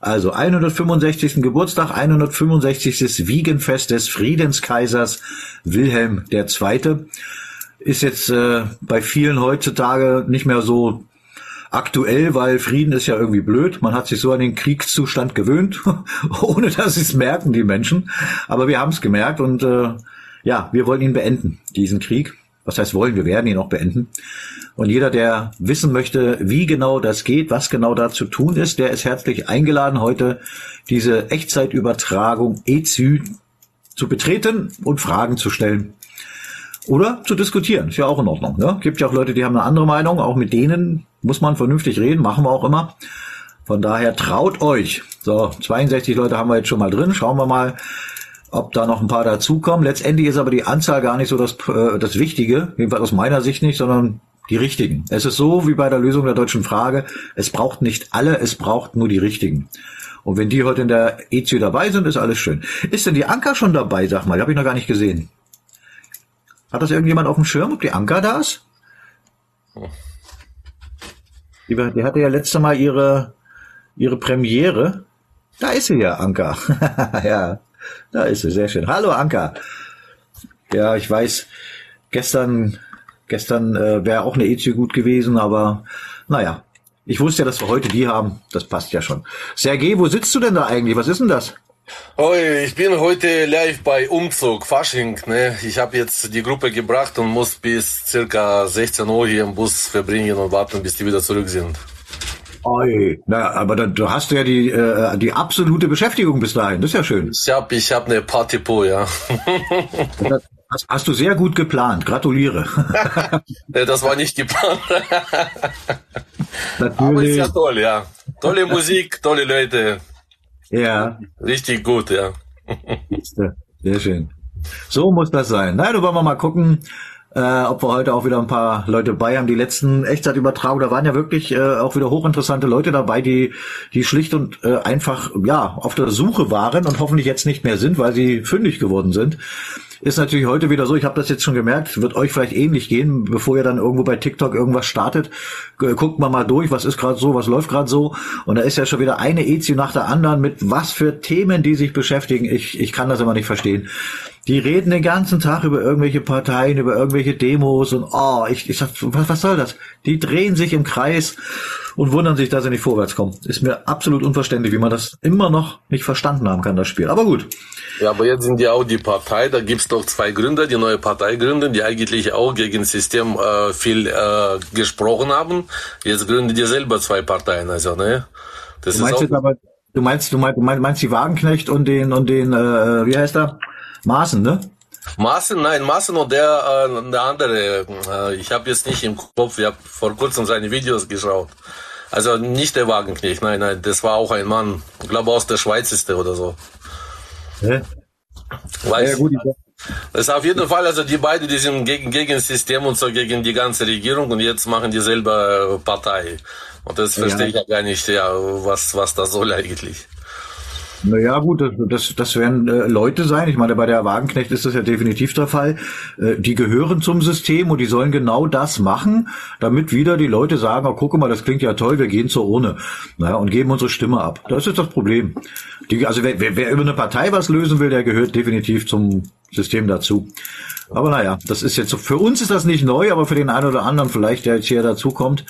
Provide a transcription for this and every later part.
Also 165. Geburtstag, 165. Wiegenfest des Friedenskaisers Wilhelm II. Ist jetzt äh, bei vielen heutzutage nicht mehr so aktuell, weil Frieden ist ja irgendwie blöd. Man hat sich so an den Kriegszustand gewöhnt, ohne dass sie es merken, die Menschen. Aber wir haben es gemerkt und äh, ja, wir wollen ihn beenden, diesen Krieg. Was heißt wollen, wir werden ihn auch beenden. Und jeder, der wissen möchte, wie genau das geht, was genau da zu tun ist, der ist herzlich eingeladen, heute diese Echtzeitübertragung EZÜ zu betreten und Fragen zu stellen. Oder zu diskutieren. Ist ja auch in Ordnung. Ne? Gibt ja auch Leute, die haben eine andere Meinung. Auch mit denen muss man vernünftig reden. Machen wir auch immer. Von daher traut euch. So, 62 Leute haben wir jetzt schon mal drin. Schauen wir mal, ob da noch ein paar dazukommen. Letztendlich ist aber die Anzahl gar nicht so das, äh, das Wichtige, jedenfalls aus meiner Sicht nicht, sondern die richtigen. Es ist so wie bei der Lösung der deutschen Frage, es braucht nicht alle, es braucht nur die richtigen. Und wenn die heute in der EZU dabei sind, ist alles schön. Ist denn die Anker schon dabei, sag mal? Die habe ich noch gar nicht gesehen. Hat das irgendjemand auf dem Schirm, ob die Anker da ist? Die, die hatte ja letzte Mal ihre, ihre Premiere. Da ist sie ja, Anker. ja. Da ist sie, sehr schön. Hallo Anka. Ja, ich weiß, gestern, gestern äh, wäre auch eine EZU gut gewesen, aber naja, ich wusste ja, dass wir heute die haben. Das passt ja schon. Sergej, wo sitzt du denn da eigentlich? Was ist denn das? Oh, ich bin heute live bei Umzug, Fasching. Ne? Ich habe jetzt die Gruppe gebracht und muss bis circa 16 Uhr hier im Bus verbringen und warten, bis die wieder zurück sind. Oi, na, aber da, da hast du ja die, äh, die absolute Beschäftigung bis dahin. Das ist ja schön. Ich habe ich hab eine Partypo, ja. Das hast du sehr gut geplant. Gratuliere. das war nicht geplant. Natürlich. Aber ist ja toll, ja. Tolle Musik, tolle Leute. Ja. Richtig gut, ja. Sehr schön. So muss das sein. Na, du wollen wir mal gucken, äh, ob wir heute auch wieder ein paar Leute bei haben. Die letzten Echtzeitübertragungen, da waren ja wirklich äh, auch wieder hochinteressante Leute dabei, die, die schlicht und äh, einfach ja auf der Suche waren und hoffentlich jetzt nicht mehr sind, weil sie fündig geworden sind. Ist natürlich heute wieder so, ich habe das jetzt schon gemerkt, wird euch vielleicht ähnlich gehen, bevor ihr dann irgendwo bei TikTok irgendwas startet. Guckt mal mal durch, was ist gerade so, was läuft gerade so. Und da ist ja schon wieder eine Ezi nach der anderen mit was für Themen, die sich beschäftigen. Ich, ich kann das immer nicht verstehen. Die reden den ganzen Tag über irgendwelche Parteien, über irgendwelche Demos und oh, ich, ich sag, was, was soll das? Die drehen sich im Kreis und wundern sich, dass sie nicht vorwärts kommen. Ist mir absolut unverständlich, wie man das immer noch nicht verstanden haben kann, das Spiel. Aber gut. Ja, aber jetzt sind ja auch die Partei, da gibt's doch zwei Gründer, die neue Partei gründen, die eigentlich auch gegen das System äh, viel äh, gesprochen haben. Jetzt gründen die selber zwei Parteien, also, ne? Das du meinst ist auch, aber, du meinst, du meinst, du meinst die Wagenknecht und den, und den, äh, wie heißt er? Maaßen, ne? Maaßen, nein, Maaßen und der, äh, der andere. Äh, ich habe jetzt nicht im Kopf, ich habe vor kurzem seine Videos geschaut. Also nicht der Wagenknecht, nein, nein, das war auch ein Mann. Ich glaube aus der Schweiz ist der oder so. Hä? Weiß, ja, gut, das ist auf jeden Fall, also die beiden, die sind gegen, gegen das System und so gegen die ganze Regierung und jetzt machen die selber Partei. Und das verstehe ja. ich ja gar nicht, ja, was, was das soll eigentlich. Naja, gut, das, das, das werden äh, Leute sein. Ich meine, bei der Wagenknecht ist das ja definitiv der Fall. Äh, die gehören zum System und die sollen genau das machen, damit wieder die Leute sagen, oh, guck mal, das klingt ja toll, wir gehen zur Urne naja, und geben unsere Stimme ab. Das ist das Problem. Die, also wer, wer, wer über eine Partei was lösen will, der gehört definitiv zum System dazu. Aber naja, das ist jetzt so, für uns ist das nicht neu, aber für den einen oder anderen vielleicht, der jetzt hier dazukommt,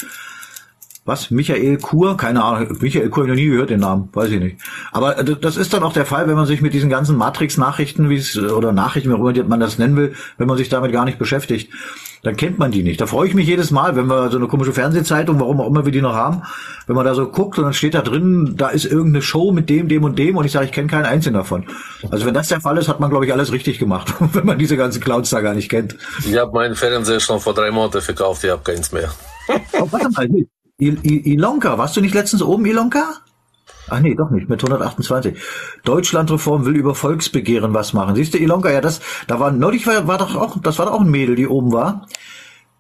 was? Michael Kur? Keine Ahnung. Michael Kur habe ich noch nie gehört, den Namen. Weiß ich nicht. Aber äh, das ist dann auch der Fall, wenn man sich mit diesen ganzen Matrix-Nachrichten, wie es, oder Nachrichten, wie auch immer man das nennen will, wenn man sich damit gar nicht beschäftigt, dann kennt man die nicht. Da freue ich mich jedes Mal, wenn wir so eine komische Fernsehzeitung, warum auch immer wir die noch haben, wenn man da so guckt und dann steht da drin, da ist irgendeine Show mit dem, dem und dem und ich sage, ich kenne keinen einzigen davon. Also wenn das der Fall ist, hat man, glaube ich, alles richtig gemacht, wenn man diese ganzen Clouds da gar nicht kennt. Ich habe meinen Fernseher schon vor drei Monaten verkauft, ich habe keins mehr. Oh, warte mal, Ilonka, warst du nicht letztens oben, Ilonka? Ach nee, doch nicht, mit 128. Deutschlandreform will über Volksbegehren was machen. Siehst du, Ilonka, ja, das, da war, neulich war, war doch auch, das war doch auch ein Mädel, die oben war.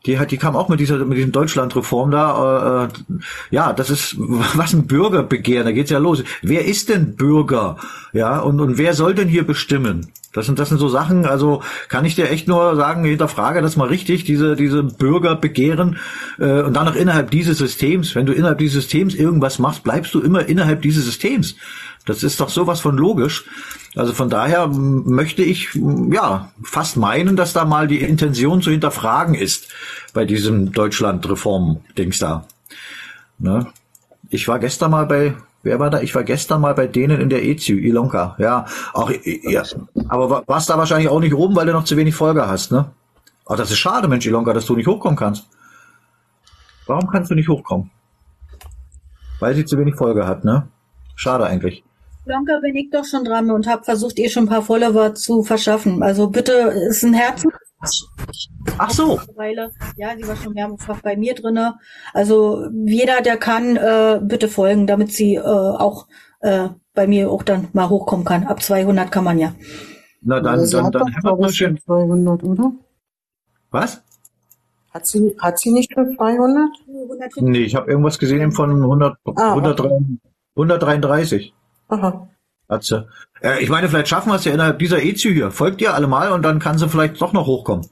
Die hat, die kam auch mit dieser, mit diesem Deutschlandreform da. Äh, äh ja, das ist was ein Bürgerbegehren. Da geht's ja los. Wer ist denn Bürger? Ja, und und wer soll denn hier bestimmen? Das sind, das sind so Sachen, also kann ich dir echt nur sagen, hinterfrage das mal richtig, diese, diese Bürgerbegehren äh, und dann noch innerhalb dieses Systems. Wenn du innerhalb dieses Systems irgendwas machst, bleibst du immer innerhalb dieses Systems. Das ist doch sowas von logisch. Also von daher möchte ich ja fast meinen, dass da mal die Intention zu hinterfragen ist bei diesem Deutschland-Reform-Dings da. Ne? Ich war gestern mal bei Wer war da? Ich war gestern mal bei denen in der EZU, Ilonka. Ja, auch, ja. Aber warst da wahrscheinlich auch nicht oben, weil du noch zu wenig Folge hast, ne? Aber das ist schade, Mensch, Ilonka, dass du nicht hochkommen kannst. Warum kannst du nicht hochkommen? Weil sie zu wenig Folge hat, ne? Schade eigentlich. Ilonka bin ich doch schon dran und habe versucht, ihr schon ein paar Follower zu verschaffen. Also bitte, ist ein Herzen. Ach so. Ja, sie war schon mehrfach bei mir drinne. Also jeder, der kann, äh, bitte folgen, damit sie äh, auch äh, bei mir auch dann mal hochkommen kann. Ab 200 kann man ja. Na dann, sie dann, dann hämmert mal schön. 200, oder? Was? Hat sie, hat sie nicht für 200? Nee, ich habe irgendwas gesehen von 100, ah, 133. Aha. Hat sie. Äh, ich meine, vielleicht schaffen wir es ja innerhalb dieser EZÜ hier. Folgt ihr alle mal und dann kann sie vielleicht doch noch hochkommen.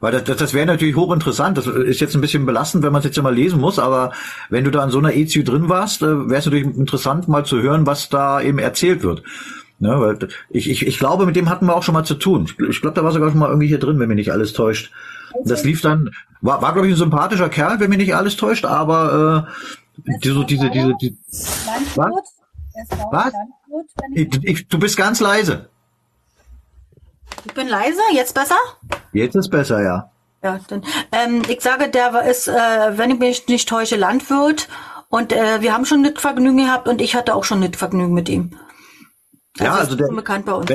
Weil das, das, das wäre natürlich hochinteressant. Das ist jetzt ein bisschen belastend, wenn man es jetzt immer lesen muss, aber wenn du da in so einer EZÜ drin warst, äh, wäre es natürlich interessant, mal zu hören, was da eben erzählt wird. Ne, weil ich, ich, ich glaube, mit dem hatten wir auch schon mal zu tun. Ich, ich glaube, da war sogar schon mal irgendwie hier drin, wenn mich nicht alles täuscht. Das lief dann, war, war glaube ich, ein sympathischer Kerl, wenn mich nicht alles täuscht, aber äh, diese, diese, diese, diese, was? Was? Ich, ich, du bist ganz leise. Ich bin leise, jetzt besser? Jetzt ist besser, ja. Ja, dann, ähm, ich sage, der ist, äh, wenn ich mich nicht täusche, Landwirt und äh, wir haben schon nicht Vergnügen gehabt und ich hatte auch schon nicht Vergnügen mit ihm. Also ja, also der, bekannt bei uns.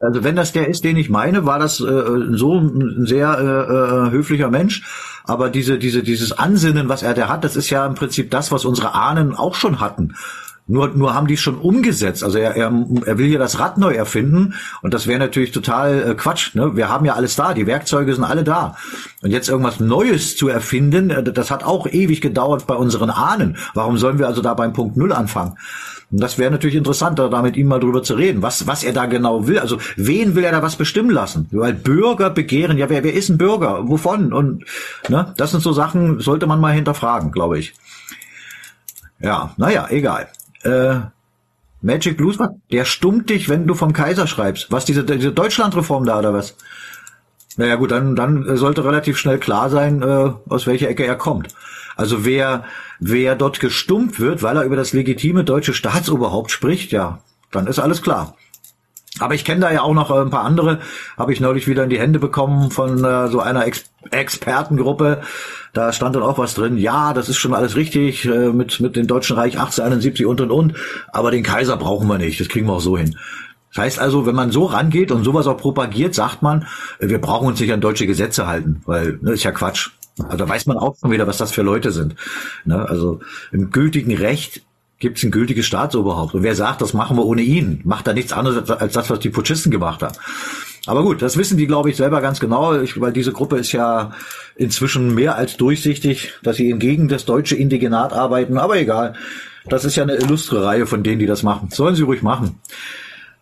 also wenn das der ist, den ich meine, war das äh, so ein sehr äh, äh, höflicher Mensch. Aber diese, diese, dieses Ansinnen, was er da hat, das ist ja im Prinzip das, was unsere Ahnen auch schon hatten. Nur, nur haben die schon umgesetzt. Also er, er, er will hier das Rad neu erfinden und das wäre natürlich total äh, Quatsch. Ne? Wir haben ja alles da, die Werkzeuge sind alle da. Und jetzt irgendwas Neues zu erfinden, äh, das hat auch ewig gedauert bei unseren Ahnen. Warum sollen wir also da beim Punkt Null anfangen? Und das wäre natürlich interessanter, da mit ihm mal drüber zu reden, was, was er da genau will. Also wen will er da was bestimmen lassen? Weil Bürger begehren, ja, wer, wer ist ein Bürger? Wovon? Und ne, das sind so Sachen, sollte man mal hinterfragen, glaube ich. Ja, naja, egal äh, Magic Blues, der stummt dich, wenn du vom Kaiser schreibst. Was, diese, diese Deutschlandreform da oder was? Naja gut, dann, dann sollte relativ schnell klar sein, äh, aus welcher Ecke er kommt. Also wer, wer dort gestummt wird, weil er über das legitime deutsche Staatsoberhaupt spricht, ja, dann ist alles klar. Aber ich kenne da ja auch noch ein paar andere, habe ich neulich wieder in die Hände bekommen von äh, so einer Ex Expertengruppe. Da stand dann auch was drin. Ja, das ist schon alles richtig äh, mit mit dem Deutschen Reich 1871 und und und. Aber den Kaiser brauchen wir nicht. Das kriegen wir auch so hin. Das heißt also, wenn man so rangeht und sowas auch propagiert, sagt man, äh, wir brauchen uns nicht an deutsche Gesetze halten, weil ne, ist ja Quatsch. Also da weiß man auch schon wieder, was das für Leute sind. Ne? Also im gültigen Recht gibt es ein gültiges Staatsoberhaupt. Und wer sagt, das machen wir ohne ihn, macht da nichts anderes als das, was die Putschisten gemacht haben. Aber gut, das wissen die, glaube ich, selber ganz genau, ich, weil diese Gruppe ist ja inzwischen mehr als durchsichtig, dass sie gegen das deutsche Indigenat arbeiten. Aber egal, das ist ja eine illustre Reihe von denen, die das machen. Sollen sie ruhig machen.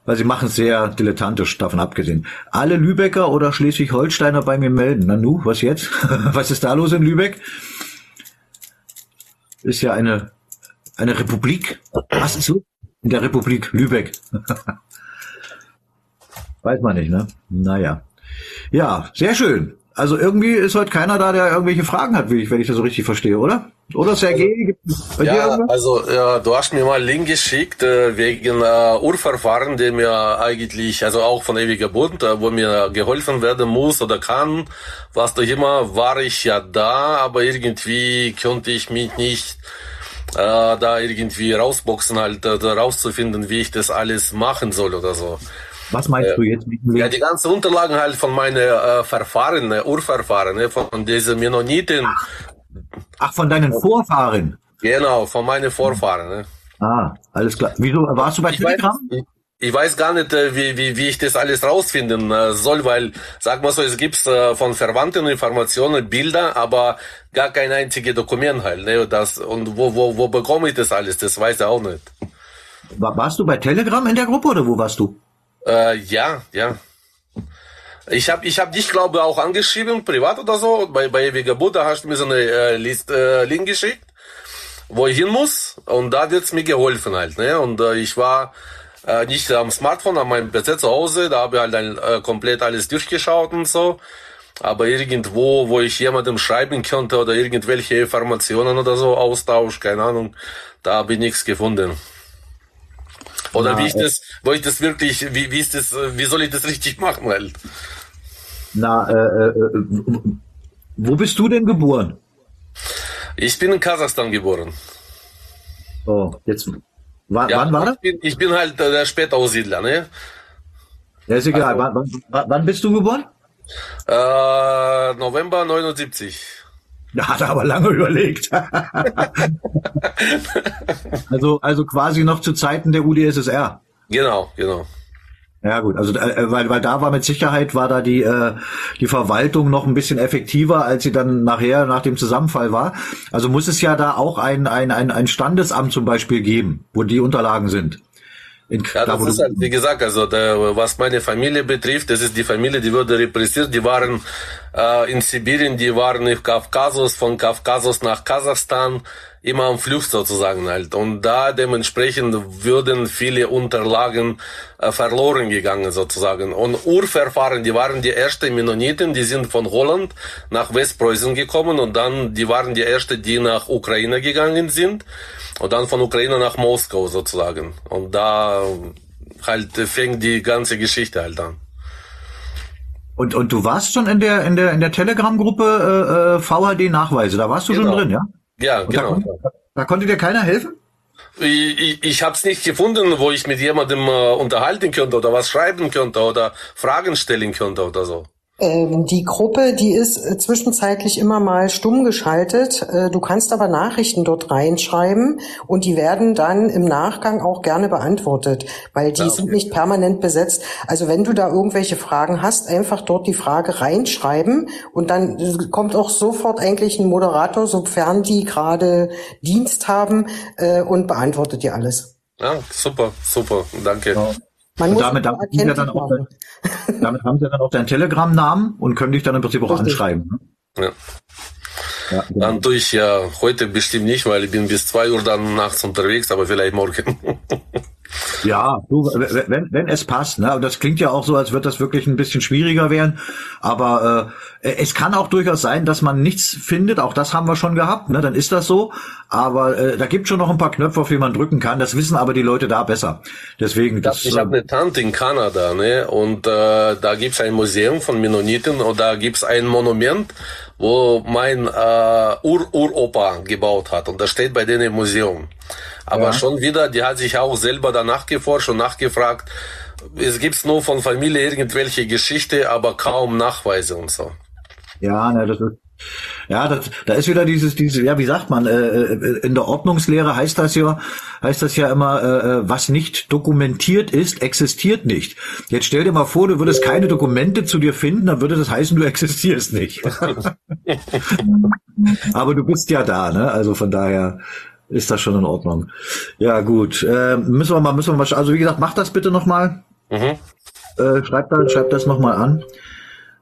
Weil sie machen es sehr dilettantisch, davon abgesehen. Alle Lübecker oder Schleswig-Holsteiner bei mir melden. Nanu, was jetzt? was ist da los in Lübeck? Ist ja eine eine Republik? Was ist so? In der Republik Lübeck. Weiß man nicht, ne? Naja. Ja, sehr schön. Also irgendwie ist heute keiner da, der irgendwelche Fragen hat, wie ich, wenn ich das so richtig verstehe, oder? Oder Sergej? Bei ja, also ja, du hast mir mal einen Link geschickt äh, wegen äh, Urverfahren, der mir eigentlich, also auch von ewiger Bund, äh, wo mir geholfen werden muss oder kann, was da immer, war ich ja da, aber irgendwie konnte ich mich nicht äh, da irgendwie rausboxen, halt äh, rauszufinden, wie ich das alles machen soll oder so. Was meinst äh, du jetzt mit Ja, die ganzen Unterlagen halt von meinen äh, Verfahren, Urverfahren, ne, von diesen Mennoniten. Ach, von deinen Vorfahren? Genau, von meinen Vorfahren. Ne. Ah, alles klar. Wieso warst du bei ich Telegram? Weiß, ich weiß gar nicht, äh, wie, wie, wie ich das alles rausfinden äh, soll, weil, sag mal so, es gibt äh, von Verwandten Informationen, Bilder, aber gar kein einziges Dokument halt. Ne? Das, und wo, wo, wo bekomme ich das alles? Das weiß ich auch nicht. Warst du bei Telegram in der Gruppe oder wo warst du? Äh, ja, ja. Ich habe ich hab dich, glaube auch angeschrieben, privat oder so, bei, bei ewiger da hast du mir so eine äh, List, äh, Link geschickt, wo ich hin muss und da wird's mir geholfen halt. Ne? Und äh, ich war äh, nicht am Smartphone, an meinem PC zu Hause, da habe ich halt dann, äh, komplett alles durchgeschaut und so. Aber irgendwo, wo ich jemandem schreiben könnte oder irgendwelche Informationen oder so Austausch, keine Ahnung, da habe ich nichts gefunden. Oder Na, wie ich äh, das, wo ich das wirklich, wie, wie ist das, wie soll ich das richtig machen halt? Na, äh, äh, äh, wo bist du denn geboren? Ich bin in Kasachstan geboren. Oh, jetzt, wann, Ja, wann war das? ich bin, ich bin halt äh, der Spätaussiedler, ne? Ja, ist egal. Also- wann, wann, wann bist du geboren? Äh, November 79. Da hat er aber lange überlegt. also, also quasi noch zu Zeiten der UdSSR. Genau, genau. Ja gut, also äh, weil, weil da war mit Sicherheit war da die äh, die Verwaltung noch ein bisschen effektiver, als sie dann nachher nach dem Zusammenfall war. Also muss es ja da auch ein ein ein, ein Standesamt zum Beispiel geben, wo die Unterlagen sind. In, Ja, da, das ist halt, wie gesagt, also der, was meine Familie betrifft, das ist die Familie, die wurde repressiert, die waren äh, in Sibirien, die waren in Kaukasus, von Kaukasus nach Kasachstan, immer am Flucht sozusagen halt. Und da dementsprechend würden viele Unterlagen äh, verloren gegangen sozusagen. Und Urverfahren, die waren die ersten Mennoniten, die sind von Holland nach Westpreußen gekommen und dann, die waren die ersten, die nach Ukraine gegangen sind. Und dann von Ukraine nach Moskau sozusagen. Und da halt fängt die ganze Geschichte halt an. und und du warst schon in der in der in der Telegram-Gruppe äh, äh, VHD Nachweise. Da warst du Genau. schon drin, ja? Ja, Und da, genau. kon- da konnte dir keiner helfen? Ich, ich, ich habe es nicht gefunden, wo ich mit jemandem äh, unterhalten könnte oder was schreiben könnte oder Fragen stellen könnte oder so. Ähm, die Gruppe, die ist äh, zwischenzeitlich immer mal stumm geschaltet. Äh, du kannst aber Nachrichten dort reinschreiben und die werden dann im Nachgang auch gerne beantwortet, weil die Ja, sind okay. nicht permanent besetzt. Also wenn du da irgendwelche Fragen hast, einfach dort die Frage reinschreiben und dann äh, kommt auch sofort eigentlich ein Moderator, sofern die gerade Dienst haben und beantwortet dir alles. Ja, super, super, danke. Man Und damit, damit, haben sie ja dann auch, damit haben sie dann auch deinen Telegram-Namen und können dich dann im Prinzip auch Richtig. anschreiben. Ne? Ja. Ja, genau. Dann tue ich ja heute bestimmt nicht, weil ich bin bis zwei Uhr dann nachts unterwegs, aber vielleicht morgen. Ja, du, wenn, wenn es passt, ne? Und das klingt ja auch so, als wird das wirklich ein bisschen schwieriger werden. Aber äh, es kann auch durchaus sein, dass man nichts findet. Auch das haben wir schon gehabt, ne? Dann ist das so. Aber äh, da gibt schon noch ein paar Knöpfe, auf die man drücken kann. Das wissen aber die Leute da besser. Deswegen, das, Ich habe eine Tante in Kanada, ne? Und äh, da gibt's ein Museum von Mennoniten und da gibt's ein Monument, wo mein äh, Ur-Uropa gebaut hat. Und das steht bei denen im Museum. Aber Ja. schon wieder, die hat sich auch selber danach geforscht und nachgefragt. Es gibt's nur von Familie irgendwelche Geschichte, aber kaum Nachweise und so. Ja, ne, das ist ja, das, da ist wieder dieses, diese, ja, wie sagt man, äh, äh, in der Ordnungslehre heißt das ja, heißt das ja immer, äh, äh, was nicht dokumentiert ist, existiert nicht. Jetzt stell dir mal vor, du würdest keine Dokumente zu dir finden, dann würde das heißen, du existierst nicht. Aber du bist ja da, ne? Also von daher ist das schon in Ordnung. Ja, gut. Äh, müssen wir mal, müssen wir mal, also wie gesagt, mach das bitte nochmal. Mhm. Äh, schreib da, schreib das nochmal an.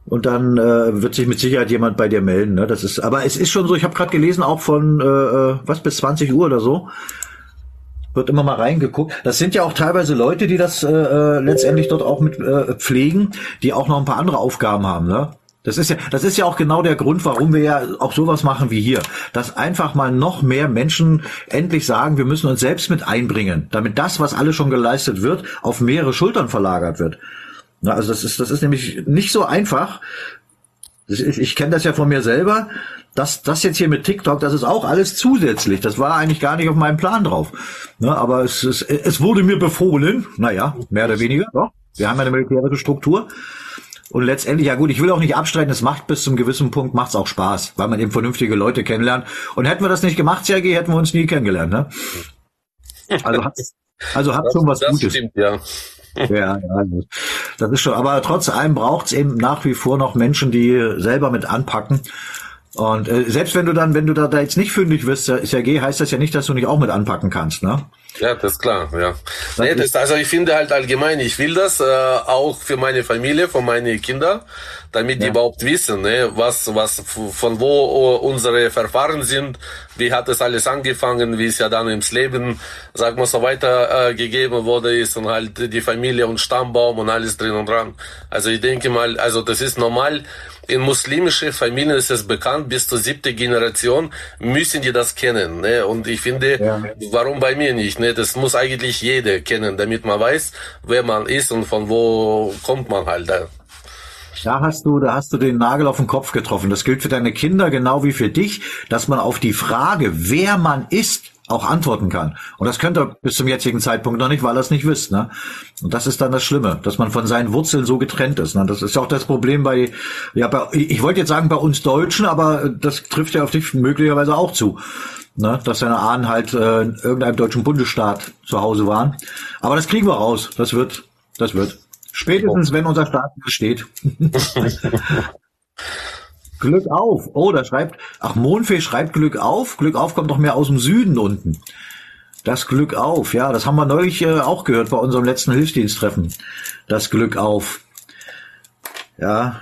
Und dann äh, wird sich mit Sicherheit jemand bei dir melden. Ne? Das ist, aber es ist schon so. Ich habe gerade gelesen, auch von äh, äh, was bis 20 Uhr oder so wird immer mal reingeguckt. Das sind ja auch teilweise Leute, die das äh, äh, letztendlich dort auch mit äh, pflegen, die auch noch ein paar andere Aufgaben haben. Ne? Das ist ja, das ist ja auch genau der Grund, warum wir ja auch sowas machen wie hier, dass einfach mal noch mehr Menschen endlich sagen, wir müssen uns selbst mit einbringen, damit das, was alles schon geleistet wird, auf mehrere Schultern verlagert wird. Na, also das ist, das ist nämlich nicht so einfach. Ist- Ich kenne das ja von mir selber. Das, das jetzt hier mit TikTok, das ist auch alles zusätzlich. Das war eigentlich gar nicht auf meinem Plan drauf. Ne, aber es, es, es wurde mir befohlen, naja, mehr oder weniger. Doch. Wir haben ja eine militärische Struktur. Und letztendlich, ja gut, ich will auch nicht abstreiten, es macht bis zum gewissen Punkt, macht's auch Spaß, weil man eben vernünftige Leute kennenlernt. Und hätten wir das nicht gemacht, Sergei, hätten wir uns nie kennengelernt. Ne? Also hat, also hat schon was das Gutes. stimmt, ja. Ja, ja, das ist schon. Aber trotz allem braucht es eben nach wie vor noch Menschen, die selber mit anpacken. Und äh, selbst wenn du dann, wenn du da, da jetzt nicht fündig wirst, Sergei, heißt das ja nicht, dass du nicht auch mit anpacken kannst, ne? Ja, das ist klar, ja. Nee, das, also ich finde halt allgemein, ich will das äh, auch für meine Familie, für meine Kinder, damit ja. die überhaupt wissen, ne, was, was, von wo unsere Verfahren sind, wie hat es alles angefangen, wie es ja dann ins Leben, sag mal so weiter äh, gegeben wurde ist und halt die Familie und Stammbaum und alles drin und dran. Also ich denke mal, also das ist normal, in muslimische Familien ist es bekannt, bis zur siebte Generation müssen die das kennen. Ne? Und ich finde, ja. warum bei mir nicht? Ne? Das muss eigentlich jeder kennen, damit man weiß, wer man ist und von wo kommt man halt. Da. Da hast du, da hast du den Nagel auf den Kopf getroffen. Das gilt für deine Kinder genau wie für dich, dass man auf die Frage, wer man ist, auch antworten kann. Und das könnt ihr bis zum jetzigen Zeitpunkt noch nicht, weil ihr es nicht wisst. Ne? Und das ist dann das Schlimme, dass man von seinen Wurzeln so getrennt ist. Ne? Das ist auch das Problem bei, ja, bei, ich wollte jetzt sagen bei uns Deutschen, aber das trifft ja auf dich möglicherweise auch zu. Ne? Dass deine Ahnen halt äh, in irgendeinem deutschen Bundesstaat zu Hause waren. Aber das kriegen wir raus. Das wird, das wird. Spätestens, wenn unser Staat steht. Glück auf. Oh, da schreibt, ach, Mondfee schreibt Glück auf. Glück auf kommt doch mehr aus dem Süden unten. Das Glück auf, ja, das haben wir neulich äh, auch gehört bei unserem letzten Hilfsdiensttreffen. Das Glück auf. Ja,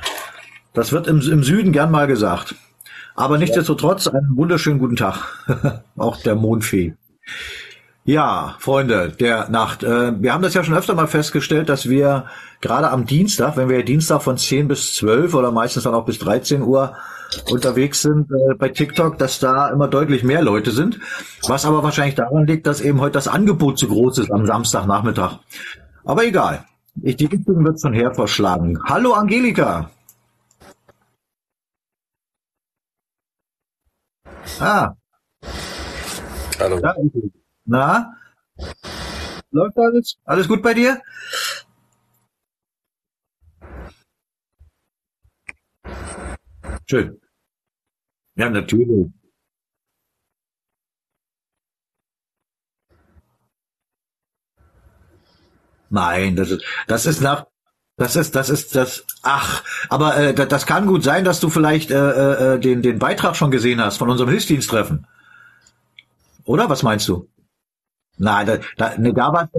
das wird im, im Süden gern mal gesagt. Aber nichtsdestotrotz einen wunderschönen guten Tag. auch der Mondfee. Ja, Freunde der Nacht. Äh, wir haben das ja schon öfter mal festgestellt, dass wir gerade am Dienstag, wenn wir Dienstag von 10 bis 12 oder meistens dann auch bis 13 Uhr unterwegs sind äh, bei TikTok, dass da immer deutlich mehr Leute sind. Was aber wahrscheinlich daran liegt, dass eben heute das Angebot zu groß ist am Samstagnachmittag. Aber egal. Ich, die Richtung wird schon her verschlagen. Hallo Angelika. Ah. Hallo. Ja, na? Läuft alles? Alles gut bei dir? Schön. Ja, natürlich. Nein, das ist, das ist nach, das ist, das ist das. Ach, aber äh, das, kann gut sein, dass du vielleicht äh, äh, äh, den den Beitrag schon gesehen hast von unserem Hilfsdiensttreffen. Oder was meinst du? Nein, da, da, ne, da war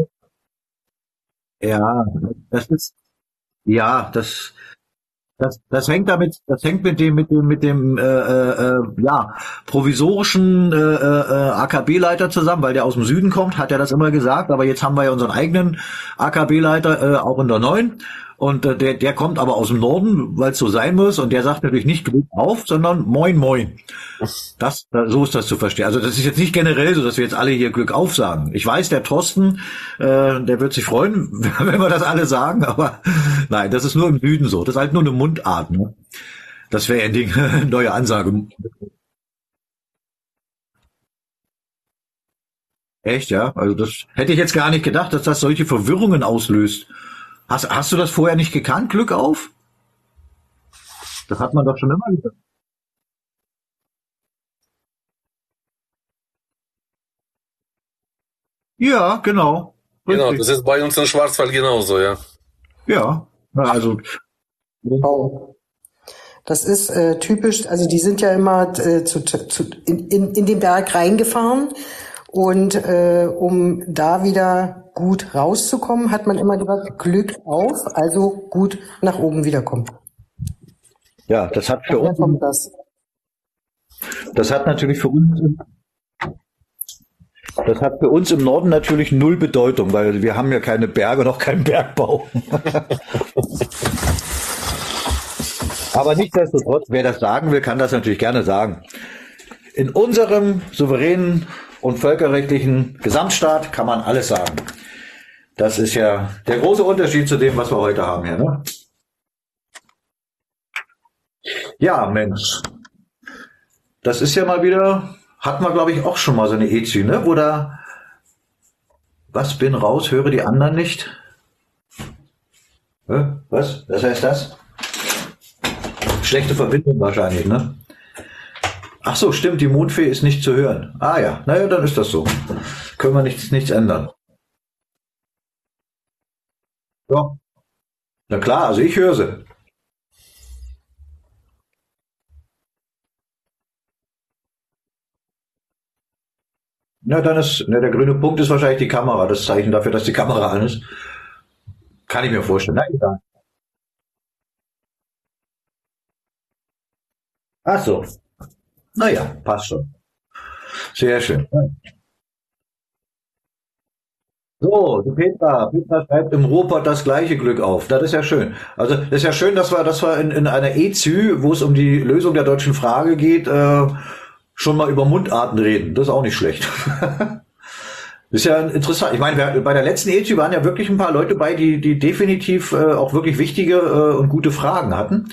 ja, das ist ja, das das, das hängt damit, das hängt mit dem, mit dem, mit dem, äh, äh, ja, provisorischen äh, äh, AKB-Leiter zusammen, weil der aus dem Süden kommt, hat er das immer gesagt. Aber jetzt haben wir ja unseren eigenen AKB-Leiter äh, auch in der neuen. Und äh, der, der kommt aber aus dem Norden, weil es so sein muss. Und der sagt natürlich nicht Glück auf, sondern Moin Moin. Das, so ist das zu verstehen. Also das ist jetzt nicht generell so, dass wir jetzt alle hier Glück auf sagen. Ich weiß, der Thorsten, äh, der wird sich freuen, wenn wir das alle sagen. Aber nein, das ist nur im Süden so. Das ist halt nur eine Mundart. Ne? Das wäre eine neue Ansage. Echt, ja? Also das hätte ich jetzt gar nicht gedacht, dass das solche Verwirrungen auslöst. Hast, hast du das vorher nicht gekannt, Glück auf? Das hat man doch schon immer gesagt. Ja, genau. Genau, das ist bei uns in Schwarzwald genauso, ja. Ja, also. Oh. Das ist äh, typisch, also die sind ja immer äh, zu, zu, in, in, in den Berg reingefahren und äh, um da wieder gut rauszukommen, hat man immer gesagt, Glück auf, also gut nach oben wiederkommen. Ja, das hat für uns. Das? das hat natürlich für uns das hat für uns im Norden natürlich null Bedeutung, weil wir haben ja keine Berge, noch keinen Bergbau. Aber nichtsdestotrotz, wer das sagen will, kann das natürlich gerne sagen. In unserem souveränen und völkerrechtlichen Gesamtstaat kann man alles sagen. Das ist ja der große Unterschied zu dem, was wir heute haben hier. Ne? Ja, Mensch. Das ist ja mal wieder, hat man glaube ich auch schon mal so eine EZÜ, ne? Wo da, was bin raus, höre die anderen nicht. Was? Was heißt das? Schlechte Verbindung wahrscheinlich, ne? Ach so, stimmt, die Mondfee ist nicht zu hören. Ah ja, naja, dann ist das so. Können wir nichts, nichts ändern. Ja. Na klar, also ich höre sie. Na, dann ist, ne, der grüne Punkt ist wahrscheinlich die Kamera, das Zeichen dafür, dass die Kamera an ist. Kann ich mir vorstellen. Na, egal. Ach so. Naja, passt schon. Sehr schön. So, Petra, Petra schreibt im Ruhrpott das gleiche Glück auf. Das ist ja schön. Also, das ist ja schön, dass wir, dass wir in, in einer EZÜ, wo es um die Lösung der deutschen Frage geht, äh, schon mal über Mundarten reden. Das ist auch nicht schlecht. ist ja interessant. Ich meine, wir, bei der letzten EZÜ waren ja wirklich ein paar Leute bei, die, die definitiv äh, auch wirklich wichtige äh, und gute Fragen hatten.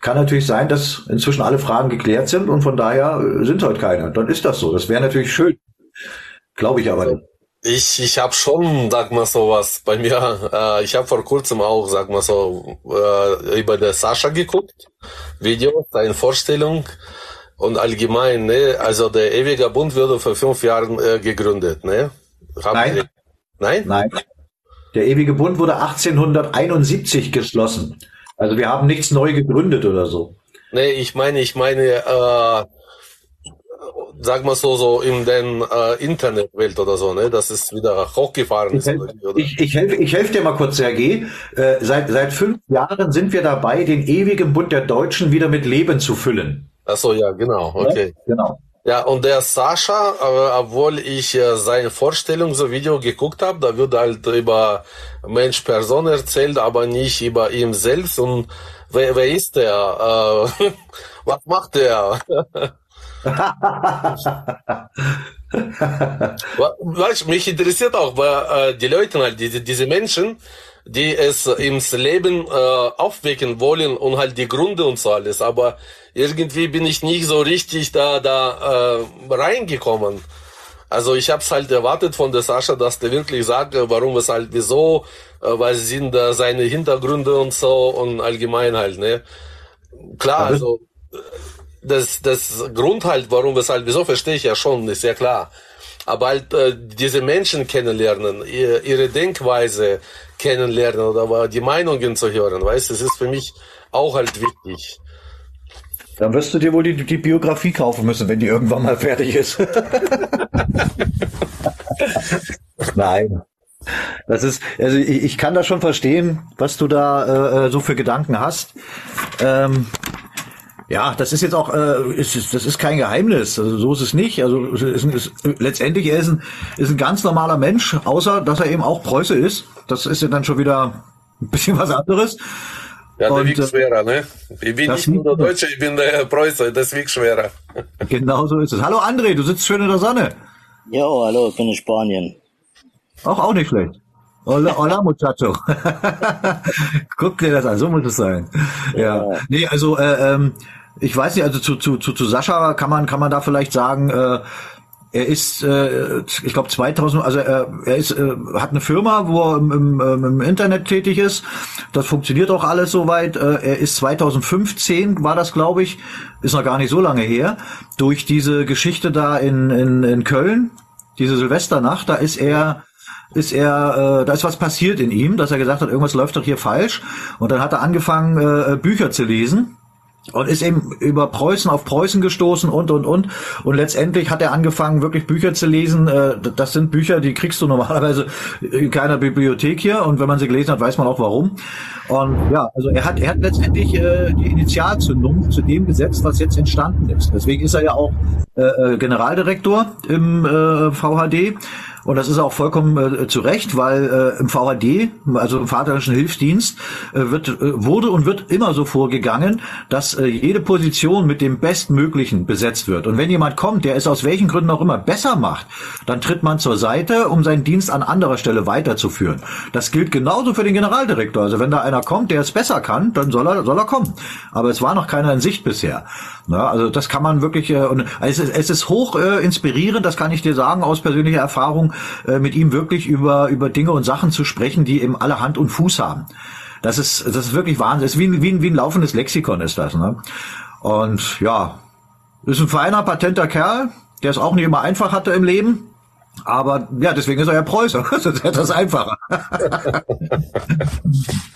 Kann natürlich sein, dass inzwischen alle Fragen geklärt sind und von daher äh, sind heute keine. Dann ist das so. Das wäre natürlich schön. Glaube ich aber nicht. Ich, ich habe schon, sag mal so was bei mir. Äh, ich habe vor kurzem auch, sag mal so, äh, über der Sascha geguckt, Video, seine Vorstellung und allgemein, ne, also der ewige Bund wurde vor fünf Jahren äh, gegründet, ne? Haben Nein. Sie, nein? Nein. Der ewige Bund wurde 1871 geschlossen. Also wir haben nichts neu gegründet oder so. Nee, ich meine, ich meine, äh, sag mal so, so in den äh, Internetwelt oder so, ne, dass es wieder hochgefahren ist. Ich, ich, ich helfe ich helf dir mal kurz, Sergej. Äh, seit, seit fünf Jahren sind wir dabei, den ewigen Bund der Deutschen wieder mit Leben zu füllen. Ach so, ja, genau, okay. Ja, genau. Ja, und der Sascha, äh, obwohl ich äh, seine Vorstellung, so Video geguckt habe, da wird halt über Mensch, Person erzählt, aber nicht über ihn selbst. Und wer, wer ist der? Äh, was macht der? weißt, mich interessiert auch, weil äh, die Leute halt, diese, diese Menschen, die es ins Leben äh, aufwecken wollen und halt die Gründe und so alles. Aber irgendwie bin ich nicht so richtig da da äh, reingekommen. Also ich habe es halt erwartet von der Sascha, dass der wirklich sagt, warum es halt wieso, äh, weil sind da seine Hintergründe und so und allgemein halt, ne? Klar, also das das Grund halt, warum es halt wieso verstehe ich ja schon, ist ja klar. Aber halt äh, diese Menschen kennenlernen, ihre, ihre Denkweise kennenlernen oder die Meinungen zu hören, weißt, das ist für mich auch halt wichtig. Dann wirst du dir wohl die, die Biografie kaufen müssen, wenn die irgendwann mal fertig ist. Nein. Das ist, also ich, ich, kann das schon verstehen, was du da äh, so für Gedanken hast. Ähm, ja, das ist jetzt auch, äh, ist, das ist kein Geheimnis. Also so ist es nicht. Also ist, ist, letztendlich er ist ein, ist ein ganz normaler Mensch, außer dass er eben auch Preuße ist. Das ist ja dann schon wieder ein bisschen was anderes. Ja, der wiegt äh, schwerer, ne? Ich bin nicht nur der Deutsche, ich bin der Preuße, das wiegt schwerer. Genau so ist es. Hallo André, du sitzt schön in der Sonne. Ja, hallo, ich bin in Spanien. Auch, auch nicht schlecht. Hola, hola muchacho. Guck dir das an, so muss es sein. Ja. ja. Nee, also äh, ähm, ich weiß nicht, also zu, zu, zu, zu Sascha kann man, kann man da vielleicht sagen, äh, er ist, äh, ich glaube 2000, also er, er ist, äh, hat eine Firma, wo er im, im, ähm, im Internet tätig ist. Das funktioniert auch alles soweit. Äh, er ist 2015, war das glaube ich, ist noch gar nicht so lange her, durch diese Geschichte da in, in, in Köln, diese Silvesternacht, da ist er ist er, äh, da ist was passiert in ihm, dass er gesagt hat, irgendwas läuft doch hier falsch. Und dann hat er angefangen, äh, Bücher zu lesen und ist eben über Preußen auf Preußen gestoßen und und und und letztendlich hat er angefangen wirklich Bücher zu lesen. Äh, das sind Bücher, die kriegst du normalerweise in keiner Bibliothek hier und wenn man sie gelesen hat, weiß man auch warum. Und ja, also er hat er hat letztendlich äh, die Initialzündung zu dem gesetzt, was jetzt entstanden ist. Deswegen ist er ja auch äh, Generaldirektor im VHD und das ist auch vollkommen äh, zu Recht, weil äh, im VHD, also im Vaterischen Hilfsdienst, äh, wird, äh, wurde und wird immer so vorgegangen, dass äh, jede Position mit dem Bestmöglichen besetzt wird. Und wenn jemand kommt, der es aus welchen Gründen auch immer besser macht, dann tritt man zur Seite, um seinen Dienst an anderer Stelle weiterzuführen. Das gilt genauso für den Generaldirektor. Also wenn da einer kommt, der es besser kann, dann soll er, soll er kommen. Aber es war noch keiner in Sicht bisher. Na, also das kann man wirklich, äh, und es ist, es ist hoch äh, inspirierend, das kann ich dir sagen aus persönlicher Erfahrung äh, mit ihm wirklich über, über Dinge und Sachen zu sprechen, die eben alle Hand und Fuß haben. Das ist, das ist wirklich Wahnsinn. Das ist wie, wie, wie ein laufendes Lexikon ist das. Ne? Und ja, ist ein feiner, patenter Kerl, der es auch nicht immer einfach hatte im Leben. Aber ja, deswegen ist er ja Preußer. Sonst hätte das einfacher.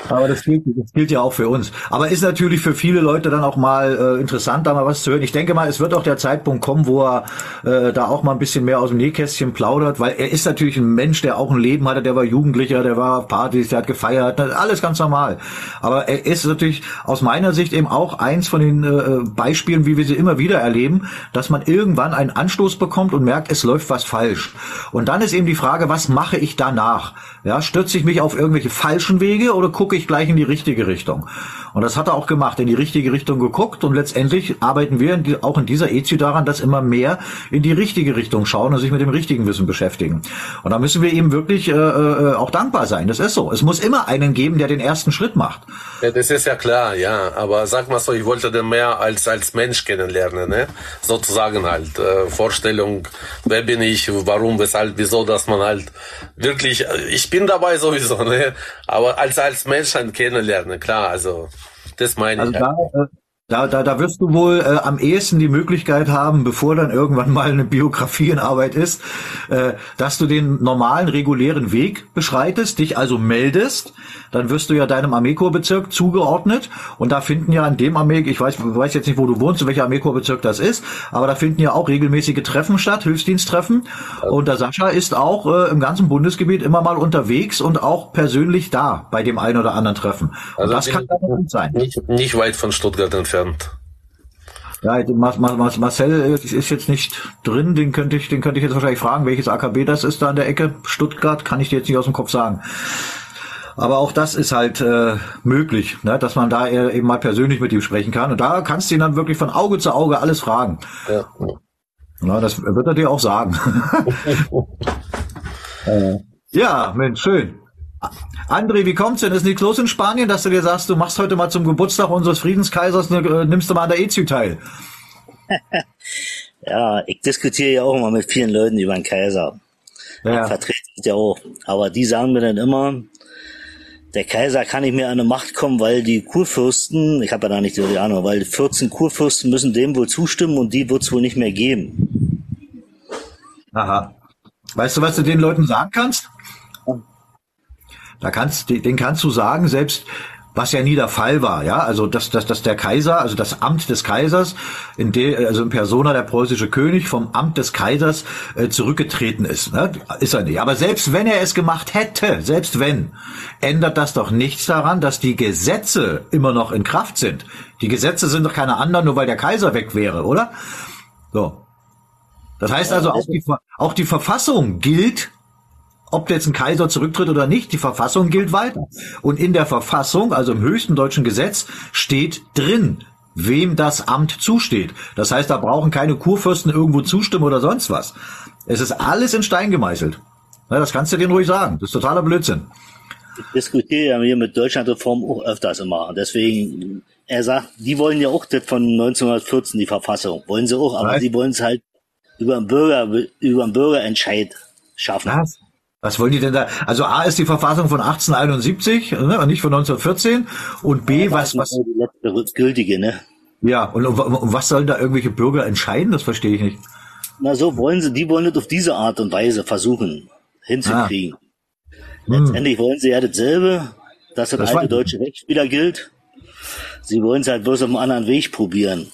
Aber das gilt, das gilt ja auch für uns. Aber ist natürlich für viele Leute dann auch mal äh, interessant, da mal was zu hören. Ich denke mal, es wird auch der Zeitpunkt kommen, wo er äh, da auch mal ein bisschen mehr aus dem Nähkästchen plaudert, weil er ist natürlich ein Mensch, der auch ein Leben hatte, der war Jugendlicher, der war auf Partys, der hat gefeiert, alles ganz normal. Aber er ist natürlich aus meiner Sicht eben auch eins von den äh, Beispielen, wie wir sie immer wieder erleben, dass man irgendwann einen Anstoß bekommt und merkt, es läuft was falsch. Und dann ist eben die Frage, was mache ich danach? Ja, stürze ich mich auf irgendwelche falschen Wege oder gucke ich gleich in die richtige Richtung? Und das hat er auch gemacht, in die richtige Richtung geguckt und letztendlich arbeiten wir in die, auch in dieser EZU daran, dass immer mehr in die richtige Richtung schauen und sich mit dem richtigen Wissen beschäftigen. Und da müssen wir eben wirklich äh, äh, auch dankbar sein. Das ist so. Es muss immer einen geben, der den ersten Schritt macht. Ja, das ist ja klar, ja. Aber sag mal so, ich wollte den mehr als als Mensch kennenlernen, ne? Sozusagen halt äh, Vorstellung, wer bin ich, warum, weshalb, wieso, dass man halt wirklich, ich bin dabei sowieso, ne? Aber als als Mensch halt kennenlernen, klar, also das meine Also ich. da, halt. Da, da, da wirst du wohl äh, am ehesten die Möglichkeit haben, bevor dann irgendwann mal eine Biografie in Arbeit ist, äh, dass du den normalen, regulären Weg beschreitest, dich also meldest, dann wirst du ja deinem Armeekorpsbezirk zugeordnet und da finden ja an dem Armee, ich weiß, weiß jetzt nicht, wo du wohnst, in welcher Armeekorpsbezirk das ist, aber da finden ja auch regelmäßige Treffen statt, Hilfsdiensttreffen und der Sascha ist auch äh, im ganzen Bundesgebiet immer mal unterwegs und auch persönlich da bei dem einen oder anderen Treffen. Und Also das kann dann gut sein. Nicht, nicht weit von Stuttgart entfernt. Ja, Mar Mar Marcel ist jetzt nicht drin, den könnte ich, den könnte ich jetzt wahrscheinlich fragen, welches AKB das ist da an der Ecke. Stuttgart kann ich dir jetzt nicht aus dem Kopf sagen. Aber auch das ist halt äh, möglich, ne, dass man da eben mal persönlich mit ihm sprechen kann. Und da kannst du ihn dann wirklich von Auge zu Auge alles fragen. Ja. Na, das wird er dir auch sagen. Äh, ja, Mensch, schön. André, wie kommt's denn? Ist nichts los in Spanien, dass du dir sagst, du machst heute mal zum Geburtstag unseres Friedenskaisers, ne, äh, nimmst du mal an der EZU teil? Ja, ich diskutiere ja auch immer mit vielen Leuten über den Kaiser. Ja. Ich vertrete es ja auch. Aber die sagen mir dann immer, der Kaiser kann nicht mehr an die Macht kommen, weil die Kurfürsten, ich habe ja da nicht so die Ahnung, weil 14 Kurfürsten müssen dem wohl zustimmen und die wird es wohl nicht mehr geben. Aha. Weißt du, was du den Leuten sagen kannst? Da kannst, den kannst du sagen, selbst was ja nie der Fall war, ja, also dass, dass, dass der Kaiser, also das Amt des Kaisers, in der, also in Persona der preußische König vom Amt des Kaisers äh, zurückgetreten ist, ne? ist er nicht. Aber selbst wenn er es gemacht hätte, selbst wenn, ändert das doch nichts daran, dass die Gesetze immer noch in Kraft sind. Die Gesetze sind doch keine anderen, nur weil der Kaiser weg wäre, oder? So. Das heißt also, auch die, auch die Verfassung gilt ob jetzt ein Kaiser zurücktritt oder nicht, die Verfassung gilt weiter. Und in der Verfassung, also im höchsten deutschen Gesetz, steht drin, wem das Amt zusteht. Das heißt, da brauchen keine Kurfürsten irgendwo zustimmen oder sonst was. Es ist alles in Stein gemeißelt. Ja, das kannst du denen ruhig sagen. Das ist totaler Blödsinn. Ich diskutiere ja hier mit Deutschlandreform auch öfters immer. Deswegen, er sagt, die wollen ja auch das von 1914, die Verfassung. Wollen sie auch, aber Nein. sie wollen es halt über den Bürger, über den Bürgerentscheid schaffen. Was? Was wollen die denn da? Also A ist die Verfassung von 1871 ne, und nicht von 1914 und B, was, was, Die letzte gültige, ne? ja, und, und, und was sollen da irgendwelche Bürger entscheiden? Das verstehe ich nicht. Na so wollen sie, die wollen das auf diese Art und Weise versuchen hinzukriegen. Ah. Hm. Letztendlich wollen sie ja dasselbe, dass das, Das alte deutsche Recht wieder gilt. Sie wollen es halt bloß auf einem anderen Weg probieren.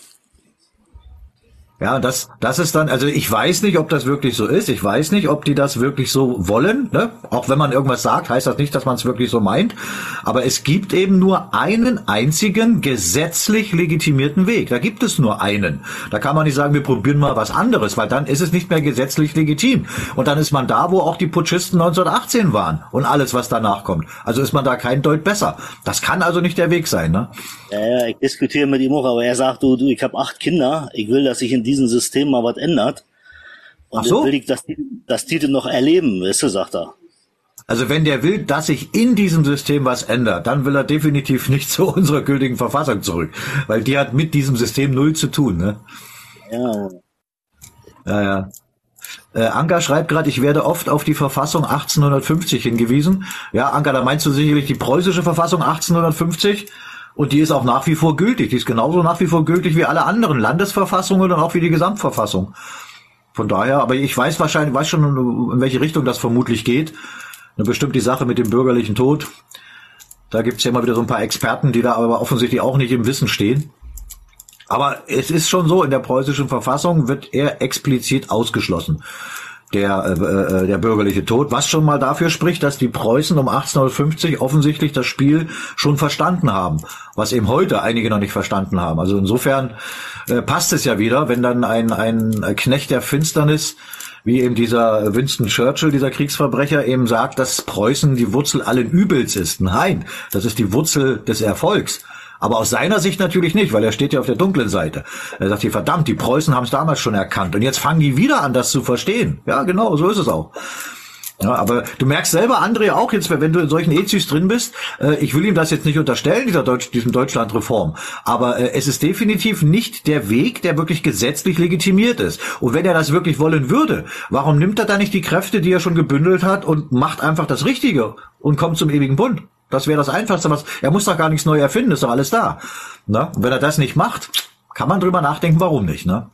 Ja, das, das ist dann, also ich weiß nicht, ob das wirklich so ist. Ich weiß nicht, ob die das wirklich so wollen. Ne? Auch wenn man irgendwas sagt, heißt das nicht, dass man es wirklich so meint. Aber es gibt eben nur einen einzigen gesetzlich legitimierten Weg. Da gibt es nur einen. Da kann man nicht sagen, wir probieren mal was anderes, weil dann ist es nicht mehr gesetzlich legitim. Und dann ist man da, wo auch die Putschisten 1918 waren und alles, was danach kommt. Also ist man da kein Deut besser. Das kann also nicht der Weg sein. Ne? Ja, ja, ich diskutiere mit ihm auch, aber er sagt, du, du ich habe acht Kinder, ich will, dass sich in diesem System mal was ändert. Und Ach so. will ich, die das noch erleben, weißt du, sagt er. Also wenn der will, dass sich in diesem System was ändert, dann will er definitiv nicht zu unserer gültigen Verfassung zurück, weil die hat mit diesem System null zu tun. Ne? Ja, Ja, ja. Äh, Anka schreibt gerade, ich werde oft auf die Verfassung 1850 hingewiesen. Ja, Anka, da meinst du sicherlich die preußische Verfassung 1850 und die ist auch nach wie vor gültig. Die ist genauso nach wie vor gültig wie alle anderen Landesverfassungen und auch wie die Gesamtverfassung. von daher, aber ich weiß wahrscheinlich, weiß schon, in welche Richtung das vermutlich geht. Eine bestimmt die Sache mit dem bürgerlichen Tod. Da gibt's ja immer wieder so ein paar Experten, die da aber offensichtlich auch nicht im Wissen stehen. Aber es ist schon so, in der preußischen Verfassung wird er explizit ausgeschlossen der, äh, äh, der bürgerliche Tod, was schon mal dafür spricht, dass die Preußen um 1850 offensichtlich das Spiel schon verstanden haben, was eben heute einige noch nicht verstanden haben. Also insofern äh, passt es ja wieder, wenn dann ein, ein Knecht der Finsternis wie eben dieser Winston Churchill, dieser Kriegsverbrecher, eben sagt, dass Preußen die Wurzel allen Übels ist. Nein, das ist die Wurzel des Erfolgs. Aber aus seiner Sicht natürlich nicht, weil er steht ja auf der dunklen Seite. Er sagt hier, verdammt, die Preußen haben es damals schon erkannt und jetzt fangen die wieder an, das zu verstehen. Ja, genau, so ist es auch. Ja, aber du merkst selber, André, auch jetzt, wenn du in solchen Ezis drin bist, äh, ich will ihm das jetzt nicht unterstellen, dieser Deutsch, diesem Deutschlandreform, aber äh, es ist definitiv nicht der Weg, der wirklich gesetzlich legitimiert ist. Und wenn er das wirklich wollen würde, warum nimmt er da nicht die Kräfte, die er schon gebündelt hat und macht einfach das Richtige und kommt zum ewigen Bund? Das wäre das Einfachste, was er muss doch gar nichts neu erfinden, ist doch alles da. Ne? Und wenn er das nicht macht, kann man drüber nachdenken, warum nicht. Ne?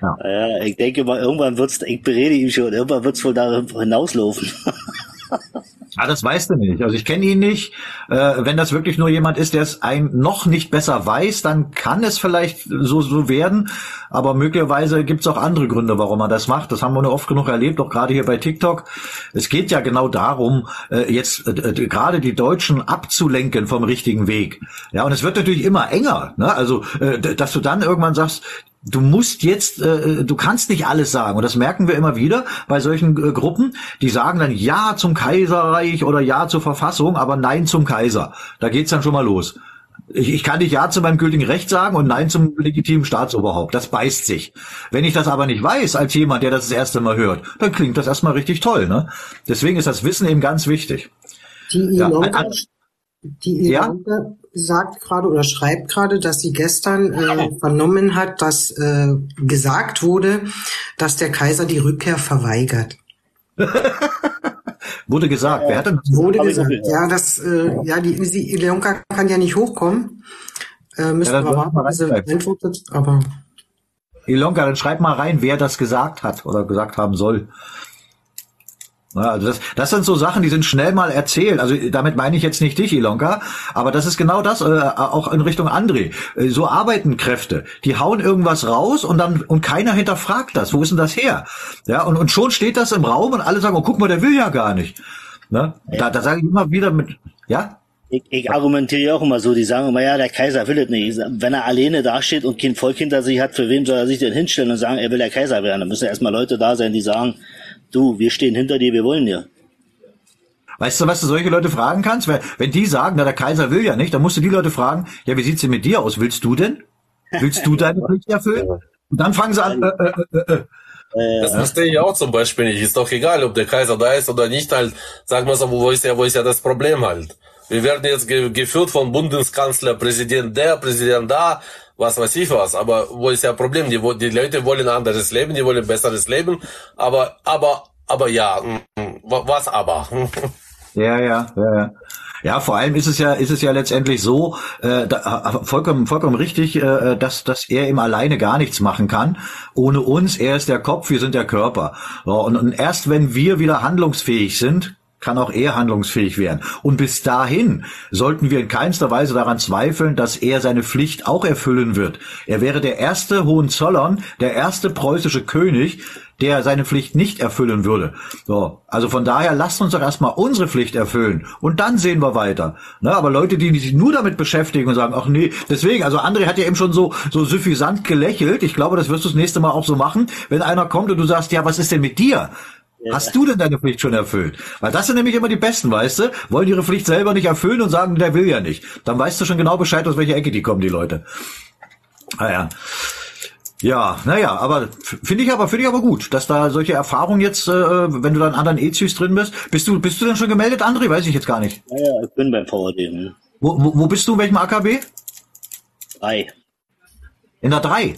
Ja. ja, ich denke mal, irgendwann wird's, ich berede ihm schon, irgendwann wird's wohl da hinauslaufen. Ah, das weißt du nicht. Also ich kenne ihn nicht. Äh, wenn das wirklich nur jemand ist, der es ein noch nicht besser weiß, dann kann es vielleicht so, so werden. Aber möglicherweise gibt es auch andere Gründe, warum er das macht. Das haben wir nur oft genug erlebt, auch gerade hier bei TikTok. Es geht ja genau darum, äh, jetzt äh gerade die Deutschen abzulenken vom richtigen Weg. Ja, und es wird natürlich immer enger. Ne? Also, äh, dass du dann irgendwann sagst, du musst jetzt, äh, du kannst nicht alles sagen. Und das merken wir immer wieder bei solchen äh, Gruppen, die sagen dann Ja zum Kaiserreich oder Ja zur Verfassung, aber Nein zum Kaiser. Da geht's dann schon mal los. Ich, ich kann nicht Ja zu meinem gültigen Recht sagen und Nein zum legitimen Staatsoberhaupt. Das beißt sich. Wenn ich das aber nicht weiß, als jemand, der das das erste Mal hört, dann klingt das erstmal richtig toll. Ne? Deswegen ist das Wissen eben ganz wichtig. Die ja, die ja? Sagt gerade oder schreibt gerade, dass sie gestern äh, vernommen hat, dass äh, gesagt wurde, dass der Kaiser die Rückkehr verweigert. wurde gesagt. Wer hat denn das Wurde gesagt. Ja, das, äh, ja, die, die Ilonka kann ja nicht hochkommen. Äh, müssen ja, wir warten, sie antwortet, aber. Ilonka, dann schreib mal rein, wer das gesagt hat oder gesagt haben soll. Also das, das sind so Sachen, die sind schnell mal erzählt. Also damit meine ich jetzt nicht dich, Ilonka, aber das ist genau das, äh, auch in Richtung André. Äh, so arbeiten Kräfte. Die hauen irgendwas raus und dann und keiner hinterfragt das. Wo ist denn das her? Ja, und, und schon steht das im Raum und alle sagen, oh, guck mal, der will ja gar nicht. Ne? Da, da sage ich immer wieder mit, ja? Ich, ich argumentiere auch immer so, die sagen immer, ja, der Kaiser will es nicht. Wenn er alleine dasteht und kein Volk hinter sich hat, für wen soll er sich denn hinstellen und sagen, er will der Kaiser werden? Da müssen erstmal Leute da sein, die sagen, du, wir stehen hinter dir, wir wollen ja. Weißt du, was du solche Leute fragen kannst? Wenn die sagen, na, der Kaiser will ja nicht, dann musst du die Leute fragen, ja, wie sieht's denn mit dir aus? Willst du denn? Willst du deine Pflicht erfüllen? Und dann fangen sie an, äh, äh, äh, äh. Das verstehe ich auch zum Beispiel nicht. Ist doch egal, ob der Kaiser da ist oder nicht, halt, sag mal so, wo ist ja, wo ist ja das Problem halt? Wir werden jetzt ge geführt von Bundeskanzler, Präsident der, Präsident da, was weiß ich was. Aber wo ist ja Problem? Die, die Leute wollen ein anderes Leben, die wollen ein besseres Leben. Aber, aber, aber ja, mm, mm, was aber? Ja, ja, ja, ja. Ja, vor allem ist es ja, ist es ja letztendlich so, äh, da, vollkommen, vollkommen richtig, äh, dass, dass er eben alleine gar nichts machen kann. Ohne uns, er ist der Kopf, wir sind der Körper. So, und, und erst wenn wir wieder handlungsfähig sind, kann auch er handlungsfähig werden. Und bis dahin sollten wir in keinster Weise daran zweifeln, dass er seine Pflicht auch erfüllen wird. Er wäre der erste Hohenzollern, der erste preußische König, der seine Pflicht nicht erfüllen würde. So, also von daher lasst uns doch erstmal unsere Pflicht erfüllen und dann sehen wir weiter. Ne, aber Leute, die sich nur damit beschäftigen und sagen, ach nee, deswegen, also André hat ja eben schon so so suffisant gelächelt. Ich glaube, das wirst du das nächste Mal auch so machen, wenn einer kommt und du sagst, ja, was ist denn mit dir? Hast du denn deine Pflicht schon erfüllt? Weil das sind nämlich immer die Besten, weißt du? Wollen ihre Pflicht selber nicht erfüllen und sagen, der will ja nicht. Dann weißt du schon genau Bescheid, aus welcher Ecke die kommen, die Leute. Naja. Ah, ja, naja, aber finde ich aber finde ich aber gut, dass da solche Erfahrungen jetzt, äh, wenn du da in anderen EZs drin bist, bist du bist du denn schon gemeldet, André? Weiß ich jetzt gar nicht. Ja, ja ich bin beim VAD. Ne? Wo, wo, wo bist du? In welchem AKB? Drei. In der drei.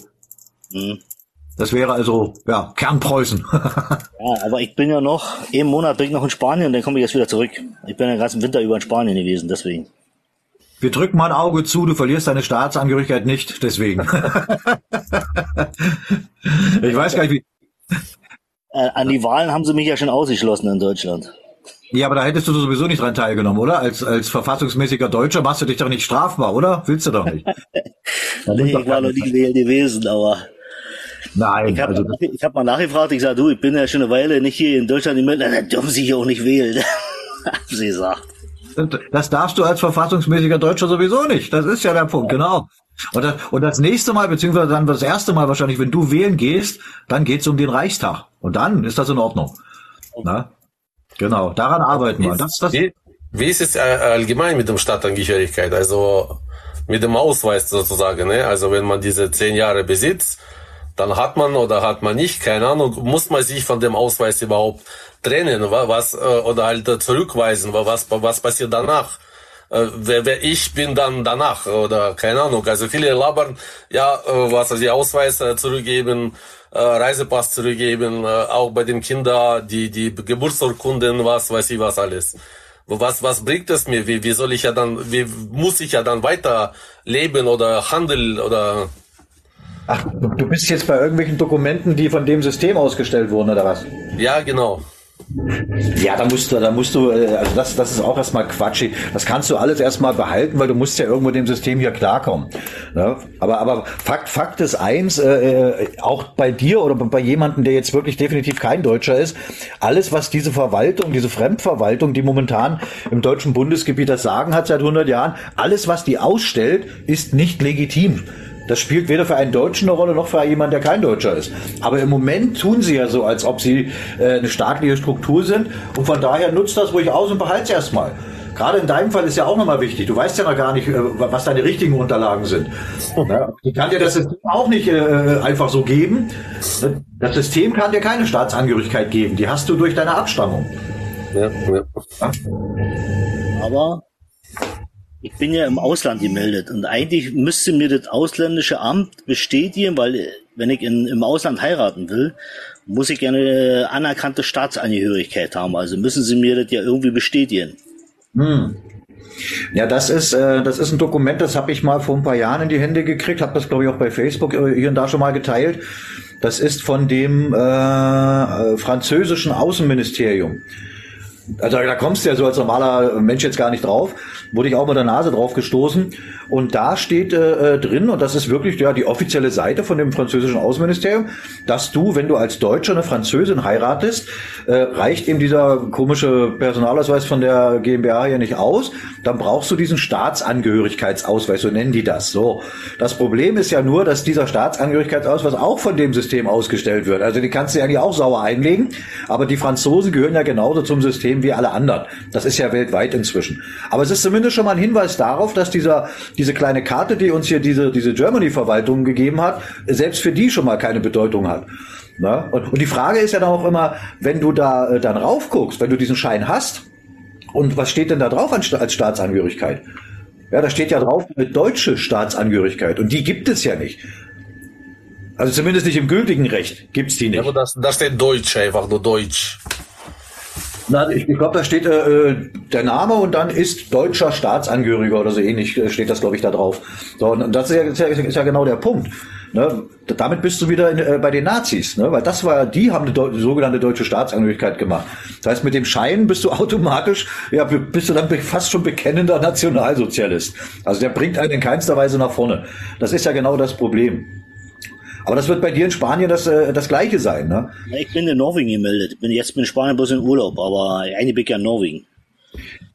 Mhm. Das wäre also, ja, Kernpreußen. ja, aber ich bin ja noch, im Monat bin ich noch in Spanien, dann komme ich jetzt wieder zurück. Ich bin ja gerade im Winter über in Spanien gewesen, deswegen. Wir drücken mal ein Auge zu, du verlierst deine Staatsangehörigkeit nicht, deswegen. ich weiß gar nicht, wie. Äh, an die Wahlen haben sie mich ja schon ausgeschlossen in Deutschland. Ja, aber da hättest du sowieso nicht dran teilgenommen, oder? Als, als verfassungsmäßiger Deutscher machst du dich doch nicht strafbar, oder? Willst du doch nicht. nee, ich war noch nie wählen gewesen, aber Nein, ich habe also, ich hab mal nachgefragt, ich sage, du, ich bin ja schon eine Weile nicht hier in Deutschland, ich meine, dann dürfen sie hier auch nicht wählen. haben sie gesagt. das darfst du als verfassungsmäßiger Deutscher sowieso nicht. Das ist ja der Punkt, genau. Und das, und das nächste Mal, beziehungsweise dann das erste Mal wahrscheinlich, wenn du wählen gehst, dann geht's um den Reichstag. Und dann ist das in Ordnung. Na? Genau, daran arbeiten wir. Das, das, Wie, wie ist es äh, allgemein mit dem Stadtangehörigkeit? Also mit dem Ausweis sozusagen. Ne? Also wenn man diese zehn Jahre besitzt, dann hat man oder hat man nicht, keine Ahnung, muss man sich von dem Ausweis überhaupt trennen, wa- was äh, oder halt zurückweisen, wa- was was passiert danach? Äh, wer, wer ich bin dann danach oder keine Ahnung. Also viele labern, ja, äh, was also die Ausweise zurückgeben, Reisepass zurückgeben, auch bei den Kindern die die Geburtsurkunden, was weiß ich was alles. Was was bringt es mir? Wie, wie soll ich ja dann, wie muss ich ja dann weiter leben oder handeln oder ach, du du bist jetzt bei irgendwelchen Dokumenten, die von dem System ausgestellt wurden, oder was? ja genau. Ja, da musst du, da musst du, äh, also das, das ist auch erstmal Quatsch. Das kannst du alles erstmal behalten, weil du musst ja irgendwo dem System hier klarkommen. Ne? Aber, aber Fakt, Fakt ist eins, äh, äh, auch bei dir oder bei jemandem, der jetzt wirklich definitiv kein Deutscher ist, alles, was diese Verwaltung, diese Fremdverwaltung, die momentan im deutschen Bundesgebiet das Sagen hat seit 100 Jahren, alles, was die ausstellt, ist nicht legitim. Das spielt weder für einen Deutschen eine Rolle noch für jemanden, der kein Deutscher ist. Aber im Moment tun sie ja so, als ob sie äh, eine staatliche Struktur sind. Und von daher nutzt das ruhig aus und behalt's erstmal. Gerade in deinem Fall ist ja auch nochmal wichtig. Du weißt ja noch gar nicht, äh, was deine richtigen Unterlagen sind. Ja, die kann dir das System auch nicht äh, einfach so geben. Das System kann dir keine Staatsangehörigkeit geben. Die hast du durch deine Abstammung. Ja, ja. Aber ich bin ja im Ausland gemeldet und eigentlich müsste mir das ausländische Amt bestätigen, weil äh, wenn ich in, im Ausland heiraten will, muss ich ja eine anerkannte Staatsangehörigkeit haben. Also müssen sie mir das ja irgendwie bestätigen. Ja, das ist äh, das ist ein Dokument, das habe ich mal vor ein paar Jahren in die Hände gekriegt, habe das glaube ich auch bei Facebook äh, hier und da schon mal geteilt. Das ist von dem äh, äh, französischen Außenministerium. Also da kommst du ja so als normaler Mensch jetzt gar nicht drauf. Wurde ich auch mit der Nase drauf gestoßen. Und da steht äh, äh, drin, und das ist wirklich ja die offizielle Seite von dem französischen Außenministerium, dass du, wenn du als Deutscher eine Französin heiratest, äh, reicht eben dieser komische Personalausweis von der GmbH hier nicht aus, dann brauchst du diesen Staatsangehörigkeitsausweis, so nennen die das. So. Das Problem ist ja nur, dass dieser Staatsangehörigkeitsausweis auch von dem System ausgestellt wird. Also die kannst du ja nicht auch sauer einlegen, aber die Franzosen gehören ja genauso zum System wie alle anderen. Das ist ja weltweit inzwischen. Aber es ist zumindest schon mal ein Hinweis darauf, dass dieser, diese kleine Karte, die uns hier diese, diese Germany-Verwaltung gegeben hat, selbst für die schon mal keine Bedeutung hat. Na? Und, und die Frage ist ja dann auch immer, wenn du da äh, dann raufguckst, wenn du diesen Schein hast, und was steht denn da drauf als, als Staatsangehörigkeit? Ja, da steht ja drauf eine deutsche Staatsangehörigkeit und die gibt es ja nicht. Also zumindest nicht im gültigen Recht gibt's die Ja, nicht. aber das, da steht Deutsch einfach, nur Deutsch. Na, ich, ich glaube, da steht äh, äh, der Name und dann ist deutscher Staatsangehöriger oder so ähnlich äh, steht das, glaube ich, da drauf. So, und das ist ja, ist ja, ist ja genau der Punkt. Ne? Damit bist du wieder in, äh, bei den Nazis, ne? weil das war, die haben eine, sogenannte deutsche Staatsangehörigkeit gemacht. Das heißt, mit dem Schein bist du automatisch, ja, bist du dann fast schon bekennender Nationalsozialist. Also der bringt einen in keinster Weise nach vorne. Das ist ja genau das Problem. Aber das wird bei dir in Spanien das, äh, das Gleiche sein, ne? Ich bin in Norwegen gemeldet. Ich bin jetzt bin in Spanien bloß in Urlaub, aber eigentlich bin ich ja in Norwegen.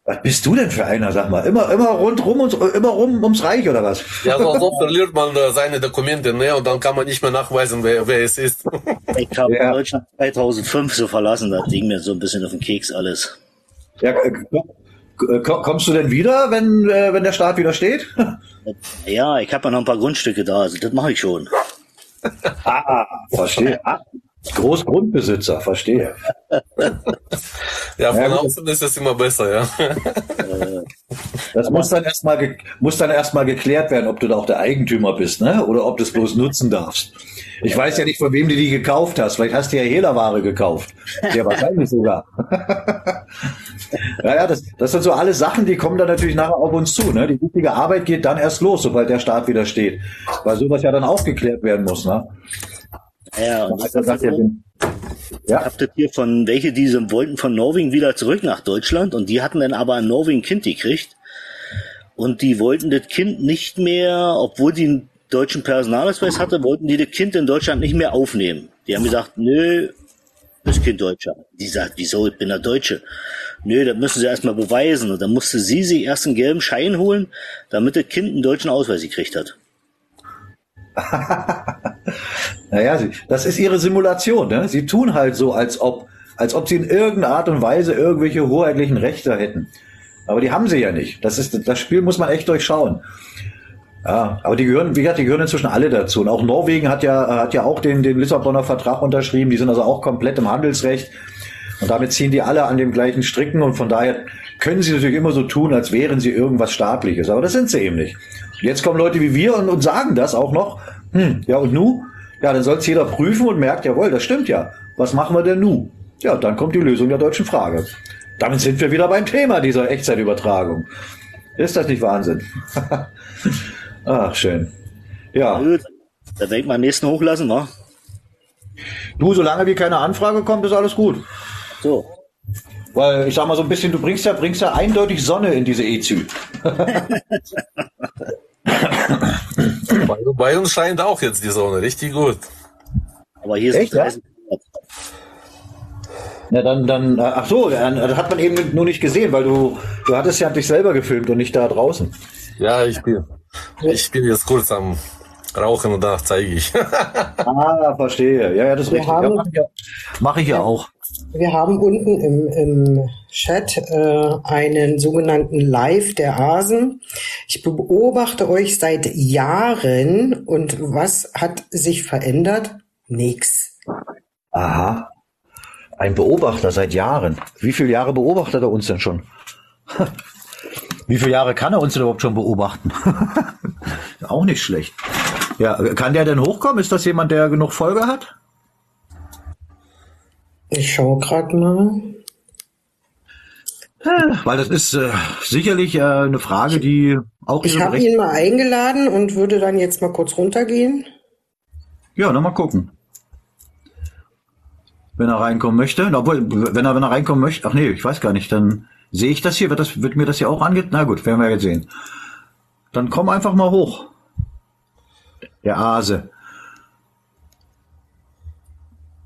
Was bist du denn für einer, sag mal? Immer, immer rundrum und immer rum ums Reich oder was? Ja, so, so verliert man äh, seine Dokumente, ne? Und dann kann man nicht mehr nachweisen, wer, wer es ist. Ich habe Ja. Deutschland 2005 so verlassen, das ging mir so ein bisschen auf den Keks alles. Ja, äh, kommst du denn wieder, wenn, äh, wenn der Staat wieder steht? Ja, ich habe ja noch ein paar Grundstücke da, also das mache ich schon. Ah, verstehe. Ah, Großgrundbesitzer, verstehe. Ja, von Ja, außen ist es immer besser, ja. Das muss dann erstmal muss dann erstmal geklärt werden, ob du da auch der Eigentümer bist, ne? Oder ob du es bloß nutzen darfst. Ich weiß ja nicht, von wem du die gekauft hast. Vielleicht hast du ja Hehlerware gekauft. Ja, wahrscheinlich sogar. Ja, ja, das, das sind so alle Sachen, die kommen dann natürlich nachher auf uns zu. Ne? Die wichtige Arbeit geht dann erst los, sobald der Staat wieder steht. Weil sowas ja dann aufgeklärt werden muss. Ne? Ja, und Also sagt er, ja. habt ihr hier von welche, die wollten von Norwegen wieder zurück nach Deutschland und die hatten dann aber ein Norwegen Kind gekriegt und die wollten das Kind nicht mehr, obwohl die einen deutschen Personalausweis hatte, wollten die das Kind in Deutschland nicht mehr aufnehmen. Die haben gesagt, nö, das Kind Deutscher. Die sagt, wieso, ich bin der Deutsche. Nö, das müssen sie erstmal beweisen. Und dann musste sie sich erst einen gelben Schein holen, damit das Kind einen deutschen Ausweis gekriegt hat. Naja, das ist ihre Simulation. Ne? Sie tun halt so, als ob, als ob sie in irgendeiner Art und Weise irgendwelche hoheitlichen Rechte hätten. Aber die haben sie ja nicht. Das ist, das Spiel muss man echt durchschauen. Ja, aber die gehören, wie gesagt, die gehören inzwischen alle dazu. Und auch Norwegen hat ja, hat ja auch den, den Lissabonner Vertrag unterschrieben. Die sind also auch komplett im Handelsrecht. Und damit ziehen die alle an den gleichen Stricken. Und von daher können sie natürlich immer so tun, als wären sie irgendwas Staatliches. Aber das sind sie eben nicht. Jetzt kommen Leute wie wir und, und sagen das auch noch. Hm, ja und nu? Ja, dann soll es jeder prüfen und merkt, jawohl, das stimmt ja. Was machen wir denn nu? Ja, dann kommt die Lösung der deutschen Frage. Damit sind wir wieder beim Thema dieser Echtzeitübertragung. Ist das nicht Wahnsinn? Ach, schön. Ja, dann werde ich mal am nächsten hochlassen, wa? du, solange wie keine Anfrage kommt, ist alles gut. So. Weil ich sag mal so ein bisschen, du bringst ja, bringst ja eindeutig Sonne in diese EZÜ. Bei, bei uns scheint auch jetzt die Sonne richtig gut. Aber hier ist Echt, ja? 30 Grad. Ja, dann, dann, äh, ach so, dann, das hat man eben nur nicht gesehen, weil du, du hattest ja dich selber gefilmt und nicht da draußen. Ja, ich bin, ich bin jetzt kurz am Rauchen und danach zeige ich. Ah, verstehe. Ja, ja, das ist Wir richtig. Ja, haben- mach ich ja, mach ich ja auch. Wir haben unten im, im Chat äh, einen sogenannten Live der Asen. Ich beobachte euch seit Jahren und was hat sich verändert? Nix. Aha. Ein Beobachter seit Jahren. Wie viele Jahre beobachtet er uns denn schon? Wie viele Jahre kann er uns denn überhaupt schon beobachten? Auch nicht schlecht. Ja, kann der denn hochkommen? Ist das jemand, der genug Folge hat? Ich schaue gerade mal. Weil das ist äh, sicherlich äh, eine Frage, die auch Ich habe ihn mal eingeladen und würde dann jetzt mal kurz runtergehen. Ja, noch mal gucken. Wenn er reinkommen möchte. Obwohl, wenn er, wenn er reinkommen möchte. Ach nee, ich weiß gar nicht. Dann sehe ich das hier. Wird, das, wird mir das hier auch angeht? Na gut, werden wir jetzt sehen. Dann komm einfach mal hoch. Der Ase.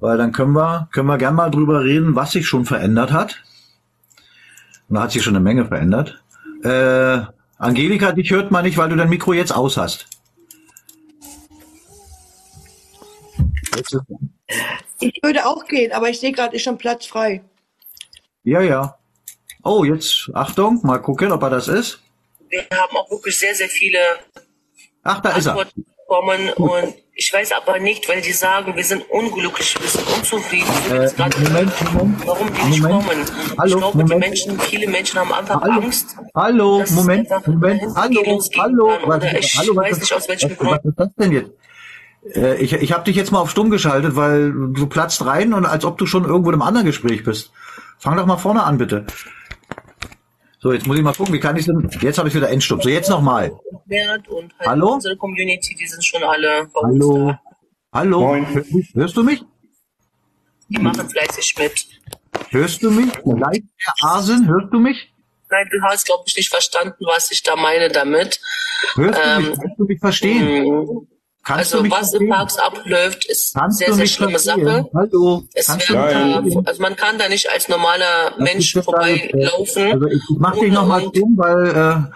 Weil dann können wir, können wir gern mal drüber reden, was sich schon verändert hat. Und da hat sich schon eine Menge verändert. Äh, Angelika, dich hört man nicht, weil du dein Mikro jetzt aus hast. Ich würde auch gehen, aber ich sehe gerade, ist schon Platz frei. Ja, ja. Oh, jetzt, Achtung, mal gucken, ob er das ist. Wir haben auch wirklich sehr, sehr viele Ach, da ist er. Antworten bekommen und ich weiß aber nicht, weil die sagen, wir sind unglücklich, wir sind unzufrieden. Äh, Moment, Moment, warum die nicht Moment. kommen. Hallo, ich glaube, die Moment. Menschen, viele Menschen haben einfach Hallo, Angst. hallo, Moment, Moment, hallo, hallo, was, ich hallo, was, weiß nicht, aus welchem was, Grund. was ist das denn jetzt? Äh, ich ich habe dich jetzt mal auf stumm geschaltet, weil du platzt rein und als ob du schon irgendwo in einem anderen Gespräch bist. Fang doch mal vorne an, bitte. So, jetzt muss ich mal gucken, wie kann ich denn, jetzt habe ich wieder Endstumm. So, jetzt nochmal. Und halt Hallo? unsere Community, die sind schon alle bei uns Hallo, da. hallo, Hör- hörst du mich? Die machen fleißig mit. Hörst du mich? Live der Asen, hörst du mich? Nein, du hast, glaube ich, nicht verstanden, was ich da meine damit. Hörst du mich? Ähm, Kannst du mich verstehen? Kannst du Also mich was im verstehen? Parks abläuft, ist Kannst sehr, sehr schlimme verstehen? Sache. Hallo? Es Kannst du werden da, also man kann da nicht als normaler Das Mensch vorbeilaufen. Also ich mach dich nochmal stumm, weil äh,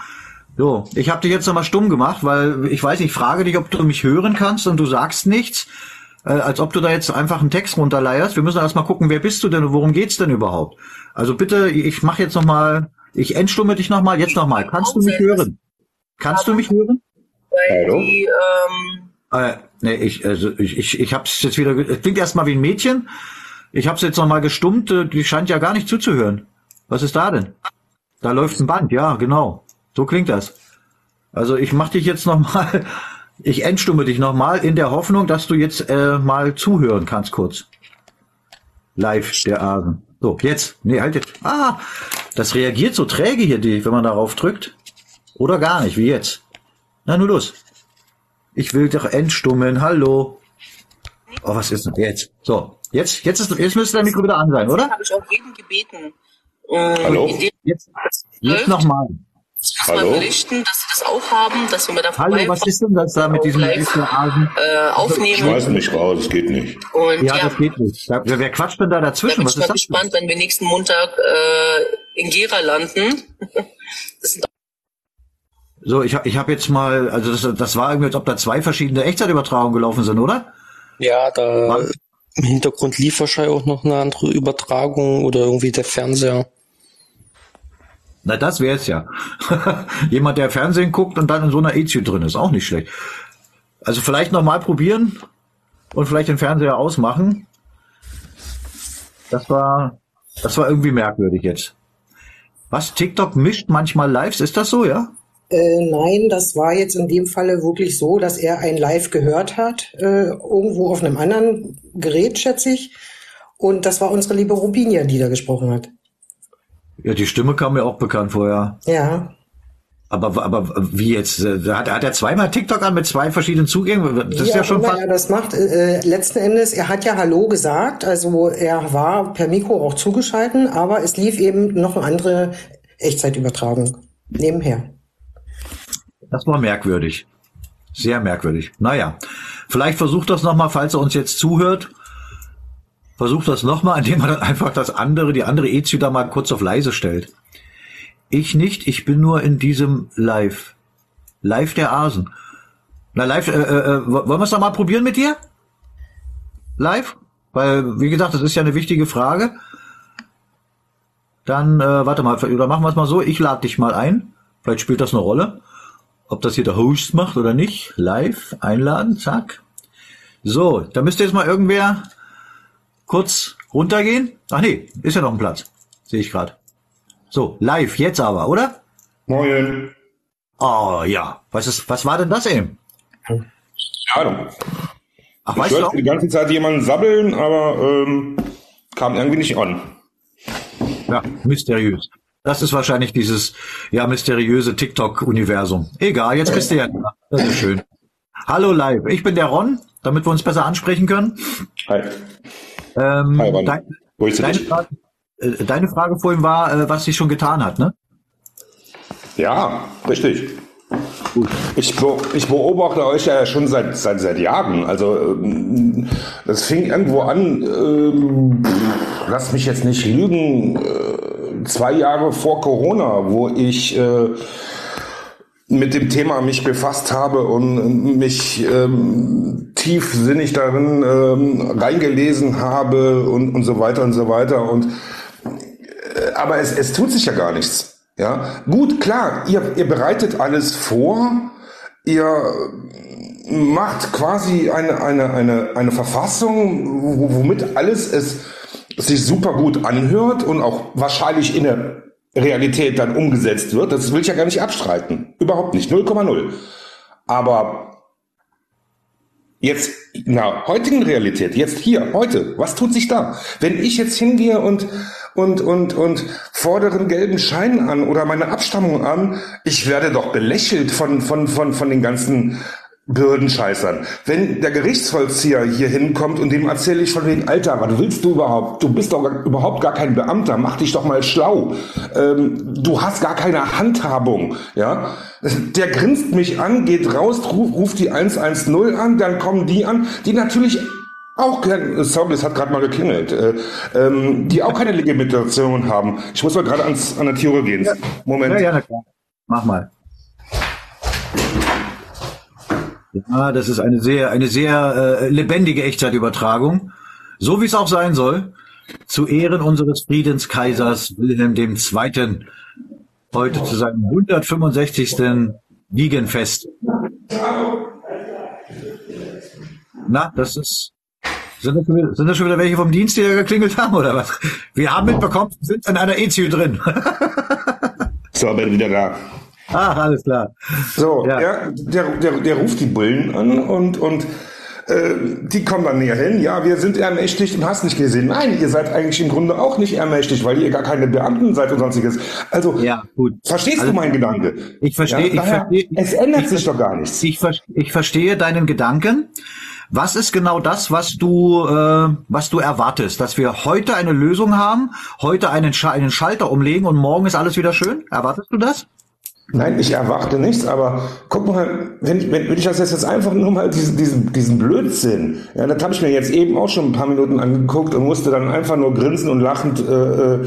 so, ich habe dich jetzt nochmal stumm gemacht, weil ich weiß, ich frage dich, ob du mich hören kannst und du sagst nichts, äh, als ob du da jetzt einfach einen Text runterleierst. Wir müssen erstmal gucken, wer bist du denn und worum geht's denn überhaupt? Also bitte, ich mache jetzt nochmal, ich entstumme dich nochmal, jetzt nochmal. Kannst du mich hören? Kannst du mich hören? Weil Hallo? die, ähm, Äh, nee, ich, also ich, ich, ich hab's jetzt wieder, es klingt erstmal wie ein Mädchen. Ich hab's jetzt nochmal gestummt, äh, die scheint ja gar nicht zuzuhören. Was ist da denn? Da läuft ein Band, ja, genau. So klingt das. Also ich mach dich jetzt nochmal, ich entstumme dich nochmal in der Hoffnung, dass du jetzt äh, mal zuhören kannst kurz. Live, der Asen. So, jetzt. Nee, halt jetzt. Ah, Das reagiert so träge hier, die, wenn man darauf drückt. Oder gar nicht, wie jetzt. Na, nur los. Ich will doch entstummen. Hallo. Oh, was ist denn jetzt? So, jetzt, jetzt ist, jetzt müsste der Mikro wieder an sein, oder? habe ich auch jeden gebeten. Ähm, Hallo? Jetzt, jetzt nochmal. Hallo? berichten, dass sie das auch haben, dass wir mir da Hallo, was ist denn das da mit diesem Live. Asen? äh, aufnehmen. Schmeiß mich raus, das geht nicht. Und Ja, ja, das geht nicht. Da, wer wer quatscht denn da da dazwischen? bin Was ich mal das? gespannt, wenn wir nächsten Montag äh, in Gera landen. So, ich, hab- ich habe jetzt mal, also das, das war irgendwie, als ob da zwei verschiedene Echtzeitübertragungen gelaufen sind, oder? Ja, da Was? im Hintergrund lief wahrscheinlich auch noch eine andere Übertragung oder irgendwie der Fernseher. Na, das wäre es ja. Jemand, der Fernsehen guckt und dann in so einer EZU drin ist, auch nicht schlecht. Also vielleicht nochmal probieren und vielleicht den Fernseher ausmachen. Das war, das war irgendwie merkwürdig jetzt. Was? TikTok mischt manchmal Lives? Ist das so, ja? Äh, nein, das war jetzt in dem Falle wirklich so, dass er ein Live gehört hat, äh, irgendwo auf einem anderen Gerät, schätze ich. Und das war unsere liebe Rubinia, die da gesprochen hat. Ja, die Stimme kam mir auch bekannt vorher. Ja. Aber, aber wie jetzt? Äh, Hat, hat er zweimal TikTok an mit zwei verschiedenen Zugängen? Das ist ja schon fast. er das macht, äh, letzten Endes, er hat ja Hallo gesagt, also er war per Mikro auch zugeschalten, aber es lief eben noch eine andere Echtzeitübertragung nebenher. Das war merkwürdig. Sehr merkwürdig. Naja, vielleicht versucht das nochmal, falls er uns jetzt zuhört. Versucht das nochmal, indem er dann einfach das andere, die andere EZU da mal kurz auf leise stellt. Ich nicht, ich bin nur in diesem Live. Live der Asen. Na, live, äh, äh, wollen wir es mal probieren mit dir? Live? Weil, wie gesagt, das ist ja eine wichtige Frage. Dann, äh, warte mal, oder machen wir es mal so, ich lade dich mal ein. Vielleicht spielt das eine Rolle. Ob das hier der Host macht oder nicht. Live, einladen, zack. So, da müsste jetzt mal irgendwer kurz runtergehen. Ach nee, ist ja noch ein Platz. Sehe ich gerade. So, live, jetzt aber, oder? Moin. Oh ja. Was ist, was war denn das eben? Ahnung. Ach, Ich weißt du hörte die ganze Zeit jemanden sabbeln, aber ähm, kam irgendwie nicht an. Ja, mysteriös. Das ist wahrscheinlich dieses, ja, mysteriöse TikTok-Universum. Egal, jetzt bist du ja da. Das ist schön. Hallo live, ich bin der Ron, damit wir uns besser ansprechen können. Hi. Ähm, Hi, Ron. dein, Grüße deine, dich. Frage, äh, deine Frage vorhin war, äh, was sich schon getan hat, ne? Ja, richtig. Ich, ich beobachte euch ja schon seit, seit, seit Jahren. Also ähm, das fing irgendwo an, ähm, lasst mich jetzt nicht lügen, äh, zwei Jahre vor Corona, wo ich äh, mit dem Thema mich befasst habe und ähm, mich ähm, tiefsinnig darin ähm, reingelesen habe und, und so weiter und so weiter. Und äh, aber es, es tut sich ja gar nichts. Ja, gut, klar, ihr, ihr bereitet alles vor, ihr macht quasi eine, eine, eine, eine Verfassung, wo- womit alles es sich super gut anhört und auch wahrscheinlich in der Realität dann umgesetzt wird. Das will ich ja gar nicht abstreiten. Überhaupt nicht. 0,0. Aber jetzt der heutigen Realität, jetzt hier, heute, was tut sich da? Wenn ich jetzt hingehe und und und und fordere einen gelben Schein an oder meine Abstammung an, ich werde doch belächelt von von von von den ganzen Bürdenscheißern. Wenn der Gerichtsvollzieher hier hinkommt und dem erzähle ich von wegen, Alter, was willst du überhaupt? Du bist doch gar, überhaupt gar kein Beamter, mach dich doch mal schlau. Ähm, du hast gar keine Handhabung, ja. Der grinst mich an, geht raus, ruf, ruft die 110 an, dann kommen die an, die natürlich auch kein, sorry, es hat gerade mal geklingelt, äh, ähm, die auch keine Legitimation haben. Ich muss mal gerade ans, an der Türe gehen. Moment. Ja, ja, na klar. Mach mal. Ja, das ist eine sehr, eine sehr äh, lebendige Echtzeitübertragung. So wie es auch sein soll. Zu Ehren unseres Friedenskaisers Wilhelm II. Heute zu seinem 165. Wiegenfest. Na, das ist. Sind das, schon wieder, sind das schon wieder welche vom Dienst, die da geklingelt haben, oder was? Wir haben mitbekommen, sind in einer EZU drin. So, bin wieder da. Ach, alles klar. So, Ja. ja. der, der, der ruft die Bullen an und, und äh, die kommen dann näher hin, ja, wir sind ermächtigt und hast nicht gesehen. Nein, ihr seid eigentlich im Grunde auch nicht ermächtigt, weil ihr gar keine Beamten seid und sonstiges. Also, Ja, gut. verstehst Also, du meinen Gedanke? Ich verstehe, Ja, ich verstehe. Es ändert ich sich doch gar nichts. Ich, ich verstehe deinen Gedanken. Was ist genau das, was du, äh, was du erwartest? Dass wir heute eine Lösung haben, heute einen, Scha einen Schalter umlegen und morgen ist alles wieder schön? Erwartest du das? Nein, ich erwarte nichts, aber guck mal, wenn, ich- wenn, wenn ich das jetzt, einfach nur mal diesen, diesen, diesen Blödsinn, ja, das habe ich mir jetzt eben auch schon ein paar Minuten angeguckt und musste dann einfach nur grinsend und lachend äh, äh,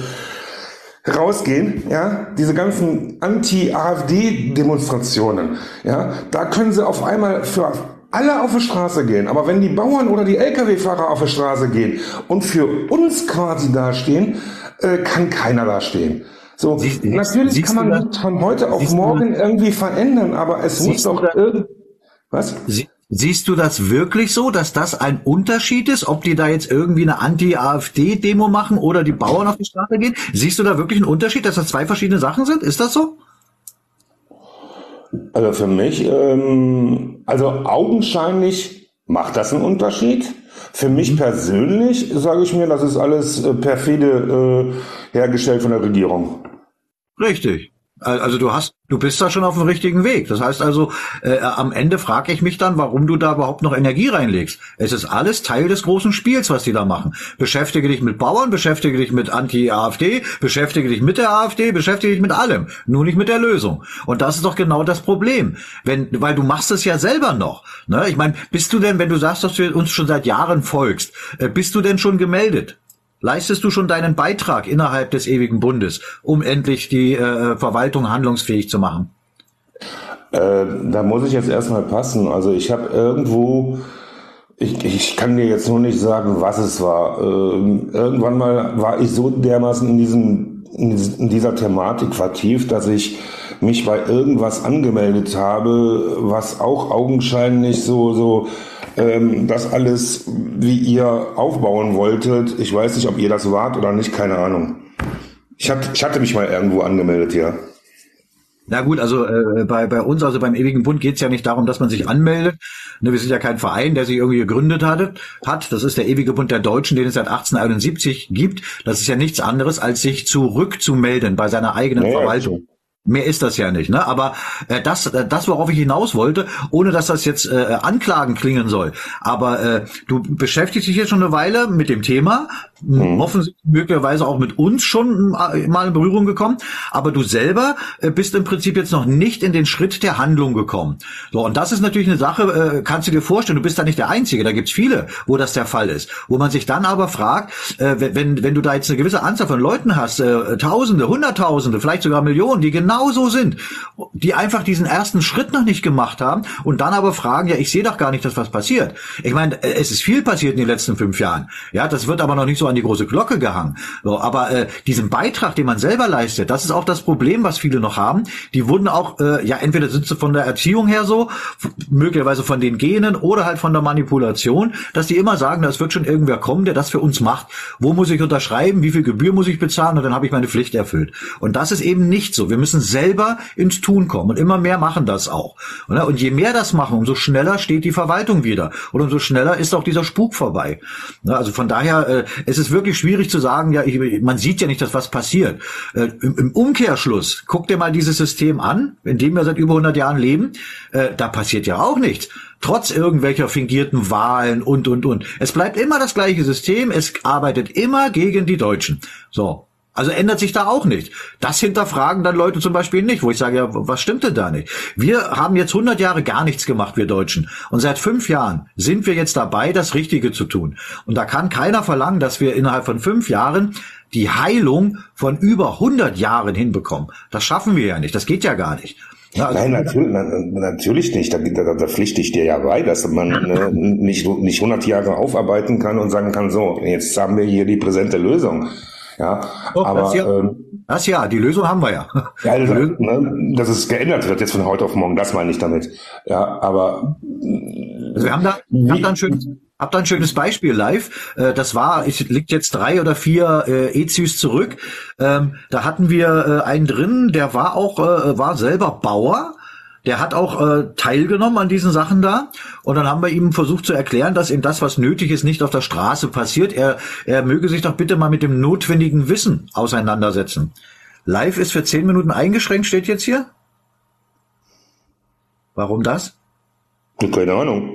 rausgehen, ja, diese ganzen Anti-AfD-Demonstrationen, ja, da können sie auf einmal für alle auf die Straße gehen. Aber wenn die Bauern oder die Lkw-Fahrer auf die Straße gehen und für uns quasi dastehen, äh, kann keiner dastehen. So, Siehst- natürlich siehst kann man das? von heute auf morgen irgendwie verändern, aber es muss doch irgend, was? Sie Siehst du das wirklich so, dass das ein Unterschied ist, ob die da jetzt irgendwie eine Anti-AfD-Demo machen oder die Bauern auf die Straße gehen? Siehst du da wirklich einen Unterschied, dass das zwei verschiedene Sachen sind? Ist das so? Also für mich, ähm, also augenscheinlich macht das einen Unterschied. Für Mhm. mich persönlich sage ich mir, das ist alles äh, perfide äh, hergestellt von der Regierung. Richtig. Al- Also du hast, du bist da schon auf dem richtigen Weg. Das heißt also, äh, am Ende frage ich mich dann, warum du da überhaupt noch Energie reinlegst. Es ist alles Teil des großen Spiels, was die da machen. Beschäftige dich mit Bauern, beschäftige dich mit Anti-AfD, beschäftige dich mit der AfD, beschäftige dich mit allem, nur nicht mit der Lösung. Und das ist doch genau das Problem, wenn, weil du machst es ja selber noch. Ne? Ich meine, bist du denn, wenn du sagst, dass du uns schon seit Jahren folgst, äh, bist du denn schon gemeldet? Leistest du schon deinen Beitrag innerhalb des ewigen Bundes, um endlich die äh, Verwaltung handlungsfähig zu machen? Äh, da muss ich jetzt erstmal passen. Also ich habe irgendwo, ich, ich kann dir jetzt nur nicht sagen, was es war. Ähm, irgendwann mal war ich so dermaßen in diesem in dies- in dieser Thematik vertieft, dass ich mich bei irgendwas angemeldet habe, was auch augenscheinlich so so ähm, das alles wie ihr aufbauen wolltet. Ich weiß nicht, ob ihr das wart oder nicht, keine Ahnung. Ich hatte, ich hatte mich mal irgendwo angemeldet, ja. Na gut, also äh, bei, bei uns, also beim Ewigen Bund geht es ja nicht darum, dass man sich anmeldet. Ne, wir sind ja kein Verein, der sich irgendwie gegründet hatte, hat. Das ist der Ewige Bund der Deutschen, den es seit 1871 gibt. Das ist ja nichts anderes, als sich zurückzumelden bei seiner eigenen Ja, ja, Verwaltung. Mehr ist das ja nicht, ne? Aber äh, das, äh, das, worauf ich hinaus wollte, ohne dass das jetzt äh, Anklagen klingen soll. Aber äh, du beschäftigst dich jetzt schon eine Weile mit dem Thema, Mhm. offensichtlich möglicherweise auch mit uns schon äh, mal in Berührung gekommen. Aber du selber äh, bist im Prinzip jetzt noch nicht in den Schritt der Handlung gekommen. So und das ist natürlich eine Sache. Äh, kannst du dir vorstellen? Du bist da nicht der Einzige. Da gibt's viele, wo das der Fall ist. Wo man sich dann aber fragt, äh, wenn wenn du da jetzt eine gewisse Anzahl von Leuten hast, äh, Tausende, Hunderttausende, vielleicht sogar Millionen, die genauso sind, die einfach diesen ersten Schritt noch nicht gemacht haben und dann aber fragen, ja, ich sehe doch gar nicht, dass was passiert. Ich meine, äh, es ist viel passiert in den letzten fünf Jahren. Ja, das wird aber noch nicht so an die große Glocke gehangen. So, aber äh, diesen Beitrag, den man selber leistet, das ist auch das Problem, was viele noch haben. Die wurden auch, äh, ja, entweder sind sie von der Erziehung her so, möglicherweise von den Genen oder halt von der Manipulation, dass die immer sagen, es wird schon irgendwer kommen, der das für uns macht. Wo muss ich unterschreiben? Wie viel Gebühr muss ich bezahlen? Und dann habe ich meine Pflicht erfüllt. Und das ist eben nicht so. Wir müssen selber ins Tun kommen. Und immer mehr machen das auch. Oder? Und je mehr das machen, umso schneller steht die Verwaltung wieder. Und umso schneller ist auch dieser Spuk vorbei. Na, Also von daher, äh, es ist wirklich schwierig zu sagen, ja, ich, man sieht ja nicht, dass was passiert. Äh, im, Im Umkehrschluss, guck dir mal dieses System an, in dem wir seit über 100 Jahren leben. Äh, da passiert ja auch nichts. Trotz irgendwelcher fingierten Wahlen und, und, und. Es bleibt immer das gleiche System. Es arbeitet immer gegen die Deutschen. So. Also ändert sich da auch nicht. Das hinterfragen dann Leute zum Beispiel nicht, wo ich sage, ja, was stimmt denn da nicht? Wir haben jetzt 100 Jahre gar nichts gemacht, wir Deutschen. Und seit fünf Jahren sind wir jetzt dabei, das Richtige zu tun. Und da kann keiner verlangen, dass wir innerhalb von fünf Jahren die Heilung von über 100 Jahren hinbekommen. Das schaffen wir ja nicht. Das geht ja gar nicht. Also- Nein, natürlich, na- natürlich nicht. Da, da, da pflichte ich dir ja bei, dass man ne, nicht, nicht 100 Jahre aufarbeiten kann und sagen kann, so, jetzt haben wir hier die präsente Lösung. Ja, Doch, aber das, ja, ähm, das ja, die Lösung haben wir ja. ja, Lösung- ne, dass es geändert wird jetzt von heute auf morgen, das meine ich damit. Ja, aber Also wir haben da, ich hab da ein schönes, hab da ein schönes Beispiel live. Äh, Das war, es liegt jetzt drei oder vier äh, Ezys zurück. Ähm, Da hatten wir äh, einen drin, der war auch, war selber Bauer. Der hat auch äh, teilgenommen an diesen Sachen da. Und dann haben wir ihm versucht zu erklären, dass ihm das, was nötig ist, nicht auf der Straße passiert. Er, er möge sich doch bitte mal mit dem notwendigen Wissen auseinandersetzen. Live ist für zehn Minuten eingeschränkt, steht jetzt hier. Warum das? Keine Ahnung.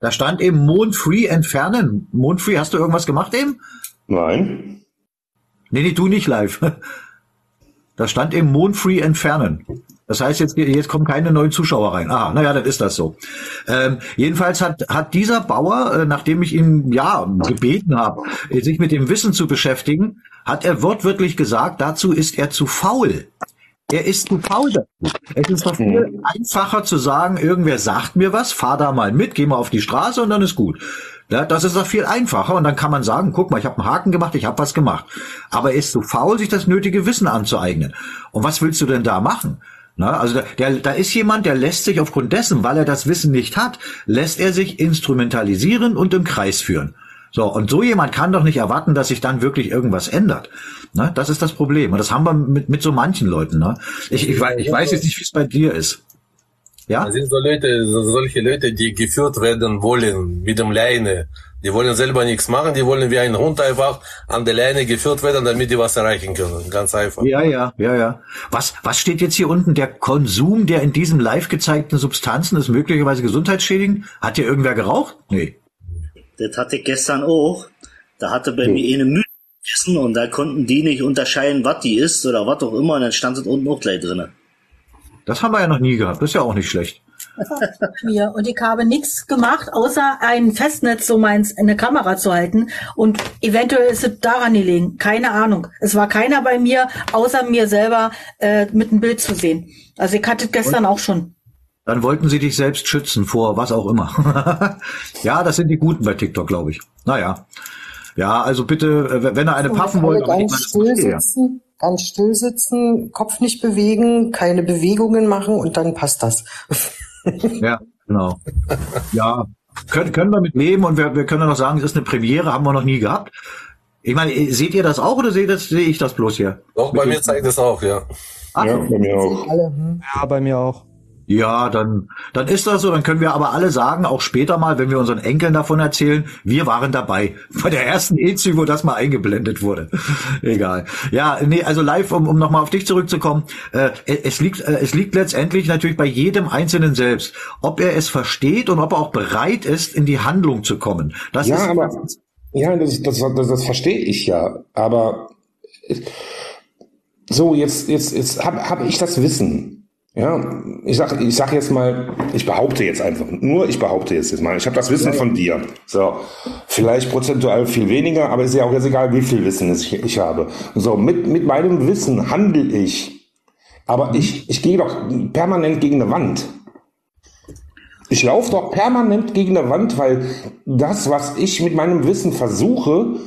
Da stand eben Mondfree entfernen. Mondfree, hast du irgendwas gemacht eben? Nein. Nee, nee, du nicht live. Da stand eben Mondfree entfernen. Das heißt, jetzt, jetzt kommen keine neuen Zuschauer rein. Ah, naja, dann ist das so. Ähm, jedenfalls hat, hat dieser Bauer, äh, nachdem ich ihn ja gebeten habe, äh, sich mit dem Wissen zu beschäftigen, hat er wortwörtlich gesagt, dazu ist er zu faul. Er ist zu faul dazu. Es ist doch viel einfacher zu sagen, irgendwer sagt mir was, fahr da mal mit, geh mal auf die Straße und dann ist gut. Ja, das ist doch viel einfacher und dann kann man sagen, guck mal, ich habe einen Haken gemacht, ich habe was gemacht. Aber er ist zu faul, sich das nötige Wissen anzueignen. Und was willst du denn da machen? Na, also da, der, da ist jemand, der lässt sich aufgrund dessen, weil er das Wissen nicht hat, lässt er sich instrumentalisieren und im Kreis führen. So, und so jemand kann doch nicht erwarten, dass sich dann wirklich irgendwas ändert. Ne? Das ist das Problem. Und das haben wir mit, mit so manchen Leuten. Ne? Ich, ich, weiß, ich weiß jetzt nicht, wie es bei dir ist. Ja? Das sind so Leute, so, solche Leute, die geführt werden wollen mit dem Leine. Die wollen selber nichts machen, die wollen wie ein Hund einfach an der Leine geführt werden, damit die was erreichen können. Ganz einfach. Ja, ja, ja, ja. Was, was steht jetzt hier unten? Der Konsum der in diesem live gezeigten Substanzen ist möglicherweise gesundheitsschädigend? Hat hier irgendwer geraucht? Nee. Das hatte ich gestern auch. Da hatte bei mir eine Mühle gegessen und da konnten die nicht unterscheiden, was die ist oder was auch immer. Und dann stand es unten auch gleich drinne. Das haben wir ja noch nie gehabt. Das ist ja auch nicht schlecht. Mir und ich habe nichts gemacht, außer ein Festnetz so meins in eine Kamera zu halten und eventuell ist es daran gelegen, keine Ahnung. Es war keiner bei mir, außer mir selber äh, mit einem Bild zu sehen. Also ich hatte es gestern auch schon. Dann wollten sie dich selbst schützen vor was auch immer. ja, das sind die Guten bei TikTok, glaube ich. Naja. Ja, also bitte, äh, wenn er eine paffen wollt, ganz still sitzen, ganz still sitzen, Kopf nicht bewegen, keine Bewegungen machen und dann passt das. Ja, genau. Ja, können, können wir mit leben und wir, wir können noch sagen, es ist eine Premiere, haben wir noch nie gehabt. Ich meine, seht ihr das auch oder seht das, sehe ich das bloß hier? Doch, bei mir zeigt es auch, ja. Ach, Ja, bei mir auch. Alle, hm. Ja, bei mir auch. Ja, dann, dann ist das so. Dann können wir aber alle sagen, auch später mal, wenn wir unseren Enkeln davon erzählen, wir waren dabei. Bei der ersten EZÜ, wo das mal eingeblendet wurde. Egal. Ja, nee, also live, um, um nochmal auf dich zurückzukommen. Äh, es liegt, äh, es liegt letztendlich natürlich bei jedem Einzelnen selbst, ob er es versteht und ob er auch bereit ist, in die Handlung zu kommen. Das Ja, ist, aber ja, das, das, das, das verstehe ich ja. Aber so jetzt jetzt jetzt habe hab ich das Wissen. Ja, ich sag ich sag jetzt mal, ich behaupte jetzt einfach, nur ich behaupte jetzt, jetzt mal, ich habe das Wissen von dir. So, vielleicht prozentual viel weniger, aber ist ja auch jetzt egal, wie viel Wissen ich, ich habe. So, mit mit meinem Wissen handle ich, aber ich ich gehe doch permanent gegen eine Wand. Ich laufe doch permanent gegen eine Wand, weil das, was ich mit meinem Wissen versuche,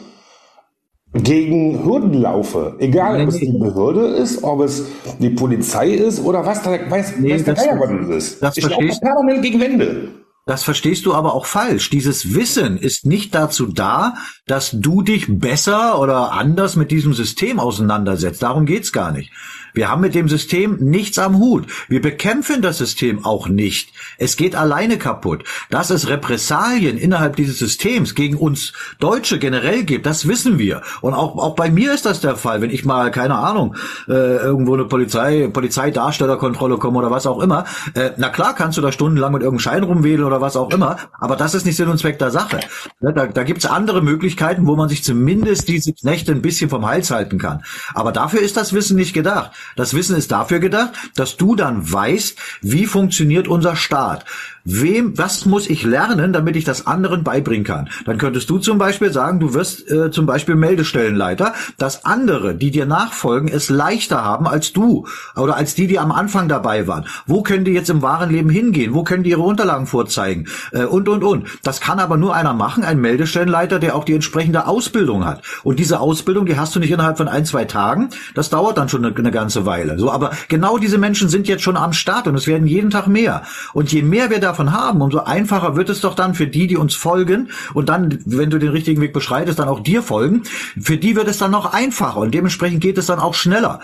gegen Hürden laufe. Egal, ob es die Behörde ist, ob es die Polizei ist oder was da weiß, Nee, weiß der das- Geier, ist. das ich laufe permanent gegen Wände. Das verstehst du aber auch falsch. Dieses Wissen ist nicht dazu da, dass du dich besser oder anders mit diesem System auseinandersetzt. Darum geht's gar nicht. Wir haben mit dem System nichts am Hut. Wir bekämpfen das System auch nicht. Es geht alleine kaputt. Dass es Repressalien innerhalb dieses Systems gegen uns Deutsche generell gibt, das wissen wir. Und auch, auch bei mir ist das der Fall. Wenn ich mal, keine Ahnung, äh, irgendwo eine Polizei, Polizeidarstellerkontrolle komme oder was auch immer, äh, na klar kannst du da stundenlang mit irgendeinem Schein rumwedeln oder was auch immer, aber das ist nicht Sinn und Zweck der Sache. Ne, Da, da gibt's andere Möglichkeiten, wo man sich zumindest diese Knechte ein bisschen vom Hals halten kann. Aber dafür ist das Wissen nicht gedacht. Das Wissen ist dafür gedacht, dass du dann weißt, wie funktioniert unser Staat. Wem, was muss ich lernen, damit ich das anderen beibringen kann? Dann könntest du zum Beispiel sagen, du wirst äh, zum Beispiel Meldestellenleiter, dass andere, die dir nachfolgen, es leichter haben als du oder als die, die am Anfang dabei waren. Wo können die jetzt im wahren Leben hingehen? Wo können die ihre Unterlagen vorzeigen? Äh, und, und, und. Das kann aber nur einer machen, ein Meldestellenleiter, der auch die entsprechende Ausbildung hat. Und diese Ausbildung, die hast du nicht innerhalb von ein, zwei Tagen. Das dauert dann schon eine, eine ganze Weile. So, aber genau diese Menschen sind jetzt schon am Start und es werden jeden Tag mehr. Und je mehr wir davon haben, umso einfacher wird es doch dann für die, die uns folgen und dann, wenn du den richtigen Weg beschreitest, dann auch dir folgen. Für die wird es dann noch einfacher und dementsprechend geht es dann auch schneller.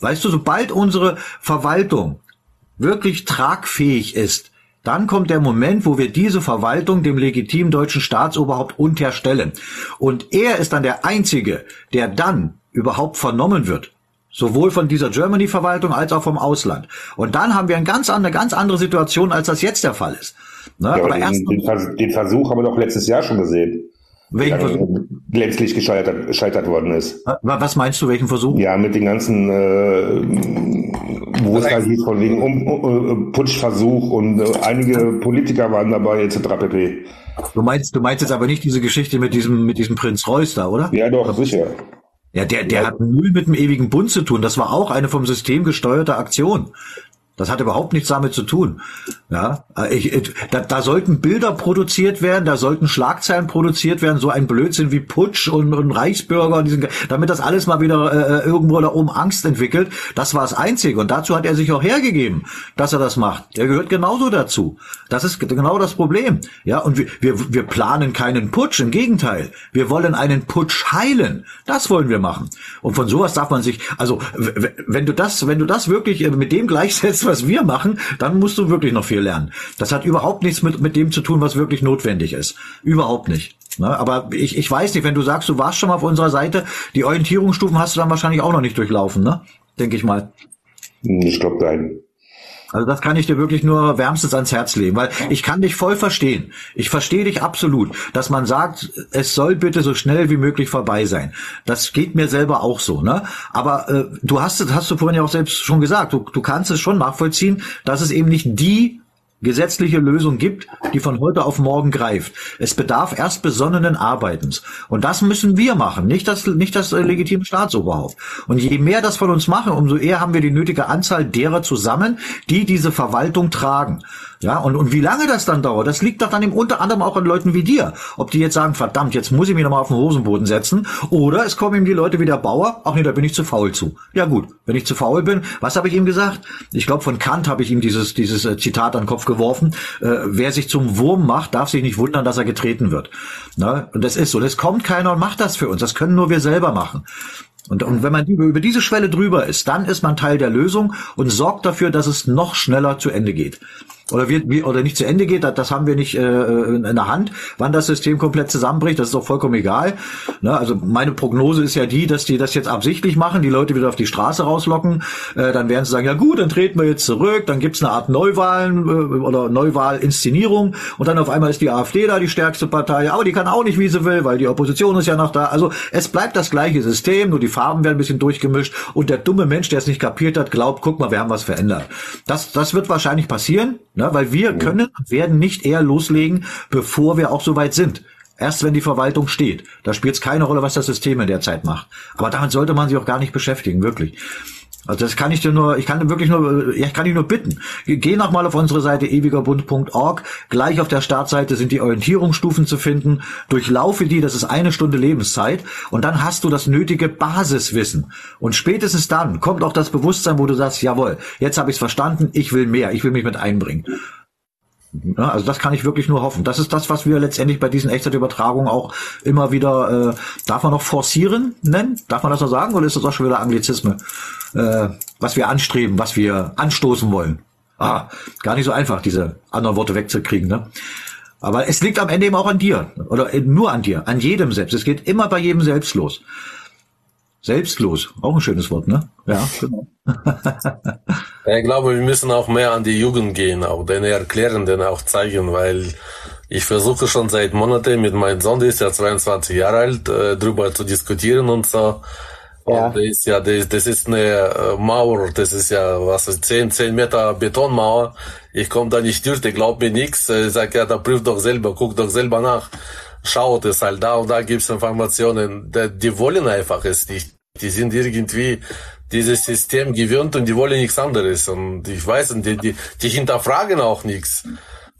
Weißt du, sobald unsere Verwaltung wirklich tragfähig ist, dann kommt der Moment, wo wir diese Verwaltung dem legitimen deutschen Staatsoberhaupt unterstellen. Und er ist dann der Einzige, der dann überhaupt vernommen wird. Sowohl von dieser Germany-Verwaltung als auch vom Ausland. Und dann haben wir eine ganz andere, ganz andere Situation, als das jetzt der Fall ist. Ne? Ja, aber den, den, Vers- den Versuch haben wir doch letztes Jahr schon gesehen. welchen Versuch? Gänzlich gescheitert, gescheitert worden ist. Wa- Was meinst du, welchen Versuch? Ja, mit den ganzen, äh, wo es da hieß, von wegen um, um, Putschversuch und äh, einige Politiker waren dabei, etc. pp. Du meinst, du meinst jetzt aber nicht diese Geschichte mit diesem, mit diesem Prinz Reus da, oder? Ja, doch, sicher. Ja, der, der hat null mit dem ewigen Bund zu tun. Das war auch eine vom System gesteuerte Aktion. Das hat überhaupt nichts damit zu tun. Ja, äh, ich, ich, da, da sollten Bilder produziert werden, da sollten Schlagzeilen produziert werden, so ein Blödsinn wie Putsch und, und Reichsbürger, und diesen, damit das alles mal wieder äh, irgendwo da oben Angst entwickelt. Das war das Einzige. Und dazu hat er sich auch hergegeben, dass er das macht. Der gehört genauso dazu. Das ist genau das Problem. Ja, und wir, wir, wir planen keinen Putsch. Im Gegenteil. Wir wollen einen Putsch heilen. Das wollen wir machen. Und von sowas darf man sich, also, wenn du das, wenn du das wirklich äh, mit dem gleichsetzt, was wir machen, dann musst du wirklich noch viel lernen. Das hat überhaupt nichts mit, mit dem zu tun, was wirklich notwendig ist. Überhaupt nicht. Ne? Aber ich, ich weiß nicht, wenn du sagst, du warst schon mal auf unserer Seite, die Orientierungsstufen hast du dann wahrscheinlich auch noch nicht durchlaufen, ne? Denke ich mal. Ich glaube, nein. Also das kann ich dir wirklich nur wärmstens ans Herz legen, weil ich kann dich voll verstehen. Ich verstehe dich absolut, dass man sagt, es soll bitte so schnell wie möglich vorbei sein. Das geht mir selber auch so, ne? Aber äh, du hast es, hast du vorhin ja auch selbst schon gesagt, du, du kannst es schon nachvollziehen, dass es eben nicht die gesetzliche Lösung gibt, die von heute auf morgen greift. Es bedarf erst besonnenen Arbeitens. Und das müssen wir machen, nicht das, nicht das äh, legitime Staatsoberhaupt. Und je mehr das von uns machen, umso eher haben wir die nötige Anzahl derer zusammen, die diese Verwaltung tragen. Ja, und, und wie lange das dann dauert, das liegt doch dann eben unter anderem auch an Leuten wie dir. Ob die jetzt sagen, verdammt, jetzt muss ich mich nochmal auf den Hosenboden setzen, oder es kommen ihm die Leute wie der Bauer, ach nee, da bin ich zu faul zu. Ja gut, wenn ich zu faul bin, was habe ich ihm gesagt? Ich glaube, von Kant habe ich ihm dieses, dieses äh, Zitat an den Kopf geworfen, äh, wer sich zum Wurm macht, darf sich nicht wundern, dass er getreten wird. Na, und das ist so, das kommt keiner und macht das für uns, das können nur wir selber machen. Und, und wenn man über diese Schwelle drüber ist, dann ist man Teil der Lösung und sorgt dafür, dass es noch schneller zu Ende geht. Oder wird wie, oder nicht zu Ende geht, das, das haben wir nicht äh, in der Hand, wann das System komplett zusammenbricht, das ist doch vollkommen egal. Ne? Also meine Prognose ist ja die, dass die das jetzt absichtlich machen, die Leute wieder auf die Straße rauslocken, äh, dann werden sie sagen, ja gut, dann treten wir jetzt zurück, dann gibt's eine Art Neuwahlen äh, oder Neuwahlinszenierung und dann auf einmal ist die AfD da die stärkste Partei, aber die kann auch nicht, wie sie will, weil die Opposition ist ja noch da. Also es bleibt das gleiche System, nur die Farben werden ein bisschen durchgemischt und der dumme Mensch, der es nicht kapiert hat, glaubt, guck mal, wir haben was verändert. Das, das wird wahrscheinlich passieren, ne? weil wir können und werden nicht eher loslegen, bevor wir auch so weit sind. Erst wenn die Verwaltung steht. Da spielt es keine Rolle, was das System in der Zeit macht. Aber damit sollte man sich auch gar nicht beschäftigen, wirklich. Also das kann ich dir nur, ich kann wirklich nur, ja, ich kann dich nur bitten. Geh noch mal auf unsere Seite ewigerbund.org. Gleich auf der Startseite sind die Orientierungsstufen zu finden. Durchlaufe die, das ist eine Stunde Lebenszeit. Und dann hast du das nötige Basiswissen. Und spätestens dann kommt auch das Bewusstsein, wo du sagst, jawohl, jetzt habe ich es verstanden, ich will mehr, ich will mich mit einbringen. Ja, also das kann ich wirklich nur hoffen. Das ist das, was wir letztendlich bei diesen Echtzeitübertragungen auch immer wieder, äh, darf man noch forcieren nennen? Darf man das noch sagen? Oder ist das auch schon wieder Anglizisme? Äh, was wir anstreben, was wir anstoßen wollen. Ah, gar nicht so einfach, diese anderen Worte wegzukriegen, ne? Aber es liegt am Ende eben auch an dir. Oder nur an dir, an jedem selbst. Es geht immer bei jedem selbst los. Selbstlos, auch ein schönes Wort, ne? Ja, genau. Ich glaube, wir müssen auch mehr an die Jugend gehen, auch denen erklären, denen auch zeigen, weil ich versuche schon seit Monaten mit meinem Sohn, der ist ja 22 Jahre alt, äh, drüber zu diskutieren und so. Ja. Und das ist ja, das, das ist eine äh, Mauer, das ist ja, was ist, 10, 10 Meter Betonmauer. Ich komme da nicht durch, der glaubt mir nichts. Ich sag, ja, da prüf doch selber, guck doch selber nach. Schaut es halt da und da gibt's Informationen. Die, die wollen einfach es nicht. Die sind irgendwie dieses System gewöhnt und die wollen nichts anderes. Und ich weiß, und die, die, die hinterfragen auch nichts.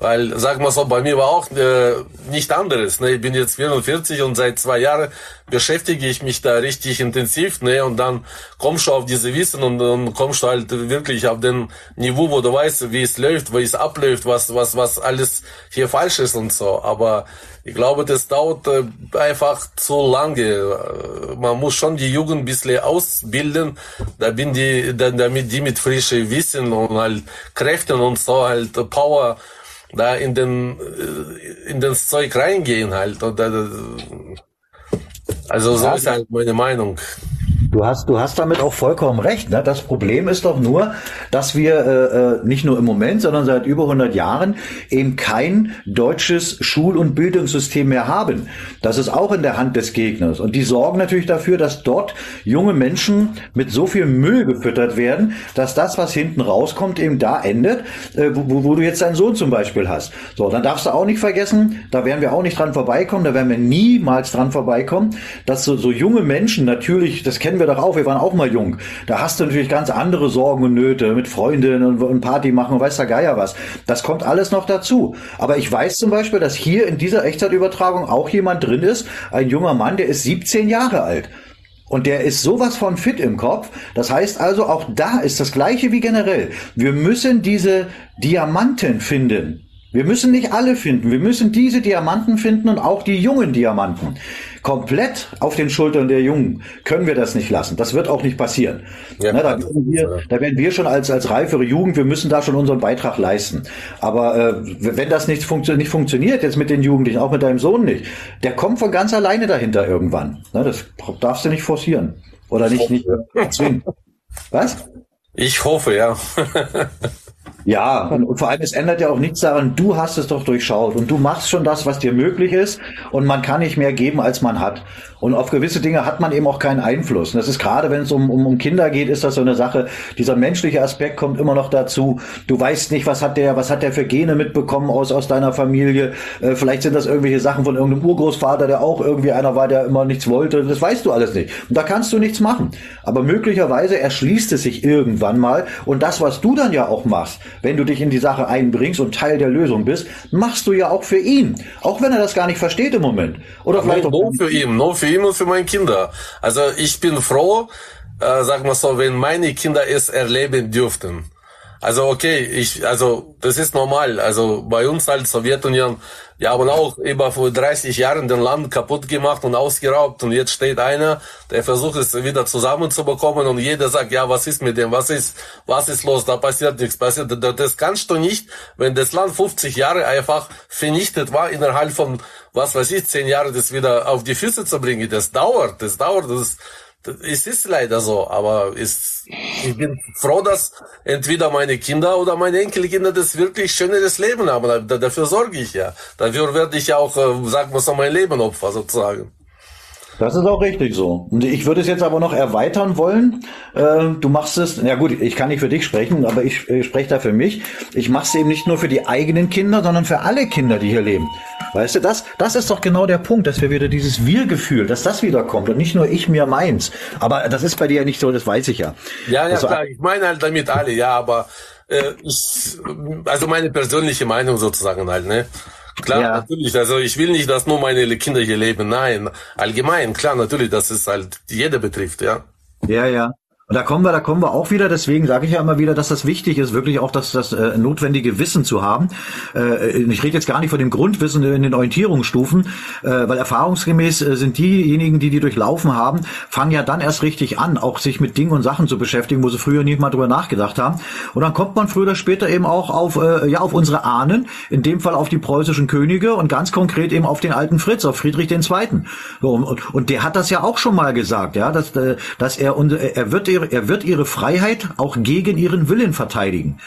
Weil, sag mal so, bei mir war auch äh, nicht anderes. Ne? Ich bin jetzt 44 und seit zwei Jahren beschäftige ich mich da richtig intensiv. Ne? Und dann kommst du auf diese Wissen und dann kommst du halt wirklich auf den Niveau, wo du weißt, wie es läuft, wie es abläuft, was, was, was alles hier falsch ist und so. Aber ich glaube, das dauert äh, einfach zu lange. Äh, Man muss schon die Jugend ein bisschen ausbilden, damit die, damit die mit frischem Wissen und halt Kräften und so halt Power da in den äh, in das Zeug reingehen halt. Und, äh, also so ist halt meine Meinung. Du hast, du hast damit auch vollkommen recht. Ne? Das Problem ist doch nur, dass wir äh, äh, nicht nur im Moment, sondern seit über 100 Jahren eben kein deutsches Schul- und Bildungssystem mehr haben. Das ist auch in der Hand des Gegners. Und die sorgen natürlich dafür, dass dort junge Menschen mit so viel Müll gefüttert werden, dass das, was hinten rauskommt, eben da endet, äh, wo, wo du jetzt deinen Sohn zum Beispiel hast. So, dann darfst du auch nicht vergessen, da werden wir auch nicht dran vorbeikommen, da werden wir niemals dran vorbeikommen, dass so, so junge Menschen natürlich, das kennen wir doch auch, wir waren auch mal jung, da hast du natürlich ganz andere Sorgen und Nöte mit Freundinnen und, und Party machen und weiß der Geier was. Das kommt alles noch dazu. Aber ich weiß zum Beispiel, dass hier in dieser Echtzeitübertragung auch jemand drin ist, ein junger Mann, der ist 17 Jahre alt. Und der ist sowas von fit im Kopf. Das heißt also, auch da ist das Gleiche wie generell. Wir müssen diese Diamanten finden. Wir müssen nicht alle finden. Wir müssen diese Diamanten finden und auch die jungen Diamanten. Komplett auf den Schultern der Jungen können wir das nicht lassen. Das wird auch nicht passieren. Ja, Na, da, also, werden wir, da werden wir schon als, als reifere Jugend, wir müssen da schon unseren Beitrag leisten. Aber äh, wenn das nicht, funktio nicht funktioniert, jetzt mit den Jugendlichen, auch mit deinem Sohn nicht, der kommt von ganz alleine dahinter irgendwann. Na, das darfst du nicht forcieren. Oder nicht, nicht zwingen. Was? Ich hoffe, ja. Ja, und, und vor allem, es ändert ja auch nichts daran, du hast es doch durchschaut und du machst schon das, was dir möglich ist und man kann nicht mehr geben, als man hat. Und auf gewisse Dinge hat man eben auch keinen Einfluss. Und das ist gerade, wenn es um, um, um Kinder geht, ist das so eine Sache. Dieser menschliche Aspekt kommt immer noch dazu. Du weißt nicht, was hat der, was hat der für Gene mitbekommen aus, aus deiner Familie. Äh, vielleicht sind das irgendwelche Sachen von irgendeinem Urgroßvater, der auch irgendwie einer war, der immer nichts wollte. Das weißt du alles nicht. Und da kannst du nichts machen. Aber möglicherweise erschließt es sich irgendwann mal. Und das, was du dann ja auch machst, wenn du dich in die Sache einbringst und Teil der Lösung bist, machst du ja auch für ihn. Auch wenn er das gar nicht versteht im Moment. Oder vielleicht auch nur für ihn, nur für ihn und für meine Kinder. Also ich bin froh, äh, sag mal so, wenn meine Kinder es erleben dürften. Also okay, ich, also das ist normal. Also bei uns als Sowjetunion, wir haben auch über vor 30 Jahren den Land kaputt gemacht und ausgeraubt und jetzt steht einer, der versucht es wieder zusammenzubekommen und jeder sagt, ja, was ist mit dem, was ist, was ist los, da passiert nichts, passiert. Das kannst du nicht, wenn das Land 50 Jahre einfach vernichtet war innerhalb von, was weiß ich, 10 Jahren das wieder auf die Füße zu bringen. Das dauert, das dauert, das ist, es ist leider so, aber ist, ich bin froh, dass entweder meine Kinder oder meine Enkelkinder das wirklich schöneres Leben haben. Da- Dafür sorge ich ja. Dafür werde ich ja auch, äh, sagen wir so, mein Leben opfer sozusagen. Das ist auch richtig so. Und ich würde es jetzt aber noch erweitern wollen. Äh, du machst es, ja gut, ich kann nicht für dich sprechen, aber ich äh, spreche da für mich. Ich mache es eben nicht nur für die eigenen Kinder, sondern für alle Kinder, die hier leben. Weißt du, das, das ist doch genau der Punkt, dass wir wieder dieses Wir-Gefühl, dass das wiederkommt und nicht nur ich mir meins. Aber das ist bei dir ja nicht so, das weiß ich ja. Ja, ja, Also, klar, ich meine halt damit alle, ja, aber äh, ich, also meine persönliche Meinung sozusagen halt, ne? Klar, Ja. natürlich, also ich will nicht, dass nur meine Kinder hier leben, nein, allgemein, klar, natürlich, dass es halt jeder betrifft, ja. Ja, ja. Und da kommen wir, da kommen wir auch wieder. Deswegen sage ich ja immer wieder, dass das wichtig ist, wirklich auch das, das äh, notwendige Wissen zu haben. Äh, ich rede jetzt gar nicht von dem Grundwissen in den Orientierungsstufen, äh, weil erfahrungsgemäß äh, sind diejenigen, die die durchlaufen haben, fangen ja dann erst richtig an, auch sich mit Dingen und Sachen zu beschäftigen, wo sie früher nicht mal drüber nachgedacht haben. Und dann kommt man früher oder später eben auch auf, äh, ja, auf unsere Ahnen, in dem Fall auf die preußischen Könige und ganz konkret eben auf den alten Fritz, auf Friedrich II. So, und, und der hat das ja auch schon mal gesagt, ja, dass, äh, dass er, und er wird ihre, er wird ihre Freiheit auch gegen ihren Willen verteidigen.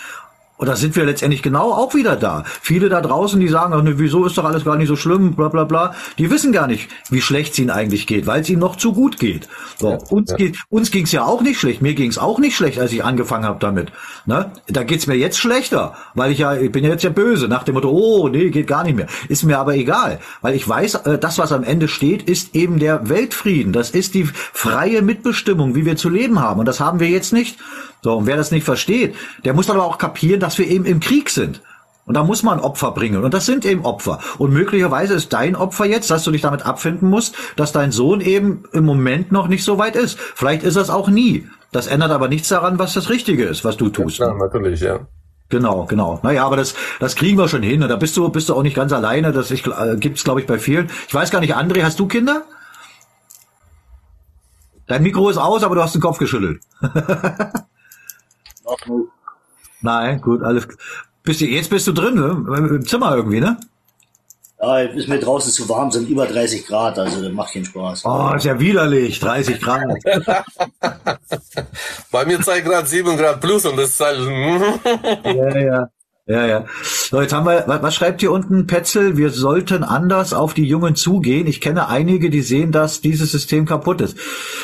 Und da sind wir letztendlich genau auch wieder da. Viele da draußen, die sagen, ach, ne, wieso ist doch alles gar nicht so schlimm, bla bla bla, die wissen gar nicht, wie schlecht es ihnen eigentlich geht, weil es ihnen noch zu gut geht. So, uns ja. geht uns ging's ja auch nicht schlecht, mir ging's auch nicht schlecht, als ich angefangen habe damit. Ne? Da geht's mir jetzt schlechter, weil ich ja, ich bin ja jetzt ja böse, nach dem Motto, oh, nee, geht gar nicht mehr. Ist mir aber egal, weil ich weiß, äh, das, was am Ende steht, ist eben der Weltfrieden. Das ist die freie Mitbestimmung, wie wir zu leben haben. Und das haben wir jetzt nicht. So, und wer das nicht versteht, der muss aber auch kapieren, dass wir eben im Krieg sind. Und da muss man Opfer bringen. Und das sind eben Opfer. Und möglicherweise ist dein Opfer jetzt, dass du dich damit abfinden musst, dass dein Sohn eben im Moment noch nicht so weit ist. Vielleicht ist das auch nie. Das ändert aber nichts daran, was das Richtige ist, was du tust. Ja, natürlich, ja. Genau, genau. Naja, aber das, das kriegen wir schon hin. Und da bist du, bist du auch nicht ganz alleine. Das ich, äh, gibt's, glaube ich, bei vielen. Ich weiß gar nicht, André, hast du Kinder? Dein Mikro ist aus, aber du hast den Kopf geschüttelt. Nein, gut, alles. Bist du, jetzt bist du drin, ne? Im Zimmer irgendwie, ne? Ja, ist mir draußen zu warm, sind über 30 Grad, also das macht keinen Spaß. Oh, ist ja widerlich, 30 Grad. Bei mir zeigt gerade 7 Grad plus und das ist halt. ja, ja. Ja, ja. So, jetzt haben wir, was, schreibt hier unten, Petzel? Wir sollten anders auf die Jungen zugehen. Ich kenne einige, die sehen, dass dieses System kaputt ist.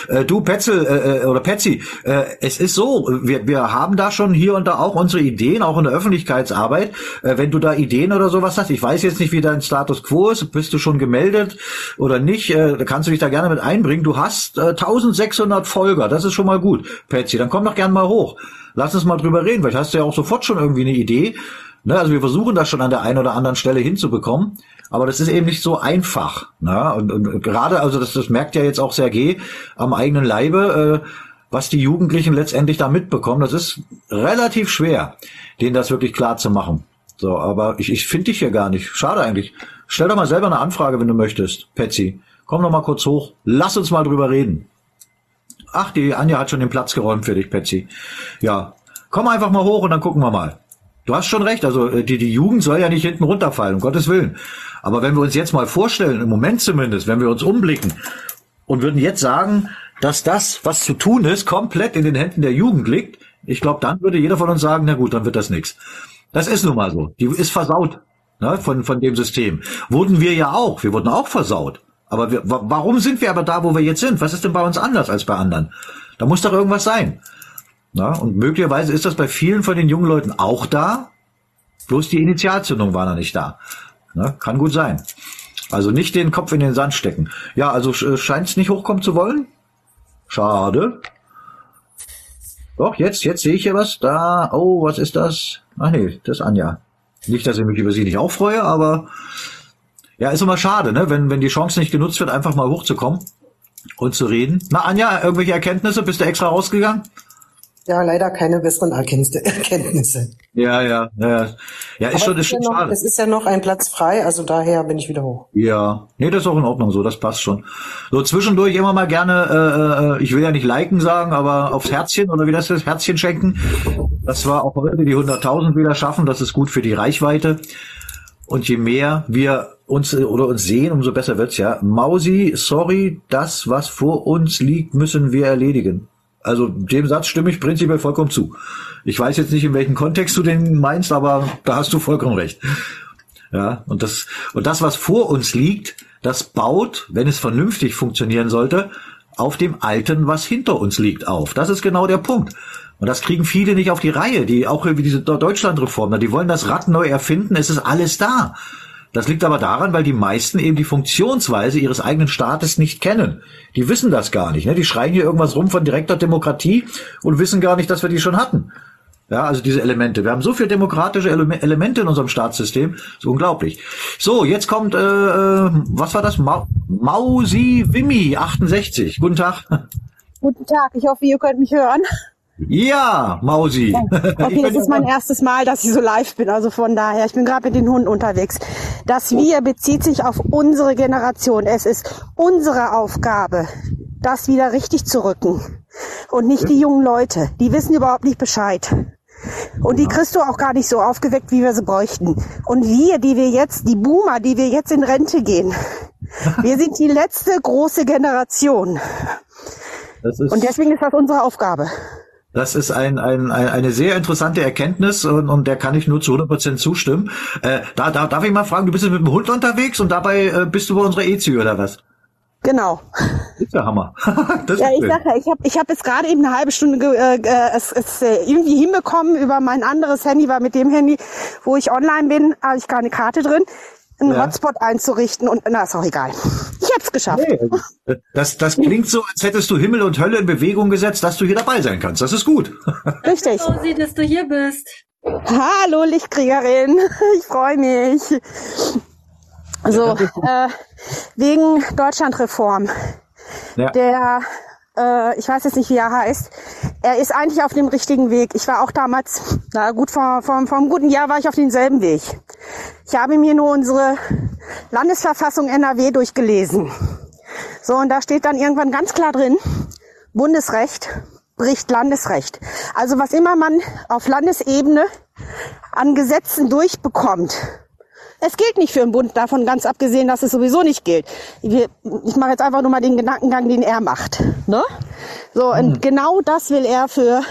Äh, du, Petzel, äh, äh oder Petzi, äh, es ist so, wir, wir haben da schon hier und da auch unsere Ideen, auch in der Öffentlichkeitsarbeit. Äh, wenn du da Ideen oder sowas hast, ich weiß jetzt nicht, wie dein Status quo ist, bist du schon gemeldet oder nicht, äh, kannst du dich da gerne mit einbringen. Du hast äh, 1600 Folger, das ist schon mal gut, Petzi. Dann komm doch gerne mal hoch. Lass uns mal drüber reden. Vielleicht hast du ja auch sofort schon irgendwie eine Idee. Ne? Also wir versuchen das schon an der einen oder anderen Stelle hinzubekommen. Aber das ist eben nicht so einfach. Ne? Und, und gerade, also das, das merkt ja jetzt auch Sergei am eigenen Leibe, äh, was die Jugendlichen letztendlich da mitbekommen. Das ist relativ schwer, denen das wirklich klar zu machen. So, aber ich, ich finde dich hier gar nicht. Schade eigentlich. Stell doch mal selber eine Anfrage, wenn du möchtest, Patsy. Komm doch mal kurz hoch. Lass uns mal drüber reden. Ach, die Anja hat schon den Platz geräumt für dich, Patsy. Ja, komm einfach mal hoch und dann gucken wir mal. Du hast schon recht, also äh, die, die Jugend soll ja nicht hinten runterfallen, um Gottes Willen. Aber wenn wir uns jetzt mal vorstellen, im Moment zumindest, wenn wir uns umblicken und würden jetzt sagen, dass das, was zu tun ist, komplett in den Händen der Jugend liegt, ich glaube, dann würde jeder von uns sagen, na gut, dann wird das nichts. Das ist nun mal so. Die ist versaut ne, von, von dem System. Wurden wir ja auch. Wir wurden auch versaut. Aber wir, warum sind wir aber da, wo wir jetzt sind? Was ist denn bei uns anders als bei anderen? Da muss doch irgendwas sein. Na, und möglicherweise ist das bei vielen von den jungen Leuten auch da. Bloß die Initialzündung war noch nicht da. Na, kann gut sein. Also nicht den Kopf in den Sand stecken. Ja, also scheint es nicht hochkommen zu wollen. Schade. Doch, jetzt, jetzt sehe ich hier was. Da, oh, was ist das? Ach nee, das ist Anja. Nicht, dass ich mich über sie nicht auch freue, aber ja, ist immer schade, ne? wenn, wenn die Chance nicht genutzt wird, einfach mal hochzukommen und zu reden. Na, Anja, irgendwelche Erkenntnisse? Bist du extra rausgegangen? Ja, leider keine besseren Erkenntnisse. Ja, ja, ja. Ja, ist Aber schon, ist schon ja noch, schade. Es ist ja noch ein Platz frei, also daher bin ich wieder hoch. Ja, nee, das ist auch in Ordnung so, das passt schon. So zwischendurch immer mal gerne, äh, äh, ich will ja nicht liken sagen, aber aufs Herzchen oder wie das ist, Herzchen schenken. Das war auch heute die 100.000 wieder schaffen, das ist gut für die Reichweite. Und je mehr wir uns äh, oder uns sehen, umso besser wird's ja. Mausi, sorry, das, was vor uns liegt, müssen wir erledigen. Also dem Satz stimme ich prinzipiell vollkommen zu. Ich weiß jetzt nicht, in welchem Kontext du den meinst, aber da hast du vollkommen recht. Ja, und das, und das, was vor uns liegt, das baut, wenn es vernünftig funktionieren sollte, auf dem Alten, was hinter uns liegt, auf. Das ist genau der Punkt. Und das kriegen viele nicht auf die Reihe, die auch wie diese Deutschlandreform, die wollen das Rad neu erfinden, es ist alles da. Das liegt aber daran, weil die meisten eben die Funktionsweise ihres eigenen Staates nicht kennen. Die wissen das gar nicht. Ne? Die schreien hier irgendwas rum von direkter Demokratie und wissen gar nicht, dass wir die schon hatten. Ja, also diese Elemente. Wir haben so viele demokratische Ele Elemente in unserem Staatssystem. ist unglaublich. So, jetzt kommt, äh, äh was war das? Ma Mausi Wimmi, 68. Guten Tag. Guten Tag, ich hoffe, ihr könnt mich hören. Ja, Mausi. Okay, das ist mein erstes Mal, dass ich so live bin. Also von daher, ich bin gerade mit den Hunden unterwegs. Das Wir bezieht sich auf unsere Generation. Es ist unsere Aufgabe, das wieder richtig zu rücken. Und nicht die jungen Leute. Die wissen überhaupt nicht Bescheid. Und die kriegst du auch gar nicht so aufgeweckt, wie wir sie bräuchten. Und wir, die wir jetzt, die Boomer, die wir jetzt in Rente gehen, wir sind die letzte große Generation. Und deswegen ist das unsere Aufgabe. Das ist ein, ein, ein, eine sehr interessante Erkenntnis und, und der kann ich nur zu 100% zustimmen. Äh, da, da darf ich mal fragen, du bist jetzt mit dem Hund unterwegs und dabei äh, bist du bei unserer E-Züge oder was? Genau. Das ist der Hammer. das ja, ist ich schön. sage ja, ich habe ich hab jetzt gerade eben eine halbe Stunde ge, äh, äh, es, es äh, irgendwie hinbekommen über mein anderes Handy, weil mit dem Handy, wo ich online bin, habe ich keine Karte drin, einen Ja. Hotspot einzurichten und na ist auch egal. Ich hab's geschafft. Nee, das, das klingt so, als hättest du Himmel und Hölle in Bewegung gesetzt, dass du hier dabei sein kannst. Das ist gut. Richtig. Rosi, dass du hier bist. Hallo Lichtkriegerin, ich freue mich. So, äh, wegen Deutschlandreform. Ja. Der, ich weiß jetzt nicht, wie er heißt, er ist eigentlich auf dem richtigen Weg. Ich war auch damals, na gut, vor, vor, vor einem guten Jahr war ich auf demselben Weg. Ich habe mir nur unsere Landesverfassung NRW durchgelesen. So, und da steht dann irgendwann ganz klar drin, Bundesrecht bricht Landesrecht. Also was immer man auf Landesebene an Gesetzen durchbekommt, es gilt nicht für den Bund, davon ganz abgesehen, dass es sowieso nicht gilt. Wir- Ich mache jetzt einfach nur mal den Gedankengang, den er macht. Ne? So, und genau das will er für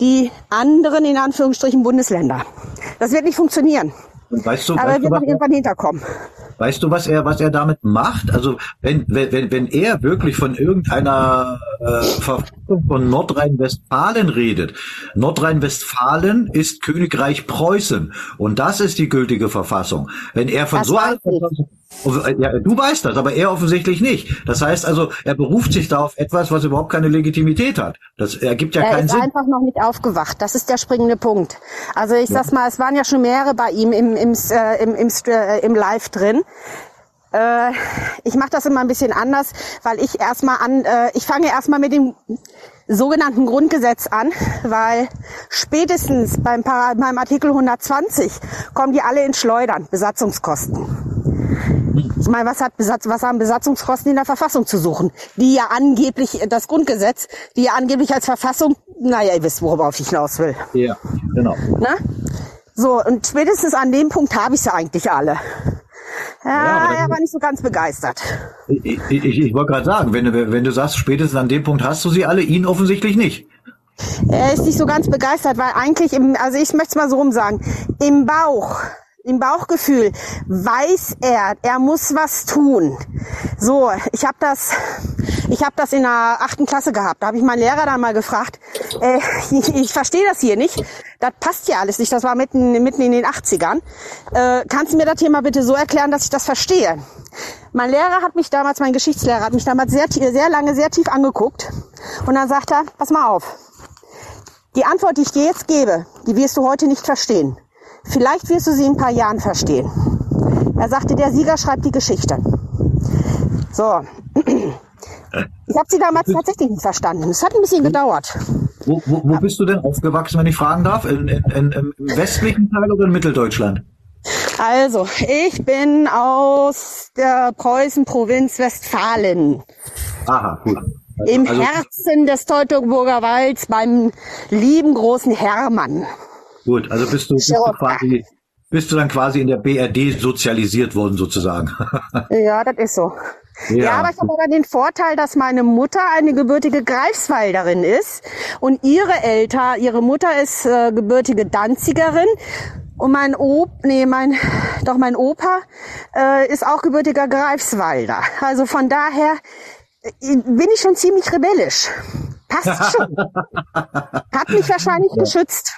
die anderen, in Anführungsstrichen, Bundesländer. Das wird nicht funktionieren. Und weißt du, Aber er wird was noch irgendwann hinterkommen. Weißt du, was er, was er damit macht? Also wenn, wenn, wenn- er wirklich von irgendeiner äh, Verfassung von Nordrhein-Westfalen redet, Nordrhein-Westfalen ist Königreich Preußen und das ist die gültige Verfassung. Wenn er von Das so einer ja, du weißt das, aber er offensichtlich nicht. Das heißt also, er beruft sich da auf etwas, was überhaupt keine Legitimität hat. Das ergibt ja Er keinen ist Sinn. einfach noch nicht aufgewacht. Das ist der springende Punkt. Also ich sag's mal, es waren ja schon mehrere bei ihm im, im, äh, im, im, äh, im Live drin. Äh, ich mache das immer ein bisschen anders, weil ich erstmal an, äh, ich fange erstmal mit dem sogenannten Grundgesetz an, weil spätestens beim, Para beim Artikel 120 kommen die alle ins Schleudern, Besatzungskosten. Ich meine, was, hat Besatz, was haben Besatzungskosten in der Verfassung zu suchen? Die ja angeblich, das Grundgesetz, die ja angeblich als Verfassung, naja, ihr wisst, worauf ich hinaus will. Ja, genau. Ne? So, und spätestens an dem Punkt habe ich sie eigentlich alle. Ja, aber er war nicht so ganz begeistert. Ich, ich, ich wollte gerade sagen, wenn du, wenn du sagst, spätestens an dem Punkt hast du sie alle, ihn offensichtlich nicht. Er ist nicht so ganz begeistert, weil eigentlich, im, also ich möchte es mal so rum sagen, im Bauch, im Bauchgefühl weiß er, er muss was tun. So, ich habe das, ich habe das in der achten Klasse gehabt. Da habe ich meinen Lehrer dann mal gefragt, äh, ich, ich verstehe das hier nicht. Das passt hier alles nicht. Das war mitten, mitten in den 80ern. Äh, kannst du mir das hier mal bitte so erklären, dass ich das verstehe? Mein Lehrer hat mich damals, mein Geschichtslehrer hat mich damals sehr, sehr lange, sehr tief angeguckt. Und dann sagt er, pass mal auf. Die Antwort, die ich dir jetzt gebe, die wirst du heute nicht verstehen. Vielleicht wirst du sie in ein paar Jahren verstehen. Er sagte, der Sieger schreibt die Geschichte. So. Ich habe sie damals tatsächlich nicht verstanden. Es hat ein bisschen gedauert. Wo, wo, wo bist du denn aufgewachsen, wenn ich fragen darf? In, in, in, Im westlichen Teil oder in Mitteldeutschland? Also, ich bin aus der Preußen-Provinz Westfalen. Aha, gut. Im Also- Herzen des Teutoburger Walds beim lieben großen Hermann. Gut, also bist du, bist du Sherlock. quasi, bist du dann quasi in der BRD sozialisiert worden sozusagen. Ja, das ist so. Ja, Ja. aber ich habe aber den Vorteil, dass meine Mutter eine gebürtige Greifswalderin ist und ihre Eltern, ihre Mutter ist äh, gebürtige Danzigerin und mein Op, nee, mein, doch mein Opa äh, ist auch gebürtiger Greifswalder. Also von daher äh, bin ich schon ziemlich rebellisch. Passt schon. Hat mich wahrscheinlich geschützt.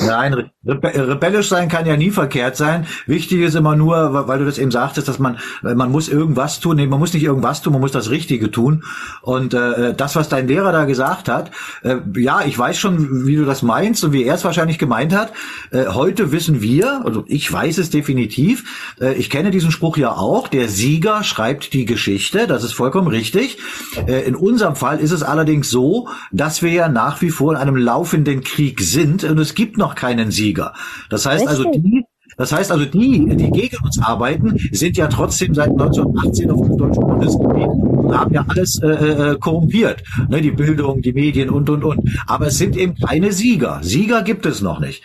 Nein, re rebe- rebellisch sein kann ja nie verkehrt sein. Wichtig ist immer nur, weil du das eben sagtest, dass man, man muss irgendwas tun. Nee, man muss nicht irgendwas tun, man muss das Richtige tun. Und äh, das, was dein Lehrer da gesagt hat, äh, ja, ich weiß schon, wie du das meinst und wie er es wahrscheinlich gemeint hat. Äh, heute wissen wir, also ich weiß es definitiv, äh, ich kenne diesen Spruch ja auch, der Sieger schreibt die Geschichte, das ist vollkommen richtig. Äh, in unserem Fall ist es allerdings so, dass wir ja nach wie vor in einem laufenden Krieg sind und es gibt noch keinen Sieger. Das heißt also, Richtig. die, das heißt also, die, die gegen uns arbeiten, sind ja trotzdem seit 1918 auf dem deutschen Bundesgebiet und haben ja alles äh, äh, korrumpiert. Ne, die Bildung, die Medien und, und, und. Aber es sind eben keine Sieger. Sieger gibt es noch nicht.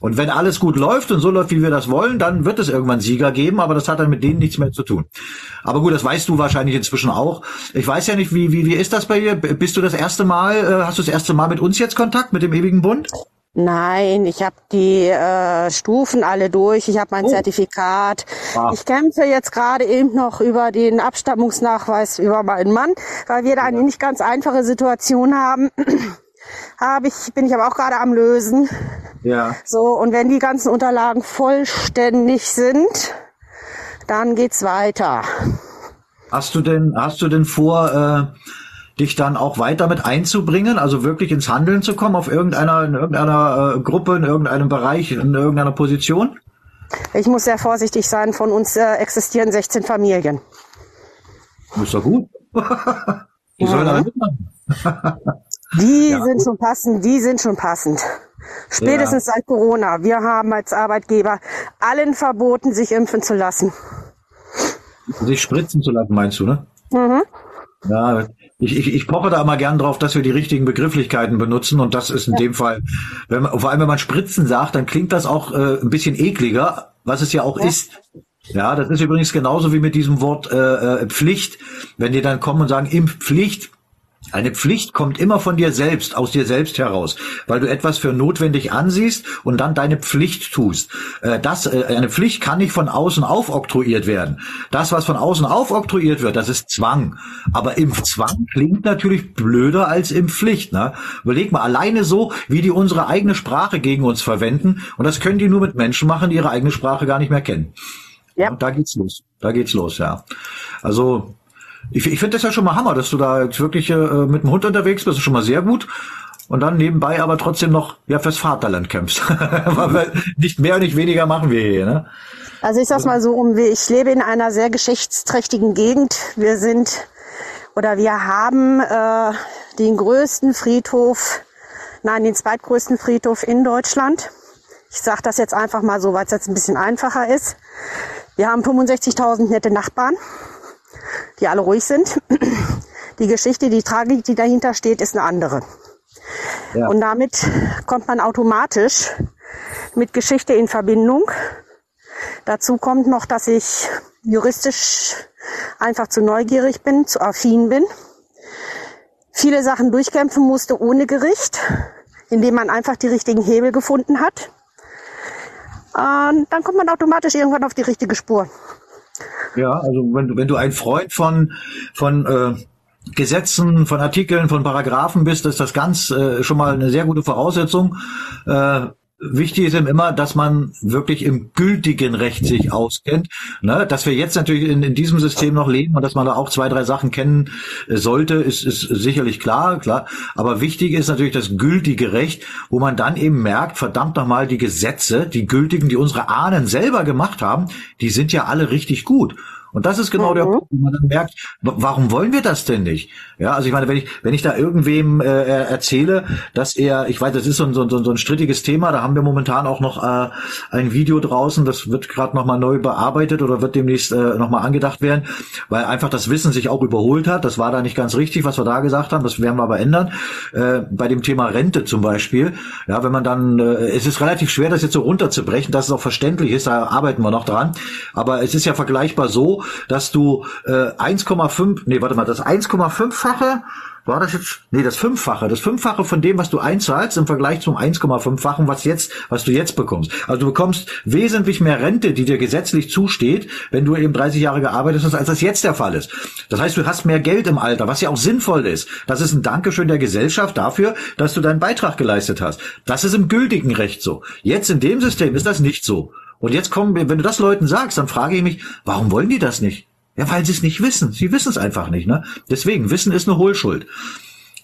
Und wenn alles gut läuft und so läuft, wie wir das wollen, dann wird es irgendwann Sieger geben, aber das hat dann mit denen nichts mehr zu tun. Aber gut, das weißt du wahrscheinlich inzwischen auch. Ich weiß ja nicht, wie, wie, wie ist das bei dir? Bist du das erste Mal, äh, hast du das erste Mal mit uns jetzt Kontakt, mit dem ewigen Bund? Nein, ich habe die äh, Stufen alle durch. Ich habe mein Zertifikat. Ah. Ich kämpfe jetzt gerade eben noch über den Abstammungsnachweis über meinen Mann, weil wir da eine nicht ganz einfache Situation haben. Habe ich, bin ich aber auch gerade am Lösen. Ja. So, und wenn die ganzen Unterlagen vollständig sind, dann geht's weiter. Hast du denn, hast du denn vor, äh, dich dann auch weiter mit einzubringen, also wirklich ins Handeln zu kommen auf irgendeiner, in irgendeiner äh, Gruppe, in irgendeinem Bereich, in irgendeiner Position? Ich muss sehr vorsichtig sein. Von uns äh, existieren 16 Familien. Ist doch gut. Die sollen alle mitmachen. Die Ja. sind schon passend, die sind schon passend. Spätestens seit Corona. Wir haben als Arbeitgeber allen verboten, sich impfen zu lassen. Sich spritzen zu lassen, meinst du, ne? Mhm. Ja, ich, ich, ich poche da immer gern drauf, dass wir die richtigen Begrifflichkeiten benutzen und das ist in dem Fall, wenn man, vor allem wenn man Spritzen sagt, dann klingt das auch äh, ein bisschen ekliger, was es ja auch ist. Ja, das ist übrigens genauso wie mit diesem Wort äh, äh, Pflicht. Wenn die dann kommen und sagen Impfpflicht, eine Pflicht kommt immer von dir selbst, aus dir selbst heraus, weil du etwas für notwendig ansiehst und dann deine Pflicht tust. Äh, Das, äh, eine Pflicht kann nicht von außen aufoktroyiert werden. Das, was von außen aufoktroyiert wird, das ist Zwang. Aber Impfzwang klingt natürlich blöder als Impfpflicht. Ne? Überleg mal, alleine so, wie die unsere eigene Sprache gegen uns verwenden, und das können die nur mit Menschen machen, die ihre eigene Sprache gar nicht mehr kennen. Ja. Da geht's los. Da geht's los, ja. Also, ich, ich finde das ja schon mal Hammer, dass du da jetzt wirklich äh, mit dem Hund unterwegs bist, das ist schon mal sehr gut. Und dann nebenbei aber trotzdem noch ja fürs Vaterland kämpfst. Nicht mehr und nicht weniger machen wir hier, ne? Also ich sag's mal so um, ich lebe in einer sehr geschichtsträchtigen Gegend. Wir sind oder wir haben äh, den größten Friedhof, nein, den zweitgrößten Friedhof in Deutschland. Ich sage das jetzt einfach mal so, weil es jetzt ein bisschen einfacher ist. Wir haben 65.000 nette Nachbarn, die alle ruhig sind. Die Geschichte, die Tragik, die dahinter steht, ist eine andere. Ja. Und damit kommt man automatisch mit Geschichte in Verbindung. Dazu kommt noch, dass ich juristisch einfach zu neugierig bin, zu affin bin. Viele Sachen durchkämpfen musste ohne Gericht, indem man einfach die richtigen Hebel gefunden hat. Und dann kommt man automatisch irgendwann auf die richtige Spur. Ja, also wenn du, wenn du ein Freund von, von äh, Gesetzen, von Artikeln, von Paragraphen bist, ist das ganz äh, schon mal eine sehr gute Voraussetzung. Äh, Wichtig ist eben immer, dass man wirklich im gültigen Recht sich auskennt. Ne? Dass wir jetzt natürlich in, in diesem System noch leben und dass man da auch zwei, drei Sachen kennen äh, sollte, ist, ist sicherlich klar, klar. Aber wichtig ist natürlich das gültige Recht, wo man dann eben merkt, verdammt nochmal, die Gesetze, die gültigen, die unsere Ahnen selber gemacht haben, die sind ja alle richtig gut. Und das ist genau der Punkt, wo man dann merkt, wa- warum wollen wir das denn nicht? Ja, also ich meine, wenn ich, wenn ich da irgendwem äh, erzähle, dass er, ich weiß, das ist so ein, so, ein, so ein strittiges Thema, da haben wir momentan auch noch äh, ein Video draußen, das wird gerade nochmal neu bearbeitet oder wird demnächst äh, nochmal angedacht werden, weil einfach das Wissen sich auch überholt hat. Das war da nicht ganz richtig, was wir da gesagt haben, das werden wir aber ändern. Äh, bei dem Thema Rente zum Beispiel, ja, wenn man dann, äh, es ist relativ schwer, das jetzt so runterzubrechen, dass es auch verständlich ist, da arbeiten wir noch dran. Aber es ist ja vergleichbar so, dass du äh, 1,5, nee, warte mal, das 1,5-fache, war das jetzt, nee, das Fünffache, das Fünffache von dem, was du einzahlst im Vergleich zum 1,5-fachen, was jetzt, was du jetzt bekommst. Also du bekommst wesentlich mehr Rente, die dir gesetzlich zusteht, wenn du eben 30 Jahre gearbeitet hast, als das jetzt der Fall ist. Das heißt, du hast mehr Geld im Alter, was ja auch sinnvoll ist. Das ist ein Dankeschön der Gesellschaft dafür, dass du deinen Beitrag geleistet hast. Das ist im gültigen Recht so. Jetzt in dem System ist das nicht so. Und jetzt kommen wir, wenn du das Leuten sagst, dann frage ich mich, warum wollen die das nicht? Ja, weil sie es nicht wissen. Sie wissen es einfach nicht, ne? Deswegen, Wissen ist eine Hohlschuld.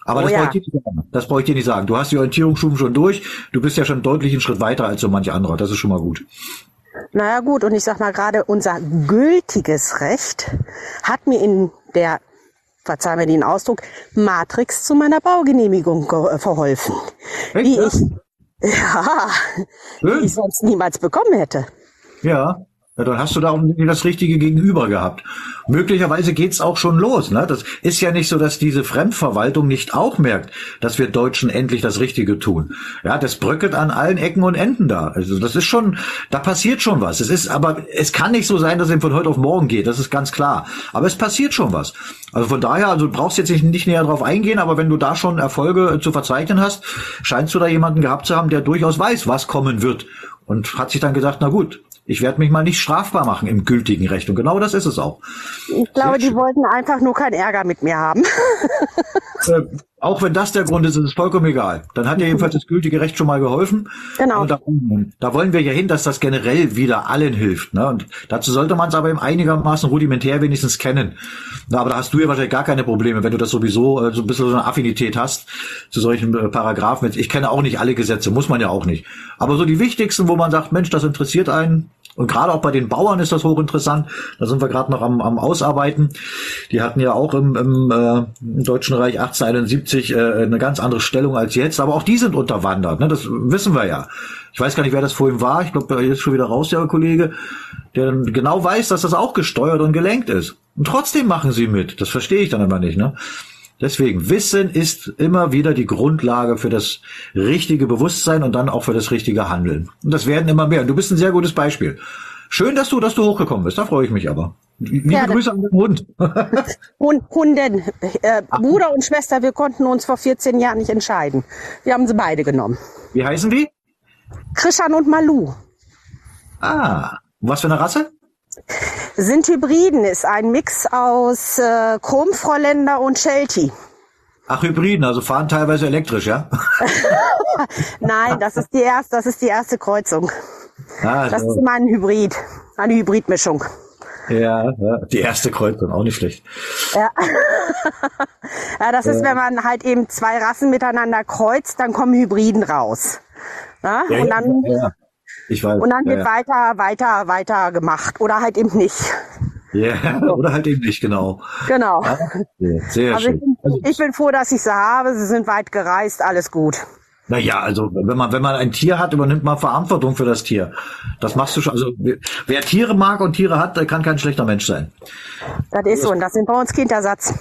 Aber Oh das ja. brauche ich dir nicht sagen. Das brauche ich dir nicht sagen. Du hast die Orientierungsstufen schon durch. Du bist ja schon deutlich einen Schritt weiter als so manch anderer. Das ist schon mal gut. Naja gut, und ich sag mal gerade, unser gültiges Recht hat mir in der, verzeih mir den Ausdruck, Matrix zu meiner Baugenehmigung ge- äh, verholfen. die ich, ja, die ich sonst niemals bekommen hätte. Ja. Ja, dann hast du da auch das richtige Gegenüber gehabt. Möglicherweise geht's auch schon los. Ne? Das ist ja nicht so, dass diese Fremdverwaltung nicht auch merkt, dass wir Deutschen endlich das Richtige tun. Ja, das bröckelt an allen Ecken und Enden da. Also das ist schon, da passiert schon was. Es ist, aber es kann nicht so sein, dass es von heute auf morgen geht. Das ist ganz klar. Aber es passiert schon was. Also von daher, also du brauchst jetzt nicht, nicht näher drauf eingehen, aber wenn du da schon Erfolge äh, zu verzeichnen hast, scheinst du da jemanden gehabt zu haben, der durchaus weiß, was kommen wird. Und hat sich dann gesagt, na gut, ich werde mich mal nicht strafbar machen im gültigen Recht. Und genau das ist es auch. Ich glaube, die wollten einfach nur keinen Ärger mit mir haben. Äh, Auch wenn das der Grund ist, ist es vollkommen egal. Dann hat ja jedenfalls das gültige Recht schon mal geholfen. Genau. Und da, da wollen wir ja hin, dass das generell wieder allen hilft. Ne? Und dazu sollte man es aber eben einigermaßen rudimentär wenigstens kennen. Na, aber da hast du ja wahrscheinlich gar keine Probleme, wenn du das sowieso äh, so ein bisschen so eine Affinität hast zu solchen äh, Paragraphen. Ich kenne auch nicht alle Gesetze, muss man ja auch nicht. Aber so die wichtigsten, wo man sagt, Mensch, das interessiert einen, und gerade auch bei den Bauern ist das hochinteressant. Da sind wir gerade noch am, am Ausarbeiten. Die hatten ja auch im, im, äh, im Deutschen Reich 1871 äh, eine ganz andere Stellung als jetzt. Aber auch die sind unterwandert. Ne? Das wissen wir ja. Ich weiß gar nicht, wer das vorhin war. Ich glaube, jetzt schon wieder raus, der Kollege, der genau weiß, dass das auch gesteuert und gelenkt ist. Und trotzdem machen sie mit. Das verstehe ich dann immer nicht. Ne? Deswegen, Wissen ist immer wieder die Grundlage für das richtige Bewusstsein und dann auch für das richtige Handeln. Und das werden immer mehr. Und du bist ein sehr gutes Beispiel. Schön, dass du, dass du hochgekommen bist. Da freue ich mich aber. Liebe Gerne. Grüße an den Hund. Hund, Hunden, äh, Bruder und Schwester, wir konnten uns vor 14 Jahren nicht entscheiden. Wir haben sie beide genommen. Wie heißen die? Krishan und Malu Ah, was für eine Rasse? Sind Hybriden, ist ein Mix aus äh, Chromfräuländer und Sheltie. Ach, Hybriden, also fahren teilweise elektrisch, ja? Nein, das ist die erste, das ist die erste Kreuzung. Ah, Das ist so. immer ein Hybrid, eine Hybridmischung. ja, ja, die erste Kreuzung, auch nicht schlecht. Ja. ja, das ist, wenn man halt eben zwei Rassen miteinander kreuzt, dann kommen Hybriden raus. Ja? Und dann, ja. Ich weiß. und dann ja, wird ja. weiter, weiter, weiter gemacht. Oder halt eben nicht. Ja, oder halt eben nicht, genau. Genau. Ja, sehr Also ich schön. bin, ich bin froh, dass ich sie habe. Sie sind weit gereist, alles gut. Naja, also wenn man wenn man ein Tier hat, übernimmt man Verantwortung für das Tier. Das machst du schon. Also wer- Tiere mag und Tiere hat, der kann kein schlechter Mensch sein. Das ist so. Und das sind bei uns Kindersatz.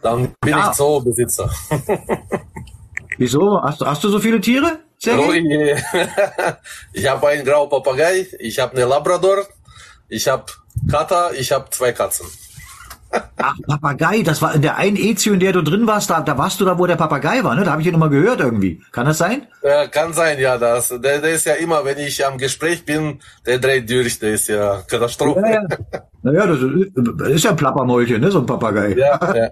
Dann bin Ja. ich Zoobesitzer. Wieso? Hast, du- hast du so viele Tiere? Je. Ich habe einen grauen Papagei, ich habe eine Labrador, ich habe Kater, ich habe zwei Katzen. Ach, Papagei, das war in der einen Ezio, in der du drin warst, da, da warst du da, wo der Papagei war, ne? Da habe ich ihn immer gehört irgendwie. Kann das sein? Äh, kann sein, ja. Das, der, der ist ja immer, wenn ich am Gespräch bin, der dreht durch, der ist ja Katastrophe. Ja, ja. Naja, das ist, ja ein Plappermäulchen, ne? So ein Papagei. Ja, ja,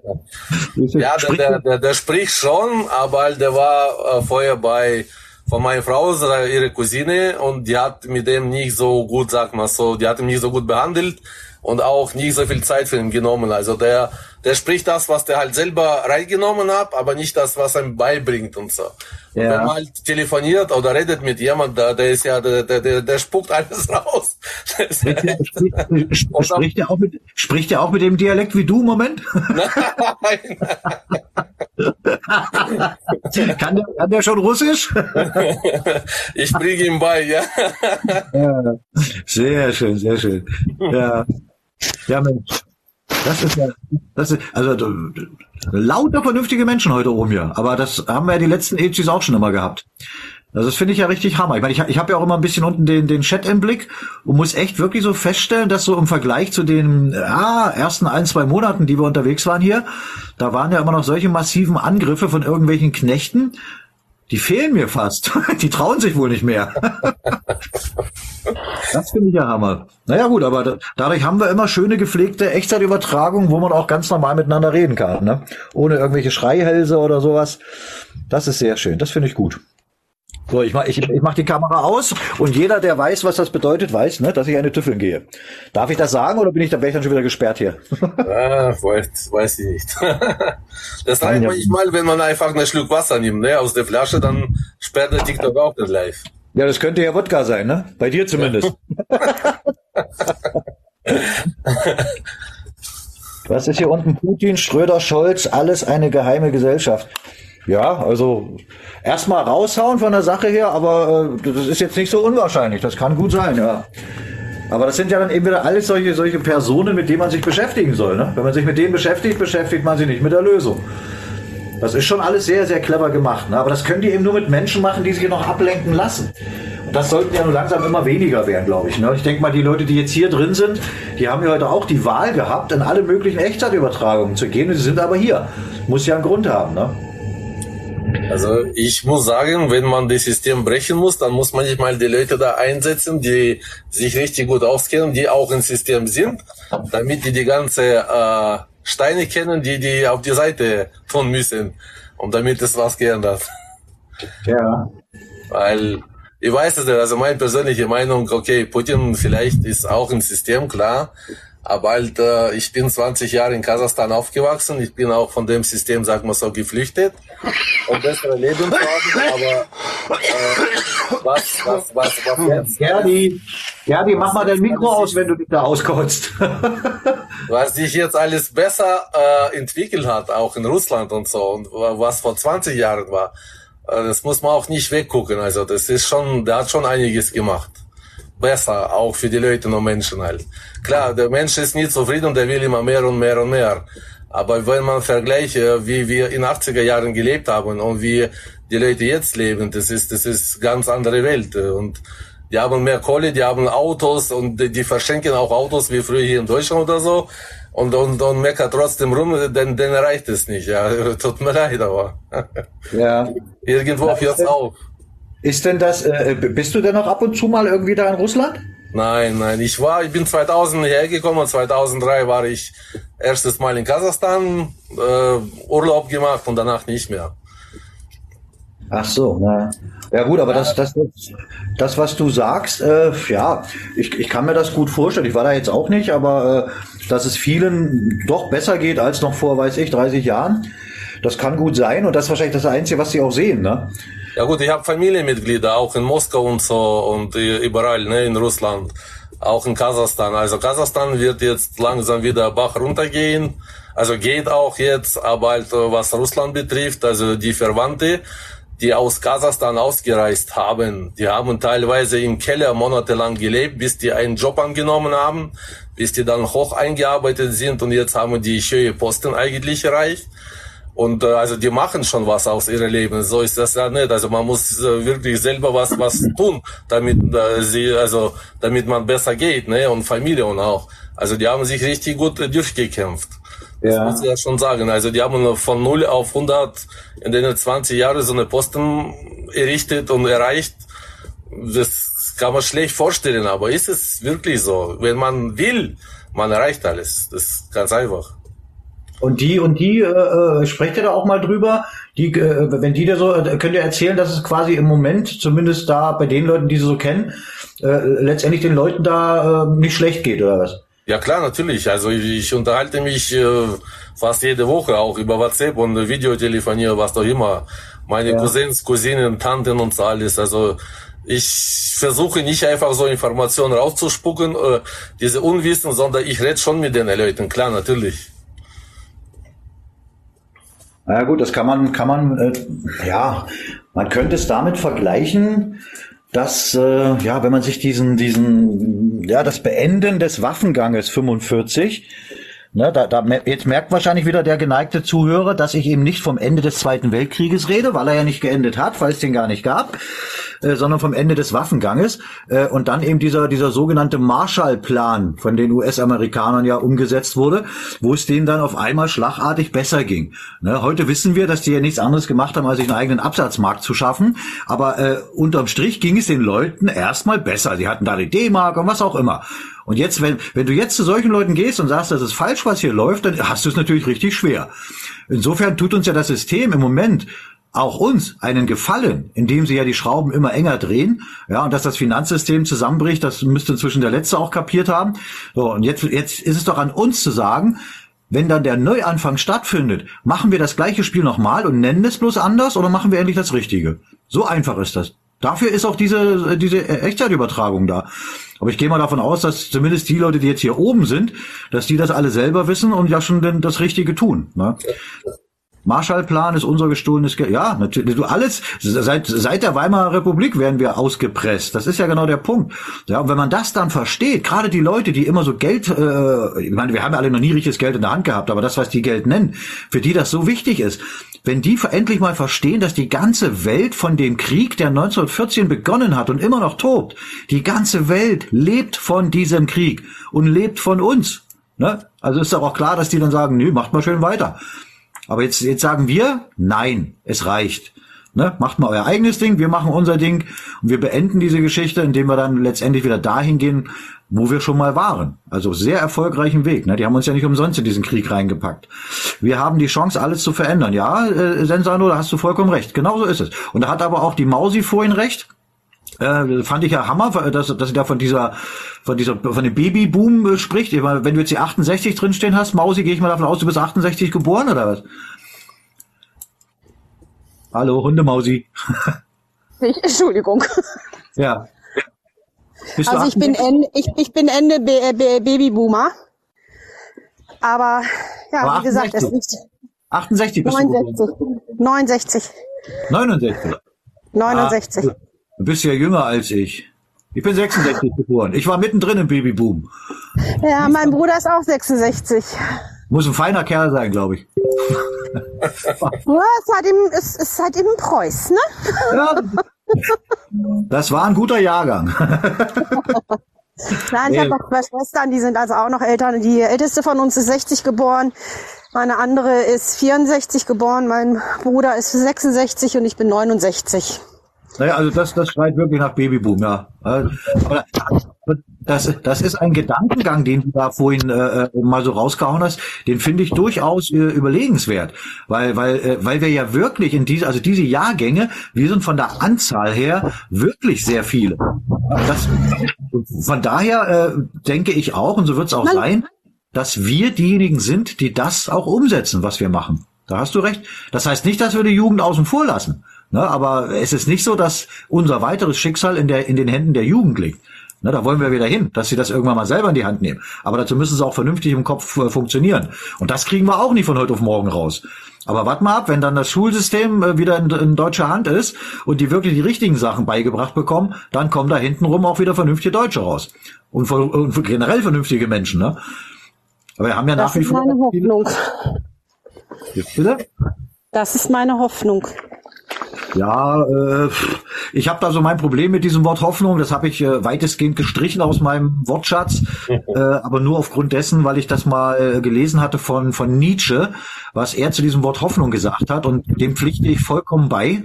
ja. Ja, der, spricht- der, der, der spricht schon, aber der war äh, vorher bei von meiner Frau, so ihre Cousine, und die hat mit dem nicht so gut, sag mal so, die hat ihn nicht so gut behandelt und auch nicht so viel Zeit für ihn genommen. Also der, der spricht das, was der halt selber reingenommen hat, aber nicht das, was er ihm beibringt und so. Und Ja. wenn man halt telefoniert oder redet mit jemand, der, der ist ja, der, der, der, der spuckt alles raus. Spricht, spricht, er auch mit, spricht er auch mit dem Dialekt wie du im Moment? Nein. kann, der, kann der schon Russisch? Ich bringe ihm bei, ja. Ja, sehr schön, sehr schön. Ja, ja Mensch. Das ist ja, das ist, also lauter vernünftige Menschen heute oben hier. Aber das haben wir ja die letzten Echis auch schon immer gehabt. Also das finde ich ja richtig Hammer. Ich meine, ich, ich habe ja auch immer ein bisschen unten den, den Chat im Blick und muss echt wirklich so feststellen, dass so im Vergleich zu den ja, ersten ein, zwei Monaten, die wir unterwegs waren hier, da waren ja immer noch solche massiven Angriffe von irgendwelchen Knechten, die fehlen mir fast. Die trauen sich wohl nicht mehr. Das finde ich ja Hammer. Naja gut, aber da, dadurch haben wir immer schöne gepflegte Echtzeitübertragungen, wo man auch ganz normal miteinander reden kann, ne? Ohne irgendwelche Schreihälse oder sowas. Das ist sehr schön. Das finde ich gut. So, ich mach, ich, ich mach die Kamera aus und jeder, der weiß, was das bedeutet, weiß, ne, dass ich eine Tüffeln gehe. Darf ich das sagen oder bin ich, dann wäre ich dann schon wieder gesperrt hier? Ah, weiß, weiß ich nicht. Das reicht manchmal, wenn man einfach einen Schluck Wasser nimmt, ne, aus der Flasche, dann sperrt der TikTok auch nicht live. Ja, das könnte ja Wodka sein, ne? Bei dir zumindest. Was ist hier unten? Putin, Schröder, Scholz, alles eine geheime Gesellschaft. Ja, also erstmal raushauen von der Sache her, aber äh, das ist jetzt nicht so unwahrscheinlich. Das kann gut sein, ja. Aber das sind ja dann eben wieder alles solche, solche Personen, mit denen man sich beschäftigen soll. Ne? Wenn man sich mit denen beschäftigt, beschäftigt man sich nicht mit der Lösung. Das ist schon alles sehr, sehr clever gemacht. Ne? Aber das können die eben nur mit Menschen machen, die sich noch ablenken lassen. Und das sollten ja nur langsam immer weniger werden, glaube ich. Ne? Ich denke mal, die Leute, die jetzt hier drin sind, die haben ja heute auch die Wahl gehabt, in alle möglichen Echtzeitübertragungen zu gehen. Und sie sind aber hier. Muss ja einen Grund haben. Ne? Also ich muss sagen, wenn man das System brechen muss, dann muss man nicht mal die Leute da einsetzen, die sich richtig gut auskennen, die auch im System sind, damit die die ganze äh, Steine kennen, die die auf die Seite tun müssen. Und damit ist was geändert. Ja. Weil, ich weiß es nicht, also meine persönliche Meinung, okay, Putin vielleicht ist auch im System, klar, aber halt, äh, ich bin 20 Jahre in Kasachstan aufgewachsen, ich bin auch von dem System, sag mal so, geflüchtet, um bessere Leben zu haben, aber äh, was, was, was, was jetzt, Gerdi, Gerdi, mach mal dein Mikro aus, wenn du dich da auskotzt. was sich jetzt alles besser äh, entwickelt hat, auch in Russland und so, und was vor 20 Jahren war, äh, das muss man auch nicht weggucken. Also das ist schon, der hat schon einiges gemacht. Besser, auch für die Leute und Menschen halt. Klar, der Mensch ist nie zufrieden und der will immer mehr und mehr und mehr. Aber wenn man vergleicht, äh, wie wir in 80er Jahren gelebt haben und wie die Leute jetzt leben, das ist, das ist ganz andere Welt. Und die haben mehr Kohle, die haben Autos und die, verschenken auch Autos wie früher hier in Deutschland oder so. Und, und, und meckert trotzdem rum, denn, denn reicht es nicht. Ja, tut mir leid, aber ja. irgendwo hört's auf. Ist denn das, äh, bist du denn noch ab und zu mal irgendwie da in Russland? Nein, nein, ich war, ich bin 2000 hergekommen, 2003 war ich erstes Mal in Kasachstan, äh, Urlaub gemacht und danach nicht mehr. Ach so, na. Ja gut, aber das, das, das, was du sagst, äh, ja, ich, ich kann mir das gut vorstellen. Ich war da jetzt auch nicht, aber äh, dass es vielen doch besser geht als noch vor, weiß ich, 30 Jahren, das kann gut sein und das ist wahrscheinlich das Einzige, was sie auch sehen, ne? Ja gut, ich habe Familienmitglieder auch in Moskau und so und überall, ne, in Russland, auch in Kasachstan. Also Kasachstan wird jetzt langsam wieder Bach runtergehen. Also geht auch jetzt, aber halt was Russland betrifft, also die Verwandte, die aus Kasachstan ausgereist haben, die haben teilweise im Keller monatelang gelebt, bis die einen Job angenommen haben, bis die dann hoch eingearbeitet sind und jetzt haben die höhere Posten eigentlich erreicht. Und äh, also die machen schon was aus ihrem Leben. So ist das ja nicht. Also man muss äh, wirklich selber was was tun, damit äh, sie also damit man besser geht, ne und Familie und auch. Also die haben sich richtig gut äh, durchgekämpft. Das Ja. muss ich ja schon sagen. Also die haben von 0 auf 100 in den 20 Jahren so eine Posten errichtet und erreicht. Das kann man schlecht vorstellen, aber ist es wirklich so? Wenn man will, man erreicht alles. Das ist ganz einfach. Und die und die äh, äh, sprecht ihr da auch mal drüber? Die, äh, wenn die da so, äh, könnt ihr erzählen, dass es quasi im Moment, zumindest da bei den Leuten, die sie so kennen, äh, letztendlich den Leuten da äh, nicht schlecht geht oder was? Ja klar, natürlich. Also ich, ich unterhalte mich äh, fast jede Woche auch über WhatsApp und Videotelefonie, was auch immer. Meine Ja. Cousins, Cousinen, Tanten und so alles. Also ich versuche nicht einfach so Informationen rauszuspucken, äh, diese Unwissen, sondern ich rede schon mit den Leuten. Klar, natürlich. Na ja, gut, das kann man, kann man, äh, ja, man könnte es damit vergleichen, dass, äh, ja, wenn man sich diesen, diesen, ja, das Beenden des Waffenganges 45, ne, da, da, jetzt merkt wahrscheinlich wieder der geneigte Zuhörer, dass ich eben nicht vom Ende des Zweiten Weltkrieges rede, weil er ja nicht geendet hat, weil es den gar nicht gab, äh, sondern vom Ende des Waffenganges äh, und dann eben dieser dieser sogenannte Marshallplan von den US-Amerikanern ja umgesetzt wurde, wo es denen dann auf einmal schlagartig besser ging. Ne, heute wissen wir, dass die ja nichts anderes gemacht haben, als sich einen eigenen Absatzmarkt zu schaffen, aber äh, unterm Strich ging es den Leuten erstmal besser. Sie hatten da die D-Mark und was auch immer. Und jetzt, wenn, wenn du jetzt zu solchen Leuten gehst und sagst, das ist falsch, was hier läuft, dann hast du es natürlich richtig schwer. Insofern tut uns ja das System im Moment auch uns einen Gefallen, indem sie ja die Schrauben immer enger drehen, ja, und dass das Finanzsystem zusammenbricht, das müsste inzwischen der Letzte auch kapiert haben. So, und jetzt, jetzt ist es doch an uns zu sagen, wenn dann der Neuanfang stattfindet, machen wir das gleiche Spiel nochmal und nennen es bloß anders oder machen wir endlich das Richtige? So einfach ist das. Dafür ist auch diese, diese Echtzeitübertragung da. Aber ich gehe mal davon aus, dass zumindest die Leute, die jetzt hier oben sind, dass die das alle selber wissen und ja schon denn das Richtige tun. Ne? Marshallplan ist unser gestohlenes Geld. Ja, natürlich. Du alles seit seit der Weimarer Republik werden wir ausgepresst. Das ist ja genau der Punkt. Ja, und wenn man das dann versteht, gerade die Leute, die immer so Geld, äh, ich meine, wir haben ja alle noch nie richtiges Geld in der Hand gehabt, aber das, was die Geld nennen, für die das so wichtig ist, wenn die endlich mal verstehen, dass die ganze Welt von dem Krieg, der 1914 begonnen hat und immer noch tobt, die ganze Welt lebt von diesem Krieg und lebt von uns. Ne? Also ist doch auch klar, dass die dann sagen, nö, macht mal schön weiter. Aber jetzt, jetzt sagen wir, nein, es reicht. Ne? Macht mal euer eigenes Ding, wir machen unser Ding und wir beenden diese Geschichte, indem wir dann letztendlich wieder dahin gehen, wo wir schon mal waren. Also sehr erfolgreichen Weg. Ne? Die haben uns ja nicht umsonst in diesen Krieg reingepackt. Wir haben die Chance, alles zu verändern. Ja, äh, Sensano, da hast du vollkommen recht. Genau so ist es. Und da hat aber auch die Mausi vorhin recht. Äh, fand ich ja Hammer, dass, dass sie da von dieser, von dieser, von dem Babyboom äh, spricht. Ich meine, wenn du jetzt die 68 drinstehen hast, Mausi, gehe ich mal davon aus, du bist 68 geboren oder was? Hallo, Hundemausi. Ich, Entschuldigung. Ja. Bist Also ich bin, 68? Ende, ich, ich bin Ende B äh, B Babyboomer. Aber ja, Aber wie gesagt, es 68. liegt 68 bist du geboren. 69. 69. 69. 69. Ah, du bist ja jünger als ich. Ich bin 66 geboren. Ich war mittendrin im Babyboom. Ja, mein Bruder ist auch 66. Muss ein feiner Kerl sein, glaube ich. Ja, es hat ihm, es ist halt eben Preuß, ne? Ja. Das war ein guter Jahrgang. Nein, ich habe noch zwei Schwestern, die sind also auch noch älter. Die älteste von uns ist 60 geboren. Meine andere ist 64 geboren. Mein Bruder ist 66 und ich bin 69. Naja, also das, das schreit wirklich nach Babyboom, ja. Äh, Aber das, das ist ein Gedankengang, den du da vorhin äh, äh, mal so rausgehauen hast, den finde ich durchaus äh, überlegenswert, weil weil äh, weil wir ja wirklich in diese also diese Jahrgänge, wir sind von der Anzahl her wirklich sehr viele. Das, von daher äh, denke ich auch und so wird es auch sein, dass wir diejenigen sind, die das auch umsetzen, was wir machen. Da hast du recht. Das heißt nicht, dass wir die Jugend außen vor lassen. Ne, aber es ist nicht so, dass unser weiteres Schicksal in, der, in den Händen der Jugend liegt. Ne, da wollen wir wieder hin, dass sie das irgendwann mal selber in die Hand nehmen. Aber dazu müssen sie auch vernünftig im Kopf äh, funktionieren. Und das kriegen wir auch nicht von heute auf morgen raus. Aber wart mal ab, wenn dann das Schulsystem äh, wieder in, in deutscher Hand ist und die wirklich die richtigen Sachen beigebracht bekommen, dann kommen da hintenrum auch wieder vernünftige Deutsche raus. Und, und generell vernünftige Menschen. Ne? Aber wir haben ja Das nach wie ist vor... meine Hoffnung. Bitte? Das ist meine Hoffnung. Ja, äh, ich habe da so mein Problem mit diesem Wort Hoffnung. Das habe ich äh, weitestgehend gestrichen aus meinem Wortschatz, äh, aber nur aufgrund dessen, weil ich das mal äh, gelesen hatte von von Nietzsche, was er zu diesem Wort Hoffnung gesagt hat und dem pflichte ich vollkommen bei.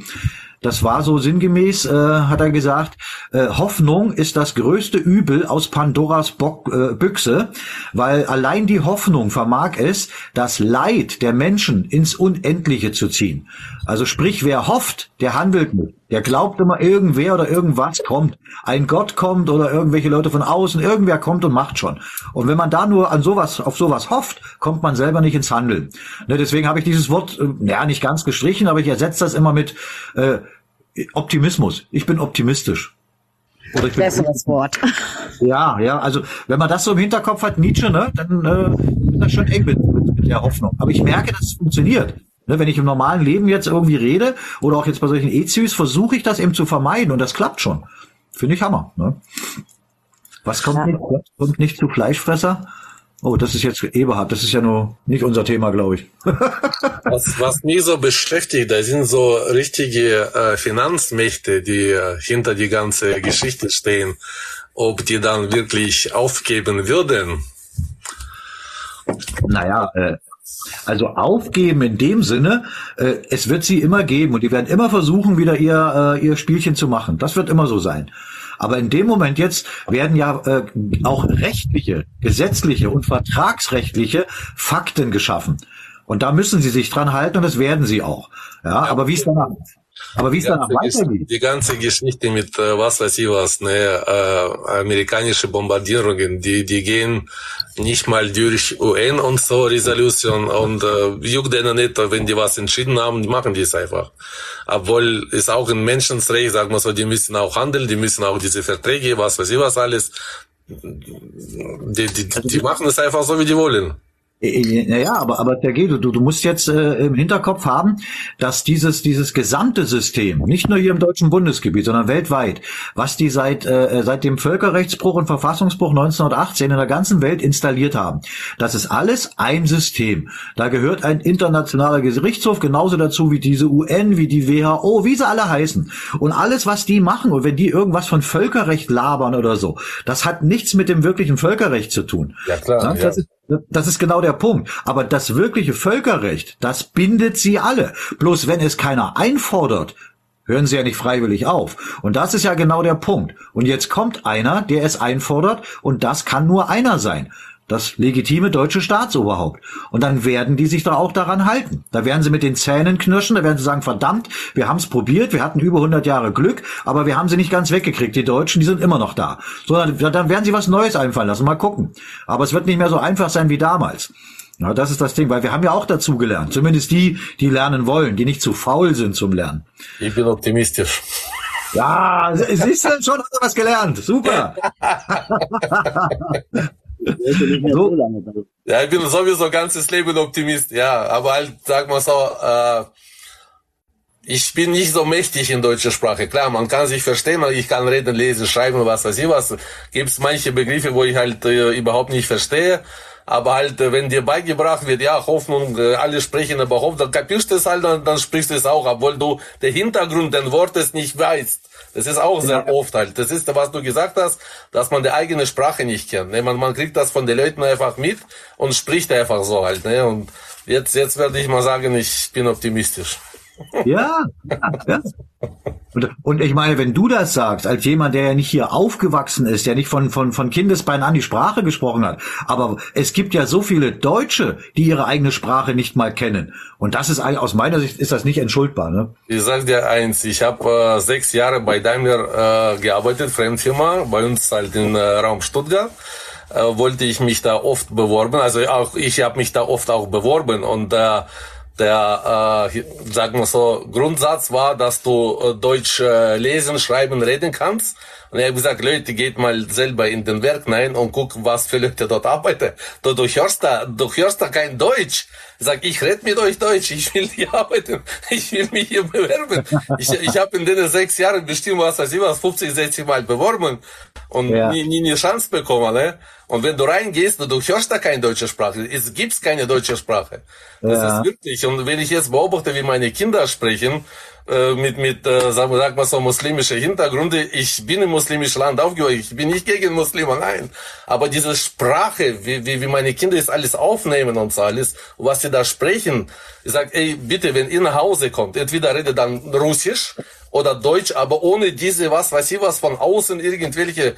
Das war so sinngemäß, äh, hat er gesagt, äh, Hoffnung ist das größte Übel aus Pandoras Bock, äh, Büchse, weil allein die Hoffnung vermag es, das Leid der Menschen ins Unendliche zu ziehen. Also sprich, wer hofft, der handelt nicht. Der glaubt immer, irgendwer oder irgendwas kommt. Ein Gott kommt oder irgendwelche Leute von außen, irgendwer kommt und macht schon. Und wenn man da nur an sowas, auf sowas hofft, kommt man selber nicht ins Handeln. Ne, deswegen habe ich dieses Wort, äh, ja, nicht ganz gestrichen, aber ich ersetze das immer mit äh, Optimismus. Ich bin optimistisch. Oder ich Besseres Wort. ja, ja, also wenn man das so im Hinterkopf hat, Nietzsche, ne, dann äh, ist das schon eng mit, mit, mit der Hoffnung. Aber ich merke, dass es funktioniert. Ne, wenn ich im normalen Leben jetzt irgendwie rede oder auch jetzt bei solchen EZUs, versuche ich das eben zu vermeiden und das klappt schon. Finde ich Hammer. Ne? Was kommt, nicht, was kommt nicht zu Fleischfresser? Oh, das ist jetzt Eberhard, das ist ja nur nicht unser Thema, glaube ich. Was, was mich so beschäftigt, da sind so richtige äh, Finanzmächte, die äh, hinter die ganze Geschichte stehen. Ob die dann wirklich aufgeben würden? Naja, äh, also aufgeben in dem Sinne, äh, es wird sie immer geben und die werden immer versuchen, wieder ihr, äh, ihr Spielchen zu machen. Das wird immer so sein. Aber in dem Moment jetzt werden ja äh, auch rechtliche, gesetzliche und vertragsrechtliche Fakten geschaffen. Und da müssen sie sich dran halten und das werden sie auch. Ja, aber wie es danach, aber wie es danach weitergeht. die ganze Geschichte mit äh, was weiß ich was, ne, äh, amerikanische Bombardierungen, die die gehen nicht mal durch UN und so Resolution und äh, juckt denen nicht, wenn die was entschieden haben, die machen die es einfach. Obwohl ist auch ein Menschenrecht, sagen wir so, die müssen auch handeln, die müssen auch diese Verträge, was weiß ich was alles, die, die, die machen es einfach so, wie die wollen. Naja, aber, aber der Guido, du, du musst jetzt äh, im Hinterkopf haben, dass dieses, dieses gesamte System, nicht nur hier im deutschen Bundesgebiet, sondern weltweit, was die seit, äh, seit dem Völkerrechtsbruch und Verfassungsbruch 1918 in der ganzen Welt installiert haben, das ist alles ein System. Da gehört ein internationaler Gerichtshof genauso dazu wie diese UN, wie die WHO, wie sie alle heißen. Und alles, was die machen, und wenn die irgendwas von Völkerrecht labern oder so, das hat nichts mit dem wirklichen Völkerrecht zu tun. Ja, klar, Das ja. ist das ist genau der Punkt. Aber das wirkliche Völkerrecht, das bindet sie alle. Bloß wenn es keiner einfordert, hören sie ja nicht freiwillig auf. Und das ist ja genau der Punkt. Und jetzt kommt einer, der es einfordert, und das kann nur einer sein. Das legitime deutsche Staatsoberhaupt. Und dann werden die sich doch auch daran halten. Da werden sie mit den Zähnen knirschen, da werden sie sagen, verdammt, wir haben es probiert, wir hatten über 100 Jahre Glück, aber wir haben sie nicht ganz weggekriegt. Die Deutschen, die sind immer noch da. So, dann, dann werden sie was Neues einfallen lassen. Mal gucken. Aber es wird nicht mehr so einfach sein wie damals. Ja, das ist das Ding, weil wir haben ja auch dazu gelernt. Zumindest die, die lernen wollen, die nicht zu faul sind zum Lernen. Ich bin optimistisch. Ja, siehst du, schon hast du was gelernt. Super. so. Ja, ich bin sowieso ganzes Leben Optimist, ja. Aber halt, sag mal so, äh, ich bin nicht so mächtig in deutscher Sprache. Klar, man kann sich verstehen, ich kann reden, lesen, schreiben, was weiß ich was. Gibt es manche Begriffe, wo ich halt äh, überhaupt nicht verstehe. Aber halt, äh, wenn dir beigebracht wird, ja, Hoffnung, äh, alle sprechen über Hoffnung, dann kapierst du es halt, dann, dann sprichst du es auch, obwohl du den Hintergrund den Wortes nicht weißt. Das ist auch sehr oft halt. Das ist, was du gesagt hast, dass man die eigene Sprache nicht kennt. Ne? Man, man kriegt das von den Leuten einfach mit und spricht einfach so halt. Ne? Und jetzt, jetzt werde ich mal sagen, ich bin optimistisch. Ja, ja. Und, und ich meine, wenn du das sagst, als jemand, der ja nicht hier aufgewachsen ist, der nicht von, von, von Kindesbein an die Sprache gesprochen hat, aber es gibt ja so viele Deutsche, die ihre eigene Sprache nicht mal kennen. Und das ist aus meiner Sicht ist das nicht entschuldbar. Ne? Ich sag dir eins, ich habe äh, sechs Jahre bei Daimler äh, gearbeitet, Fremdfirma, bei uns halt im äh, Raum Stuttgart. Äh, wollte ich mich da oft beworben, also auch ich habe mich da oft auch beworben und äh, der, äh, sagen wir so, Grundsatz war, dass du äh, Deutsch äh, lesen, schreiben, reden kannst. Und er hat gesagt, Leute, geht mal selber in den Werk rein und guck, was für Leute dort arbeiten. Du, du hörst da, du hörst da kein Deutsch. Ich sag, ich rede mit euch Deutsch, ich will hier arbeiten, ich will mich hier bewerben. Ich, ich habe in den sechs Jahren bestimmt, was weiß ich was, 50, 60 Mal beworben und ja. nie, nie eine Chance bekommen. Ne? Und wenn du reingehst, du hörst da keine deutsche Sprache. Es gibt keine deutsche Sprache. Das ja. ist wirklich. Und wenn ich jetzt beobachte, wie meine Kinder sprechen, äh, mit, mit äh, sagen wir sag mal so, muslimische Hintergründe. Ich bin im muslimischen Land aufgewachsen. Ich bin nicht gegen Muslime, nein. Aber diese Sprache, wie, wie, wie meine Kinder das alles aufnehmen und so alles, was sie da sprechen. Ich sag, ey, bitte, wenn ihr nach Hause kommt, entweder redet dann Russisch oder Deutsch, aber ohne diese, was weiß ich was, von außen irgendwelche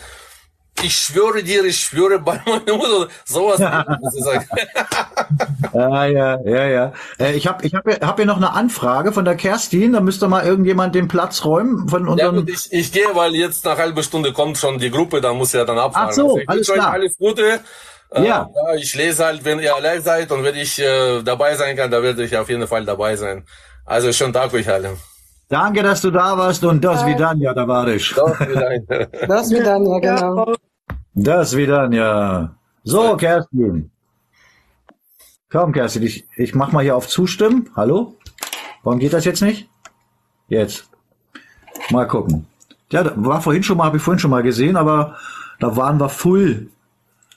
ich schwöre dir, ich schwöre bei meiner Mutter, sowas. ja, ja, ja, ja. Äh, ich habe ich hab, hab hier noch eine Anfrage von der Kerstin, da müsste mal irgendjemand den Platz räumen von unseren... Ja, gut, ich, ich gehe, weil jetzt nach halbe Stunde kommt schon die Gruppe, da muss ja dann abfahren. Ach so, also alles klar. Alles Gute. Äh, ja. ja. Ich lese halt, wenn ihr allein seid und wenn ich äh, dabei sein kann, da werde ich auf jeden Fall dabei sein. Also schönen Tag euch alle. Danke, dass du da warst und das wie dann, ja, da war ich. Das wie dann, ja, genau. Das wieder, ja. So, Kerstin. Komm, Kerstin, ich, ich mach mal hier auf Zustimmen. Hallo? Warum geht das jetzt nicht? Jetzt. Mal gucken. Ja, war vorhin schon mal, habe ich vorhin schon mal gesehen, aber da waren wir full.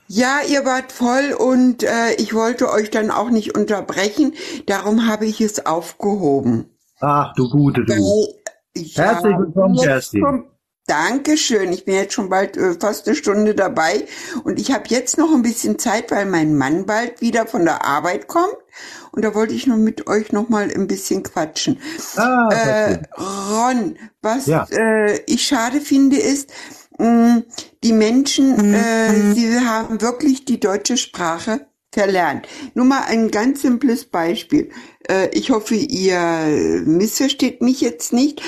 Ja, ihr wart voll und äh, ich wollte euch dann auch nicht unterbrechen, darum habe ich es aufgehoben. Ach, du Gute, du. Weil, ja, Herzlich willkommen, Kerstin. Dankeschön. Ich bin jetzt schon bald äh, fast eine Stunde dabei und ich habe jetzt noch ein bisschen Zeit, weil mein Mann bald wieder von der Arbeit kommt und da wollte ich nur mit euch noch mal ein bisschen quatschen. Ah, äh, Ron, was ja. äh, ich schade finde ist, mh, mm, die Menschen, mhm. äh, sie haben wirklich die deutsche Sprache verlernt. Nur mal ein ganz simples Beispiel. Äh, ich hoffe, ihr missversteht mich jetzt nicht,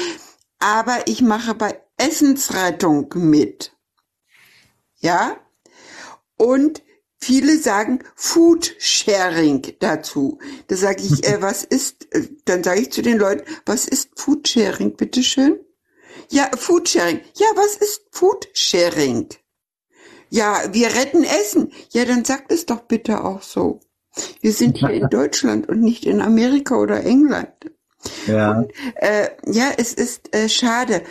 aber ich mache bei Essensrettung mit. Ja? Und viele sagen Food Sharing dazu. Da sage ich, äh, was ist, äh, dann sage ich zu den Leuten, was ist Food Sharing, bitteschön? Ja, Food Sharing. Ja, was ist Food Sharing? Ja, wir retten Essen. Ja, dann sagt es doch bitte auch so. Wir sind hier in Deutschland und nicht in Amerika oder England. Ja. Und, äh, ja, es ist äh, schade.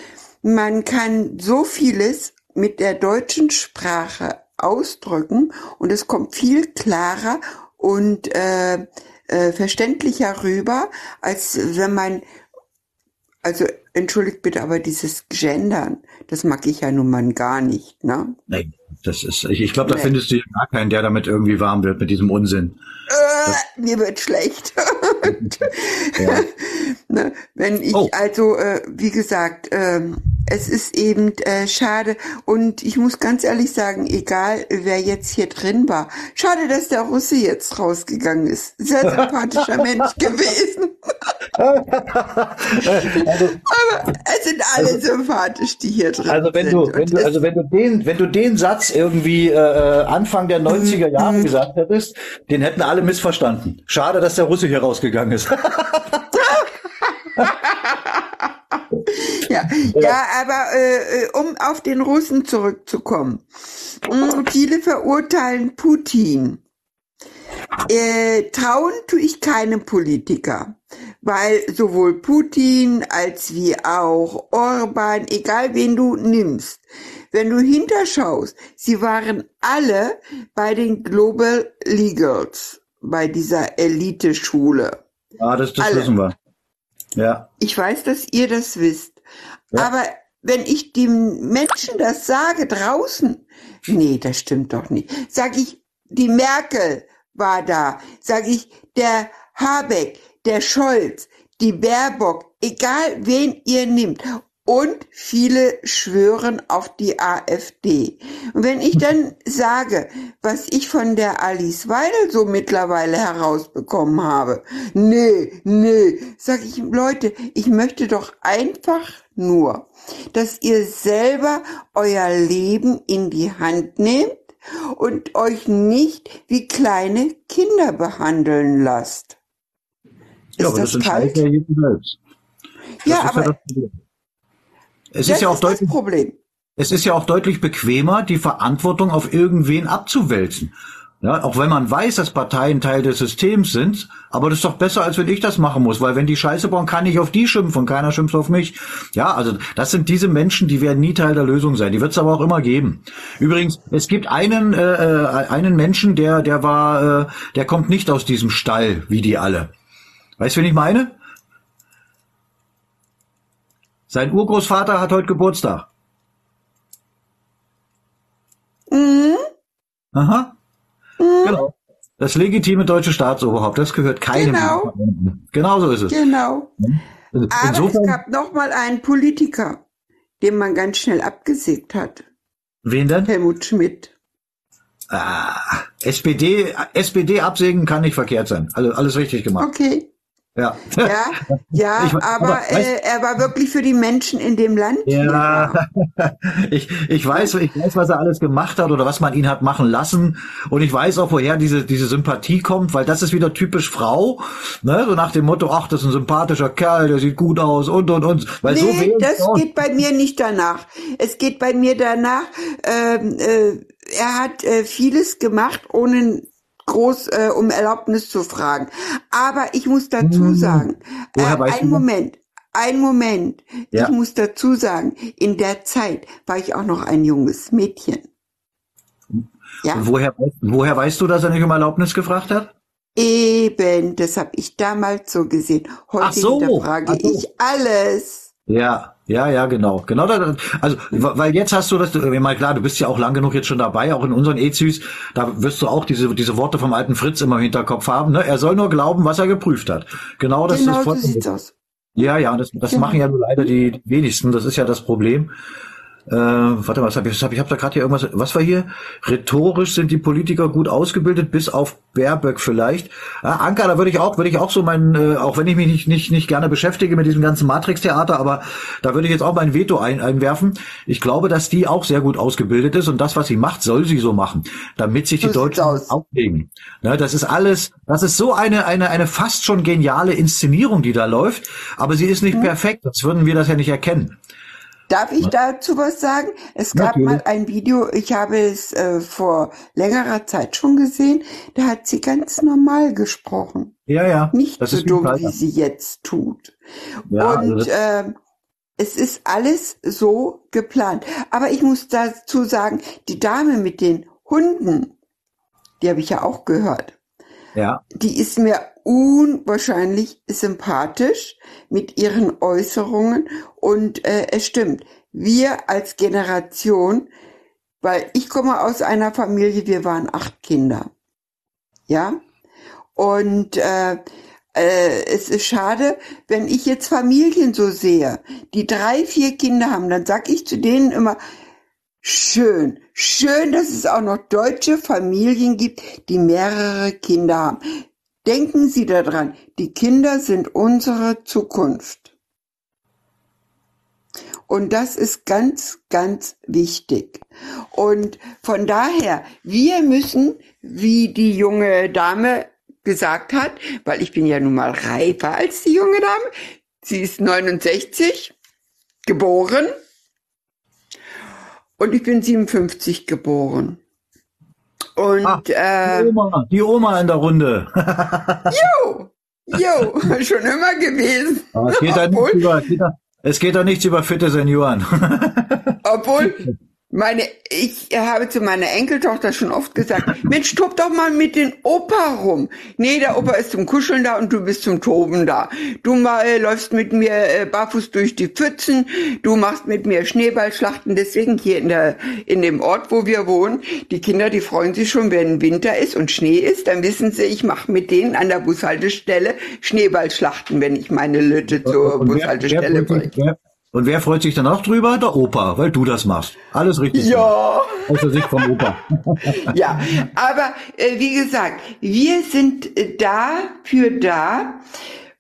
Man kann so vieles mit der deutschen Sprache ausdrücken und es kommt viel klarer und äh, äh, verständlicher rüber, als wenn man, also entschuldigt bitte, aber dieses Gendern, das mag ich ja nun mal gar nicht, ne? Nein, das ist, ich, ich glaube, da findest du ja gar keinen, der damit irgendwie warm wird mit diesem Unsinn. Äh, mir wird schlecht. ne, wenn ich Oh. also, äh, wie gesagt, ähm, es ist eben äh, schade und ich muss ganz ehrlich sagen, egal wer jetzt hier drin war, schade, dass der Russe jetzt rausgegangen ist. Sehr sympathischer Mensch gewesen. Aber es sind alle sympathisch, die hier drin Also wenn sind. du, wenn du, also wenn du den, wenn du den Satz irgendwie äh, äh, Anfang der 90er Mhm. Jahre gesagt hättest, den hätten alle missverstanden. Schade, dass der Russe hier rausgegangen ist. Ja, ja, aber äh, äh, um auf den Russen zurückzukommen. Mm, Viele verurteilen Putin. Äh, trauen tue ich keinem Politiker, weil sowohl Putin als wie auch Orban, egal wen du nimmst, wenn du hinterschaust, sie waren alle bei den Global Legals, bei dieser Elite-Schule. ja, das, das Alle. wissen wir. Ja. Ich weiß, dass ihr das wisst. Aber wenn ich den Menschen das sage draußen, nee, das stimmt doch nicht. Sag ich, die Merkel war da. Sag ich, der Habeck, der Scholz, die Baerbock, egal wen ihr nehmt. Und viele schwören auf die AfD. Und wenn ich dann sage, was ich von der Alice Weidel so mittlerweile herausbekommen habe, nee, nee, sag ich, Leute, ich möchte doch einfach nur, dass ihr selber euer Leben in die Hand nehmt und euch nicht wie kleine Kinder behandeln lasst. Ja, aber das entscheidet ja jedem selbst. Das Ja, ist aber das Problem. Es das ist ja auch ist das deutlich, Problem. es ist ja auch deutlich bequemer, die Verantwortung auf irgendwen abzuwälzen. Ja, auch wenn man weiß, dass Parteien Teil des Systems sind, aber das ist doch besser, als wenn ich das machen muss, weil wenn die Scheiße bauen, kann ich auf die schimpfen, keiner schimpft auf mich. Ja, also das sind diese Menschen, die werden nie Teil der Lösung sein. Die wird es aber auch immer geben. Übrigens, es gibt einen äh, äh, einen Menschen, der der war, äh, der kommt nicht aus diesem Stall wie die alle. Weißt du, wen ich meine? Sein Urgroßvater hat heute Geburtstag. Mhm. Aha. Genau. Das legitime deutsche Staatsoberhaupt, das gehört keinem. Genau. Genau so ist es. Genau. Also Aber es gab noch mal einen Politiker, den man ganz schnell abgesägt hat. wen denn? Helmut Schmidt. Ah, SPD, SPD absägen kann nicht verkehrt sein. Also alles richtig gemacht. Okay. Ja. Ja, ja, Ich aber, aber äh, er war wirklich für die Menschen in dem Land. Ja, ich, ich weiß, ich weiß, was er alles gemacht hat oder was man ihn hat machen lassen. Und ich weiß auch, woher diese, diese Sympathie kommt, weil das ist wieder typisch Frau, ne, so nach dem Motto, ach, das ist ein sympathischer Kerl, der sieht gut aus und, und, und. Weil so nee, wählen das geht bei mir nicht danach. Es geht bei mir danach, ähm, äh, er hat äh, vieles gemacht, ohne groß äh, um Erlaubnis zu fragen. Aber ich muss dazu sagen, äh, Woher weißt ein du das? Moment, ein Moment. Ja. Ich muss dazu sagen, in der Zeit war ich auch noch ein junges Mädchen. Ja. Woher, weißt- woher weißt du, dass er nicht um Erlaubnis gefragt hat? Eben, das habe ich damals so gesehen. Heute so, hinterfrage so. ich alles. Ja, ja, ja, genau. Genau, da- also, weil jetzt hast du das, ich meine, klar, du bist ja auch lang genug jetzt schon dabei, auch in unseren Ezis, da wirst du auch diese, diese Worte vom alten Fritz immer im Hinterkopf haben, ne? Er soll nur glauben, was er geprüft hat. Genau das genau ist so vollkommen sieht's aus. Ja, ja, das, das Genau. machen ja nur leider die, die wenigsten, das ist ja das Problem. Äh, warte mal, was hab ich, was hab ich, ich habe da gerade hier irgendwas, was war hier? Rhetorisch sind die Politiker gut ausgebildet, bis auf Baerböck vielleicht. Ja, Anker, da würde ich auch, würde ich auch so meinen, äh, auch wenn ich mich nicht, nicht, nicht gerne beschäftige mit diesem ganzen Matrix-Theater, aber da würde ich jetzt auch mein Veto ein, einwerfen. Ich glaube, dass die auch sehr gut ausgebildet ist und das, was sie macht, soll sie so machen, damit sich die So Deutschen aus. aufregen. Ne, das ist alles, das ist so eine, eine, eine fast schon geniale Inszenierung, die da läuft, aber sie ist nicht Mhm. perfekt, sonst würden wir das ja nicht erkennen. Darf ich dazu was sagen? Es gab Natürlich. mal ein Video, ich habe es äh, vor längerer Zeit schon gesehen, da hat sie ganz normal gesprochen. Ja, ja. Nicht das so dumm, wie sie jetzt tut. Ja, also Und das- ähm, es ist alles so geplant. Aber ich muss dazu sagen, die Dame mit den Hunden, die habe ich ja auch gehört. Ja, Die ist mir unwahrscheinlich sympathisch mit ihren Äußerungen und äh, es stimmt. Wir als Generation, weil ich komme aus einer Familie, wir waren acht Kinder. Ja? Und äh, äh, es ist schade, wenn ich jetzt Familien so sehe, die drei, vier Kinder haben, dann sag ich zu denen immer, schön, schön, dass es auch noch deutsche Familien gibt, die mehrere Kinder haben. Denken Sie daran, die Kinder sind unsere Zukunft. Und das ist ganz, ganz wichtig. Und von daher, wir müssen, wie die junge Dame gesagt hat, weil ich bin ja nun mal reifer als die junge Dame, sie ist 69 geboren und ich bin 57 geboren. Und Ah, äh, die, Oma, die Oma in der Runde. jo, jo, schon immer gewesen. Aber es geht da nichts Obwohl, über, es geht da nichts über fitte Senioren. Obwohl, meine, ich habe zu meiner Enkeltochter schon oft gesagt, Mensch, tob doch mal mit den Opa rum. Nee, der Opa ist zum Kuscheln da und du bist zum Toben da. Du mal äh, läufst mit mir äh, barfuß durch die Pfützen, du machst mit mir Schneeballschlachten. Deswegen hier in der, in dem Ort, wo wir wohnen, die Kinder, die freuen sich schon, wenn Winter ist und Schnee ist, dann wissen sie, ich mache mit denen an der Bushaltestelle Schneeballschlachten, wenn ich meine Lütte zur Und wer, bringe. Und wer freut sich dann auch drüber? Der Opa, weil du das machst. Alles richtig. Ja. Aus der Sicht vom Opa. Ja, aber äh, wie gesagt, wir sind äh, dafür da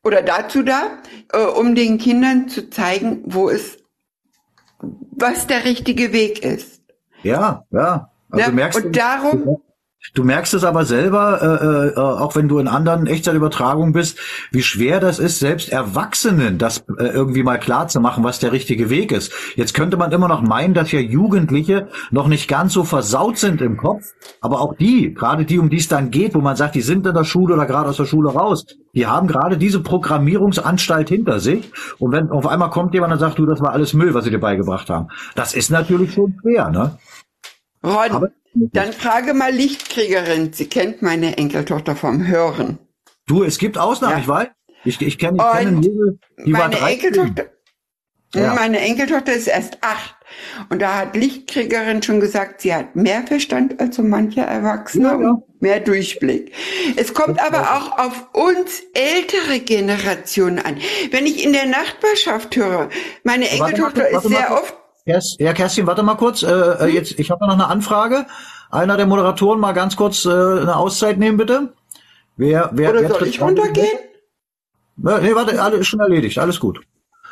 oder dazu da, äh, um den Kindern zu zeigen, wo es, was der richtige Weg ist. Ja, ja. Also Ja, merkst und du, darum- Du merkst es aber selber, äh, äh, auch wenn du in anderen Echtzeitübertragungen bist, wie schwer das ist, selbst Erwachsenen das äh, irgendwie mal klar zu machen, was der richtige Weg ist. Jetzt könnte man immer noch meinen, dass ja Jugendliche noch nicht ganz so versaut sind im Kopf, aber auch die, gerade die, um die es dann geht, wo man sagt, die sind in der Schule oder gerade aus der Schule raus, die haben gerade diese Programmierungsanstalt hinter sich. Und wenn auf einmal kommt jemand und sagt, du, das war alles Müll, was sie dir beigebracht haben, das ist natürlich schon schwer, ne? Ron, Aber- dann frage mal Lichtkriegerin. Sie kennt meine Enkeltochter vom Hören. Du, es gibt Ausnahmen, Ja. ich weiß. Ich, ich kenne Mädel, die meine 13. Enkeltochter, Ja. meine Enkeltochter ist erst acht. Und da hat Lichtkriegerin schon gesagt, sie hat mehr Verstand als so mancher Erwachsene Ja, ja. und mehr Durchblick. Es kommt aber auch auf uns ältere Generationen an. Wenn ich in der Nachbarschaft höre, meine Warte Enkeltochter kurz, ist warte mal sehr oft, Kerst- Ja, Kerstin, warte mal kurz. Äh, äh, jetzt, ich habe noch eine Anfrage. Einer der Moderatoren mal ganz kurz äh, eine Auszeit nehmen, bitte. Wer, wer, oder wer soll ich an? runtergehen? Äh, Nee, warte, alles schon erledigt, alles gut.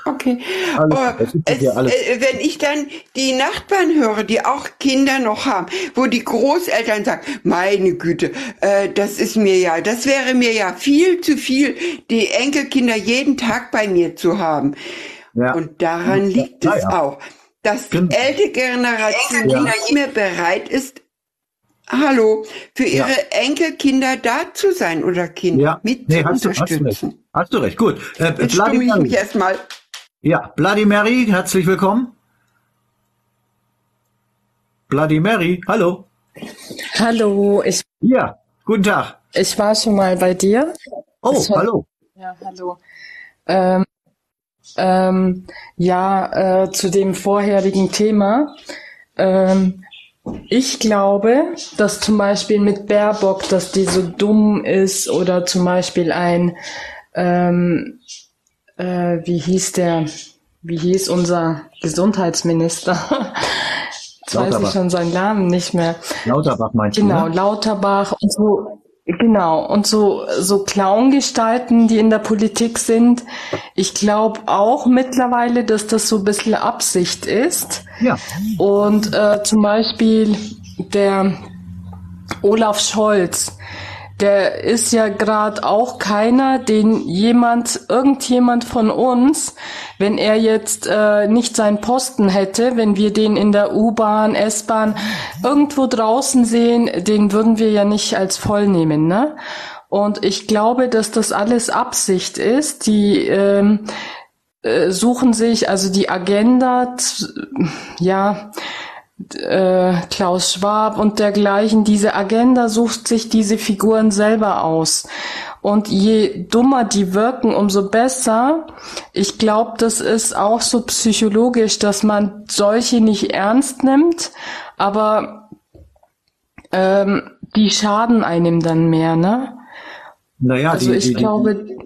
Okay. Alles Oh, es, alles. äh, wenn ich dann die Nachbarn höre, die auch Kinder noch haben, wo die Großeltern sagen, meine Güte, äh, das ist mir ja, das wäre mir ja viel zu viel, die Enkelkinder jeden Tag bei mir zu haben. Ja. Und daran liegt Ja, es ja. auch, dass die Genau. ältere Generation Ja. nicht mehr bereit ist, hallo, für Ja. ihre Enkelkinder da zu sein oder Kinder Ja, mit nee, zu hast du, hast du recht. unterstützen. Hast du recht, gut. Äh, Jetzt stumme ich mich erstmal ja, Vladimir, herzlich willkommen. Vladimir, hallo. Hallo, ich, Ja, guten Tag. ich war schon mal bei dir. Oh, Das war- hallo. Ja, hallo. Ähm, ähm, ja, äh, zu dem vorherigen Thema. Ähm, ich glaube, dass zum Beispiel mit Baerbock, dass die so dumm ist oder zum Beispiel ein, ähm, äh, wie hieß der, wie hieß unser Gesundheitsminister? Jetzt weiß ich schon seinen Namen nicht mehr. Lauterbach meinst Genau, du, ne? Lauterbach und so, genau, und so, so Clown-Gestalten, die in der Politik sind. Ich glaube auch mittlerweile, dass das so ein bisschen Absicht ist. Ja. Und äh, zum Beispiel der Olaf Scholz, der ist ja gerade auch keiner, den jemand, irgendjemand von uns, wenn er jetzt äh, nicht seinen Posten hätte, wenn wir den in der U-Bahn, S-Bahn irgendwo draußen sehen, den würden wir ja nicht als voll nehmen, ne? Und ich glaube, dass das alles Absicht ist. Die ähm, äh, suchen sich also die Agenda, ja, äh, Klaus Schwab und dergleichen, diese Agenda sucht sich diese Figuren selber aus. Und je dummer die wirken, umso besser. Ich glaube, das ist auch so psychologisch, dass man solche nicht ernst nimmt, aber ähm, die schaden einem dann mehr, ne? Naja, Also die, ich die, glaube, die,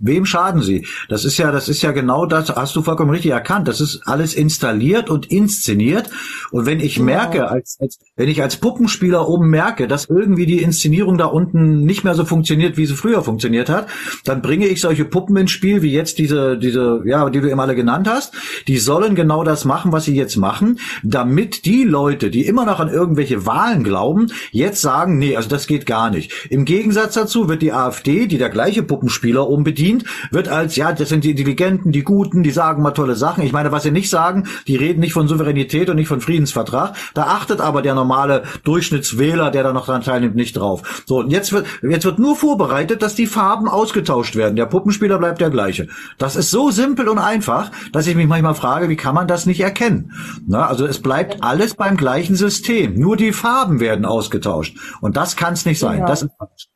Wem schaden sie? Das ist ja, das ist ja genau das, hast du vollkommen richtig erkannt. Das ist alles installiert und inszeniert. Und wenn ich merke, als, als, wenn ich als Puppenspieler oben merke, dass irgendwie die Inszenierung da unten nicht mehr so funktioniert, wie sie früher funktioniert hat, dann bringe ich solche Puppen ins Spiel, wie jetzt diese, diese, ja, die du eben alle genannt hast. Die sollen genau das machen, was sie jetzt machen, damit die Leute, die immer noch an irgendwelche Wahlen glauben, jetzt sagen, nee, also das geht gar nicht. Im Gegensatz dazu wird die AfD, die der gleiche Puppenspieler oben bedient, wird als, ja, das sind die Intelligenten, die Guten, die sagen mal tolle Sachen. Ich meine, was sie nicht sagen, die reden nicht von Souveränität und nicht von Friedensvertrag. Da achtet aber der normale Durchschnittswähler, der da noch dran teilnimmt, nicht drauf. So, und jetzt wird, jetzt wird nur vorbereitet, dass die Farben ausgetauscht werden. Der Puppenspieler bleibt der gleiche. Das ist so simpel und einfach, dass ich mich manchmal frage, wie kann man das nicht erkennen? Na, also es bleibt alles beim gleichen System. Nur die Farben werden ausgetauscht. Und das kann es nicht sein. Genau. Das ist falsch.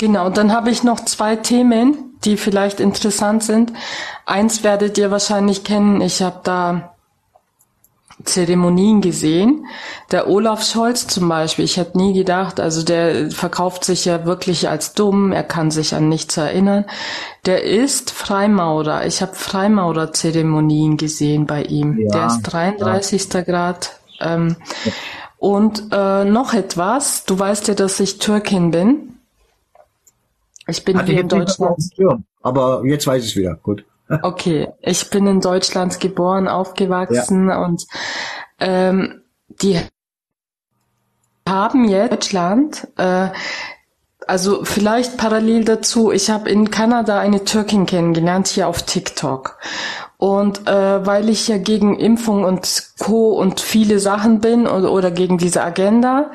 Na? Genau, dann habe ich noch zwei Themen, die vielleicht interessant sind. Eins werdet ihr wahrscheinlich kennen. Ich habe da Zeremonien gesehen. Der Olaf Scholz zum Beispiel, ich hätte nie gedacht, also der verkauft sich ja wirklich als dumm, er kann sich an nichts erinnern. Der ist Freimaurer. Ich habe Freimaurer-Zeremonien gesehen bei ihm. Ja, der ist 33. Grad. Ähm, und äh, noch etwas, du weißt ja, dass ich Türkin bin. Ich bin Hatte hier in Deutschland. Schirm, Aber jetzt weiß ich es wieder. Gut. Okay, ich bin in Deutschland geboren, aufgewachsen und ähm, die haben jetzt Deutschland, äh, also vielleicht parallel dazu, ich habe in Kanada eine Türkin kennengelernt, hier auf TikTok. Und äh, weil ich ja gegen Impfung und Co. und viele Sachen bin oder, oder gegen diese Agenda,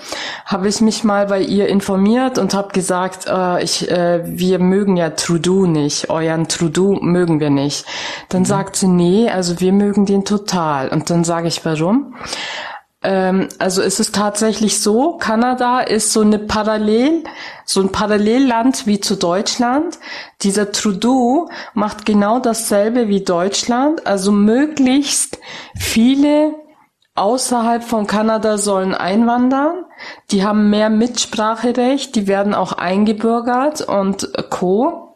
habe ich mich mal bei ihr informiert und habe gesagt, äh, ich, äh, wir mögen ja Trudeau nicht, euren Trudeau mögen wir nicht. Dann sagt sie, nee, also wir mögen den total. Und dann sage ich, warum? Ähm, also es ist tatsächlich so, Kanada ist so eine Parallel, so ein Parallelland wie zu Deutschland. Dieser Trudeau macht genau dasselbe wie Deutschland, also möglichst viele außerhalb von Kanada sollen einwandern. Die haben mehr Mitspracherecht, die werden auch eingebürgert und Co.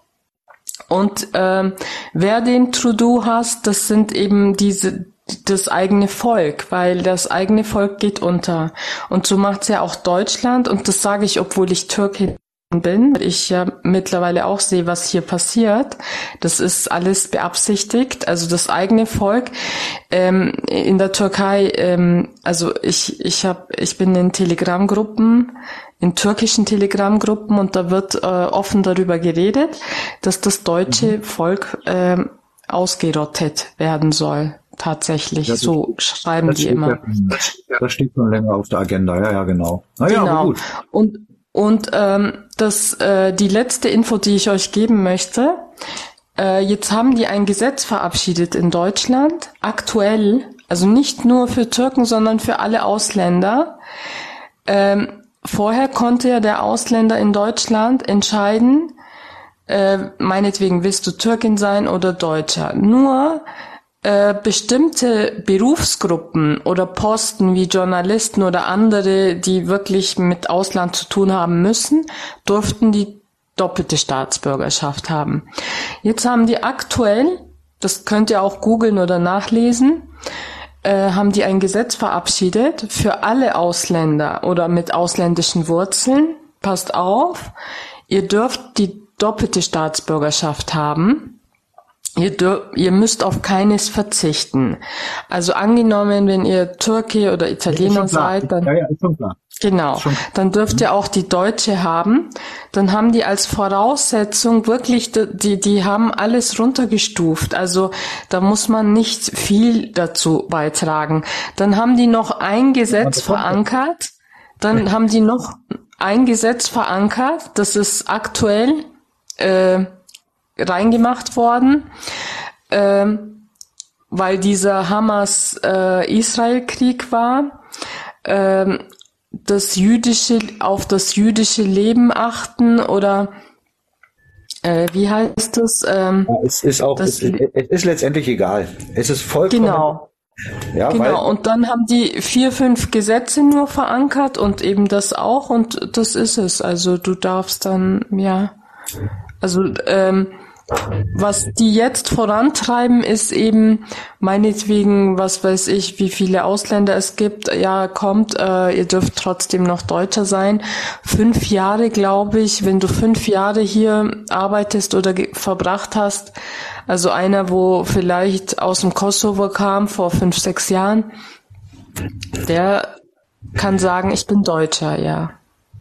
Und ähm, wer den Trudeau hasst, das sind eben diese das eigene Volk, weil das eigene Volk geht unter. Und so macht's ja auch Deutschland und das sage ich, obwohl ich Türkin bin, ich ja mittlerweile auch sehe, was hier passiert. Das ist alles beabsichtigt. Also das eigene Volk ähm, in der Türkei. Ähm, also ich ich habe ich bin in Telegram-Gruppen, in türkischen Telegram-Gruppen und da wird äh, offen darüber geredet, dass das deutsche Volk ähm, ausgerottet werden soll. Tatsächlich, das- so schreiben die immer. ja, das steht schon länger auf der Agenda. Ja, ja, genau. Naja, aber genau. gut. Und und ähm, das äh, die letzte Info, die ich euch geben möchte. Äh, jetzt haben die ein Gesetz verabschiedet in Deutschland, aktuell, also nicht nur für Türken, sondern für alle Ausländer. Ähm, vorher konnte ja der Ausländer in Deutschland entscheiden, äh, meinetwegen willst du Türkin sein oder Deutscher. Nur bestimmte Berufsgruppen oder Posten wie Journalisten oder andere, die wirklich mit Ausland zu tun haben müssen, durften die doppelte Staatsbürgerschaft haben. Jetzt haben die aktuell, das könnt ihr auch googeln oder nachlesen, äh, haben die ein Gesetz verabschiedet für alle Ausländer oder mit ausländischen Wurzeln. Passt auf, ihr dürft die doppelte Staatsbürgerschaft haben. Ihr, dür ihr müsst auf keines verzichten. Also angenommen, wenn ihr Türke oder Italiener seid, dann Ja, ja. Genau. Dann dürft ihr auch die Deutsche haben. Dann haben die als Voraussetzung wirklich, die, die haben alles runtergestuft. Also da muss man nicht viel dazu beitragen. Dann haben die noch ein Gesetz verankert. Dann haben die noch ein Gesetz verankert. Das ist aktuell äh, reingemacht worden. Ähm, weil dieser Hamas-Israel-Krieg war, ähm, das jüdische, auf das jüdische Leben achten oder äh, wie heißt das? Ähm, Es ist auch, das, es, ist- es ist letztendlich egal. Es ist vollkommen. genau. Ja, genau, und dann haben die vier, fünf Gesetze nur verankert und eben das auch und das ist es. Also du darfst dann, ja, also ähm, was die jetzt vorantreiben, ist eben meinetwegen, was weiß ich, wie viele Ausländer es gibt. Ja, kommt, äh, ihr dürft trotzdem noch Deutscher sein. Fünf Jahre, glaube ich, wenn du fünf Jahre hier arbeitest oder verbracht hast, also einer, wo vielleicht aus dem Kosovo kam vor fünf, sechs Jahren, der kann sagen, ich bin Deutscher, ja.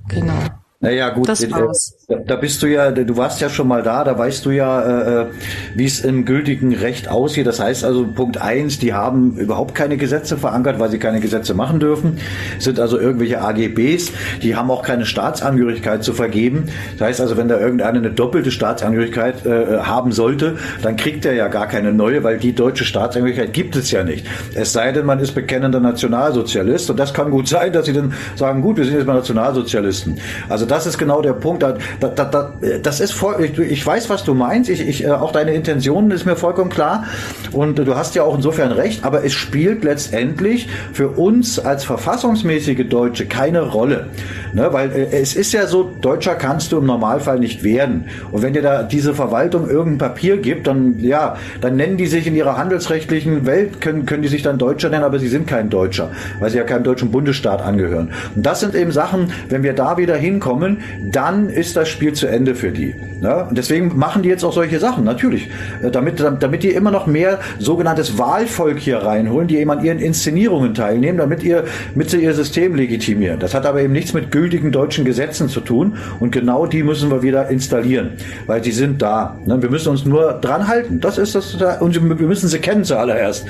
Genau. Naja, gut, Das war's. Da, bist du ja, du warst ja schon mal da, da weißt du ja, äh, äh, wie es im gültigen Recht aussieht. Das heißt also, Punkt eins, die haben überhaupt keine Gesetze verankert, weil sie keine Gesetze machen dürfen, sind also irgendwelche AGBs, die haben auch keine Staatsangehörigkeit zu vergeben. Das heißt also, wenn da irgendeiner eine doppelte Staatsangehörigkeit äh, haben sollte, dann kriegt er ja gar keine neue, weil die deutsche Staatsangehörigkeit gibt es ja nicht. Es sei denn, man ist bekennender Nationalsozialist und das kann gut sein, dass sie dann sagen, gut, wir sind jetzt mal Nationalsozialisten. Also das ist genau der Punkt. Da, da, da, da, das ist voll, ich, ich weiß, was du meinst. Ich, ich, äh, auch deine Intention ist mir vollkommen klar. Und du hast ja auch insofern recht. Aber es spielt letztendlich für uns als verfassungsmäßige Deutsche keine Rolle. Ne? Weil äh, es ist ja so, Deutscher kannst du im Normalfall nicht werden. Und wenn dir da diese Verwaltung irgendein Papier gibt, dann, ja, dann nennen die sich in ihrer handelsrechtlichen Welt, können, können die sich dann Deutscher nennen, aber sie sind kein Deutscher, weil sie ja keinem deutschen Bundesstaat angehören. Und das sind eben Sachen, wenn wir da wieder hinkommen, dann ist das Spiel zu Ende für die. Ne? Und deswegen machen die jetzt auch solche Sachen, natürlich. Äh, Damit, damit die immer noch mehr sogenanntes Wahlvolk hier reinholen, die eben an ihren Inszenierungen teilnehmen, damit ihr, mit sie ihr System legitimieren. Das hat aber eben nichts mit gültigen deutschen Gesetzen zu tun. Und genau die müssen wir wieder installieren, weil die sind da. Ne? Wir müssen uns nur dran halten. Das ist das, und wir müssen sie kennen zuallererst.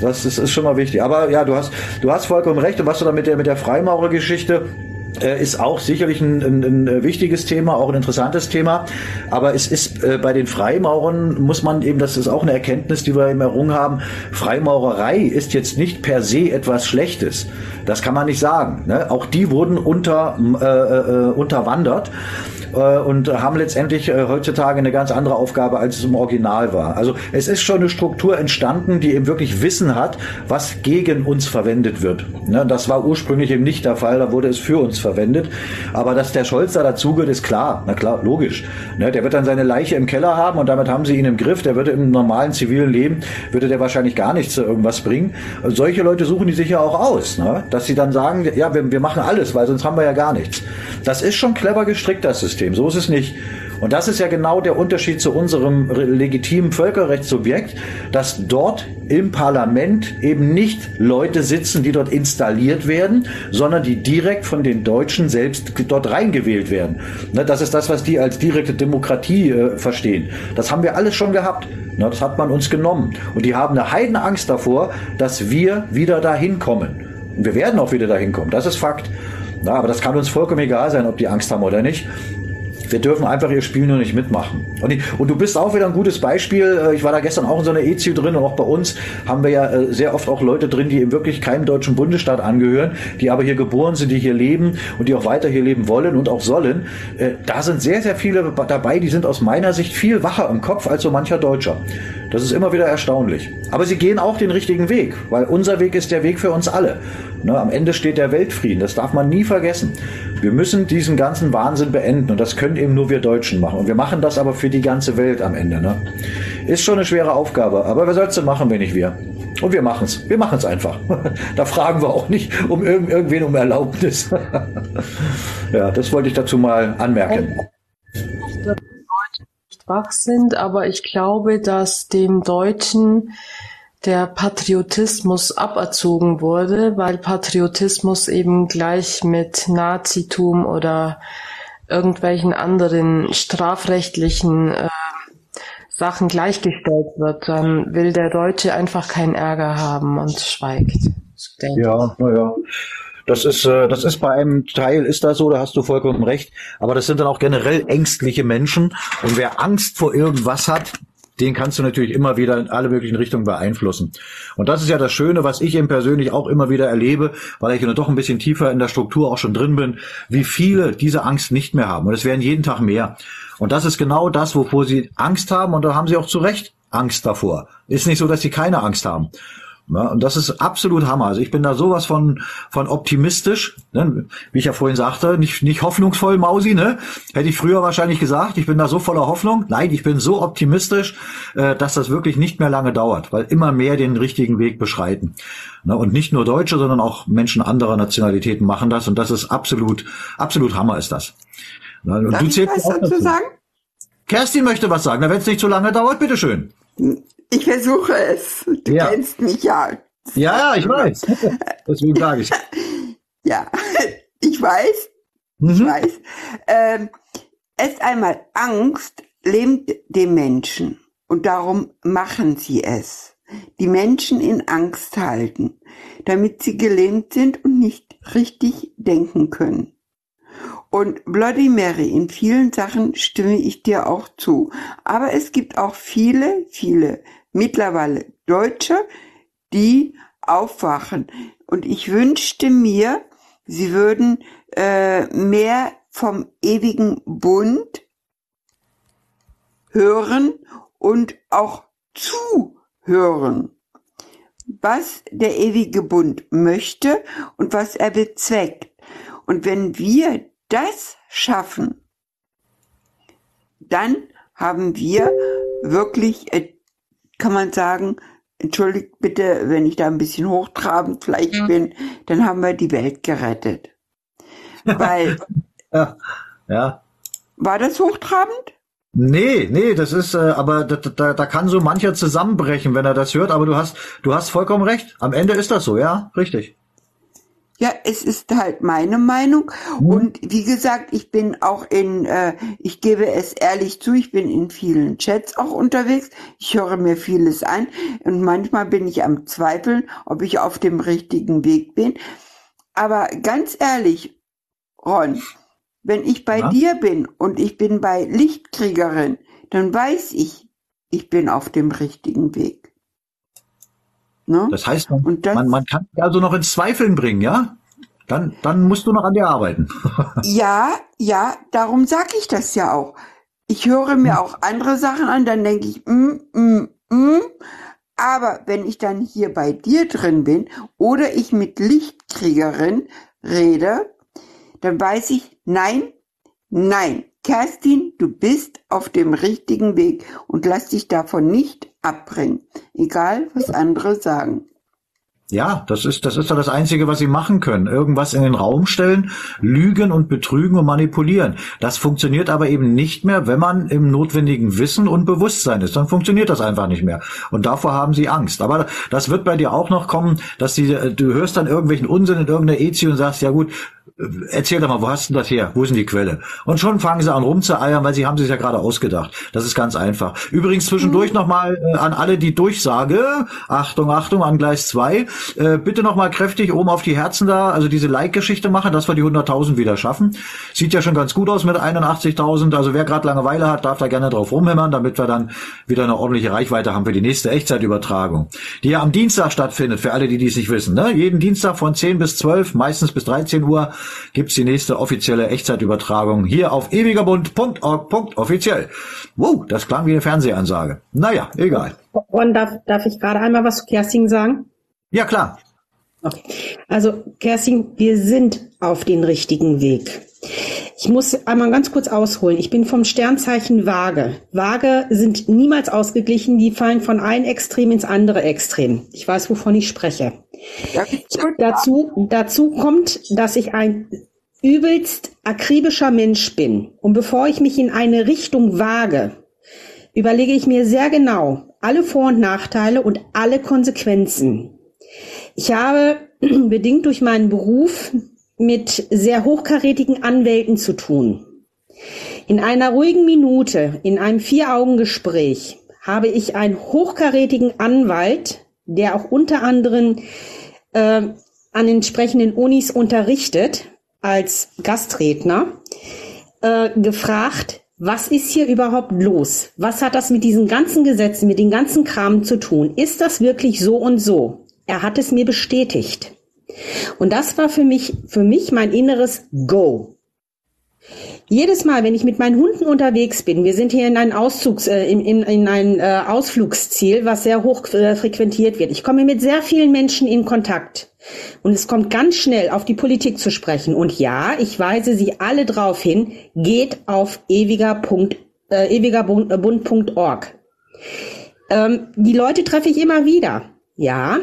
Das ist, ist schon mal wichtig. Aber ja, du hast, du hast vollkommen recht. Und was du da mit der, mit der Freimaurergeschichte, äh, ist auch sicherlich ein, ein, ein wichtiges Thema, auch ein interessantes Thema. Aber es ist äh, bei den Freimaurern, muss man eben, das ist auch eine Erkenntnis, die wir eben errungen haben, Freimaurerei ist jetzt nicht per se etwas Schlechtes. Das kann man nicht sagen. Ne? Auch die wurden unter, äh, äh, unterwandert äh, und haben letztendlich heutzutage eine ganz andere Aufgabe, als es im Original war. Also es ist schon eine Struktur entstanden, die eben wirklich Wissen hat, was gegen uns verwendet wird. Ne? Das war ursprünglich eben nicht der Fall, da wurde es für uns verwendet. Aber dass der Scholz da dazugehört, ist klar. Na klar, logisch. Ne? Der wird dann seine Leiche im Keller haben und damit haben sie ihn im Griff. Der würde im normalen zivilen Leben, würde der wahrscheinlich gar nichts zu irgendwas bringen. Und solche Leute suchen die sich ja auch aus, ne? dass sie dann sagen, ja, wir, wir machen alles, weil sonst haben wir ja gar nichts. Das ist schon clever gestrickt, das System. So ist es nicht. Und das ist ja genau der Unterschied zu unserem re- legitimen Völkerrechtssubjekt, dass dort im Parlament eben nicht Leute sitzen, die dort installiert werden, sondern die direkt von den Deutschen selbst dort reingewählt werden. Ne, Das ist das, was die als direkte Demokratie äh, verstehen. Das haben wir alles schon gehabt. Ne, Das hat man uns genommen. Und die haben eine Heidenangst davor, dass wir wieder dahin kommen. Und wir werden auch wieder dahin kommen. Das ist Fakt. Aber das kann uns vollkommen egal sein, ob die Angst haben oder nicht. Wir dürfen einfach ihr Spiel nur nicht mitmachen. Und, ich, und du bist auch wieder ein gutes Beispiel. Äh, Ich war da gestern auch in so einer EZU drin und auch bei uns haben wir ja äh, sehr oft auch Leute drin, die eben wirklich keinem deutschen Bundesstaat angehören, die aber hier geboren sind, die hier leben und die auch weiter hier leben wollen und auch sollen. Äh, Da sind sehr, sehr viele dabei, die sind aus meiner Sicht viel wacher im Kopf als so mancher Deutscher. Das ist immer wieder erstaunlich. Aber sie gehen auch den richtigen Weg, weil unser Weg ist der Weg für uns alle. Ne, am Ende steht der Weltfrieden. Das darf man nie vergessen. Wir müssen diesen ganzen Wahnsinn beenden und das können eben nur wir Deutschen machen. Und wir machen das aber für die ganze Welt am Ende. Ne? Ist schon eine schwere Aufgabe, aber wer soll's denn machen, wenn nicht wir? Und wir machen's. Wir machen's einfach. da fragen wir auch nicht um irgend, irgendwen um Erlaubnis. ja, das wollte ich dazu mal anmerken. Nicht wach sind, aber ich glaube, dass dem Deutschen der Patriotismus aberzogen wurde, weil Patriotismus eben gleich mit Nazitum oder irgendwelchen anderen strafrechtlichen äh, Sachen gleichgestellt wird. Dann will der Deutsche einfach keinen Ärger haben und schweigt. Ja, naja. Das ist, äh, das ist bei einem Teil ist das so, da hast du vollkommen recht. Aber das sind dann auch generell ängstliche Menschen. Und wer Angst vor irgendwas hat, den kannst du natürlich immer wieder in alle möglichen Richtungen beeinflussen. Und das ist ja das Schöne, was ich eben persönlich auch immer wieder erlebe, weil ich doch ein bisschen tiefer in der Struktur auch schon drin bin, wie viele diese Angst nicht mehr haben. Und es werden jeden Tag mehr. Und das ist genau das, wovor sie Angst haben. Und da haben sie auch zu Recht Angst davor. Ist nicht so, dass sie keine Angst haben. Ja, und das ist absolut Hammer. Also ich bin da sowas von, von optimistisch, ne? wie ich ja vorhin sagte, nicht, nicht hoffnungsvoll, Mausi, ne? Hätte ich früher wahrscheinlich gesagt, ich bin da so voller Hoffnung. Nein, ich bin so optimistisch, äh, dass das wirklich nicht mehr lange dauert, weil immer mehr den richtigen Weg beschreiten. Ne? Und nicht nur Deutsche, sondern auch Menschen anderer Nationalitäten machen das und das ist absolut, absolut Hammer ist das. Ne? Und Darf du ich zählst was dazu dazu. sagen? Kerstin möchte was sagen, wenn es nicht zu lange dauert, bitteschön. Ich versuche es. Du Ja. kennst mich ja. Ja, ja, ich weiß. Deswegen sage ich. Ja, ich weiß. Mhm. Ich weiß. Ähm, erst einmal, Angst lähmt den Menschen. Und darum machen sie es. Die Menschen in Angst halten, damit sie gelähmt sind und nicht richtig denken können. Und Bloody Mary, in vielen Sachen stimme ich dir auch zu. Aber es gibt auch viele, viele mittlerweile Deutsche, die aufwachen. Und ich wünschte mir, sie würden äh, mehr vom ewigen Bund hören und auch zuhören, was der ewige Bund möchte und was er bezweckt. Und wenn wir das schaffen, dann haben wir wirklich, äh, kann man sagen, entschuldigt bitte, wenn ich da ein bisschen hochtrabend vielleicht bin, dann haben wir die Welt gerettet. Weil, Ja, ja. war das hochtrabend? Nee, nee, das ist, äh, aber da, da, da kann so mancher zusammenbrechen, wenn er das hört, aber du hast, du hast vollkommen recht. Am Ende ist das so, ja, richtig. Ja, es ist halt meine Meinung. Und wie gesagt, ich bin auch in, äh, ich gebe es ehrlich zu, ich bin in vielen Chats auch unterwegs. Ich höre mir vieles an und manchmal bin ich am Zweifeln, ob ich auf dem richtigen Weg bin. Aber ganz ehrlich, Ron, wenn ich bei Ja? dir bin und ich bin bei Lichtkriegerin, dann weiß ich, ich bin auf dem richtigen Weg. Ne? Das heißt, man, das- man, man kann dich also noch ins Zweifeln bringen, ja? Dann, dann musst du noch an dir arbeiten. Ja, ja, darum sag ich das ja auch. Ich höre mir auch andere Sachen an, dann denke ich, mm, mm, mm. aber wenn ich dann hier bei dir drin bin oder ich mit Lichtkriegerin rede, dann weiß ich, nein, nein, Kerstin, du bist auf dem richtigen Weg und lass dich davon nicht abbringen, egal was andere sagen. Ja, das ist, das ist doch das Einzige, was sie machen können. Irgendwas in den Raum stellen, lügen und betrügen und manipulieren. Das funktioniert aber eben nicht mehr, wenn man im notwendigen Wissen und Bewusstsein ist. Dann funktioniert das einfach nicht mehr. Und davor haben sie Angst. Aber das wird bei dir auch noch kommen, dass die, du hörst dann irgendwelchen Unsinn in irgendeiner Ezi und sagst, ja gut, erzähl doch mal, wo hast du das her? Wo ist denn die Quelle? Und schon fangen sie an rumzueiern, weil sie haben sich ja gerade ausgedacht. Das ist ganz einfach. Übrigens zwischendurch nochmal äh, an alle die Durchsage, Achtung, Achtung, an Gleis 2, äh, bitte nochmal kräftig oben auf die Herzen da, also diese Like-Geschichte machen, dass wir die 100.000 wieder schaffen. Sieht ja schon ganz gut aus mit 81.000, also wer gerade Langeweile hat, darf da gerne drauf rumhämmern, damit wir dann wieder eine ordentliche Reichweite haben für die nächste Echtzeitübertragung, die ja am Dienstag stattfindet, für alle, die dies nicht wissen. Ne? Jeden Dienstag von 10 bis 12, meistens bis 13 Uhr, gibt's die nächste offizielle Echtzeitübertragung hier auf ewigerbund.org.offiziell. Wow, das klang wie eine Fernsehansage. Naja, egal. Ron, darf, darf ich gerade einmal was zu Kerstin sagen? Ja, klar. Okay. Also, Kerstin, wir sind auf den richtigen Weg. Ich muss einmal ganz kurz ausholen. Ich bin vom Sternzeichen Waage. Waage sind niemals ausgeglichen, die fallen von einem Extrem ins andere Extrem. Ich weiß, wovon ich spreche. Dazu, dazu kommt, dass ich ein übelst akribischer Mensch bin. Und bevor ich mich in eine Richtung wage, überlege ich mir sehr genau alle Vor- und Nachteile und alle Konsequenzen. Ich habe bedingt durch meinen Beruf mit sehr hochkarätigen Anwälten zu tun. In einer ruhigen Minute, in einem Vier-Augen-Gespräch, habe ich einen hochkarätigen Anwalt, der auch unter anderem äh, an entsprechenden Unis unterrichtet, als Gastredner, äh, gefragt, was ist hier überhaupt los? Was hat das mit diesen ganzen Gesetzen, mit den ganzen Kram zu tun? Ist das wirklich so und so? Er hat es mir bestätigt. Und das war für mich, für mich mein inneres Go. Jedes Mal, wenn ich mit meinen Hunden unterwegs bin, wir sind hier in ein Auszugs, äh, in, in, in ein äh, Ausflugsziel, was sehr hoch äh, frequentiert wird. Ich komme mit sehr vielen Menschen in Kontakt. Und es kommt ganz schnell auf die Politik zu sprechen. Und ja, ich weise Sie alle darauf hin, geht auf ewiger.bund.org. Äh, ewigerbund.org. ähm, die Leute treffe ich immer wieder. Ja,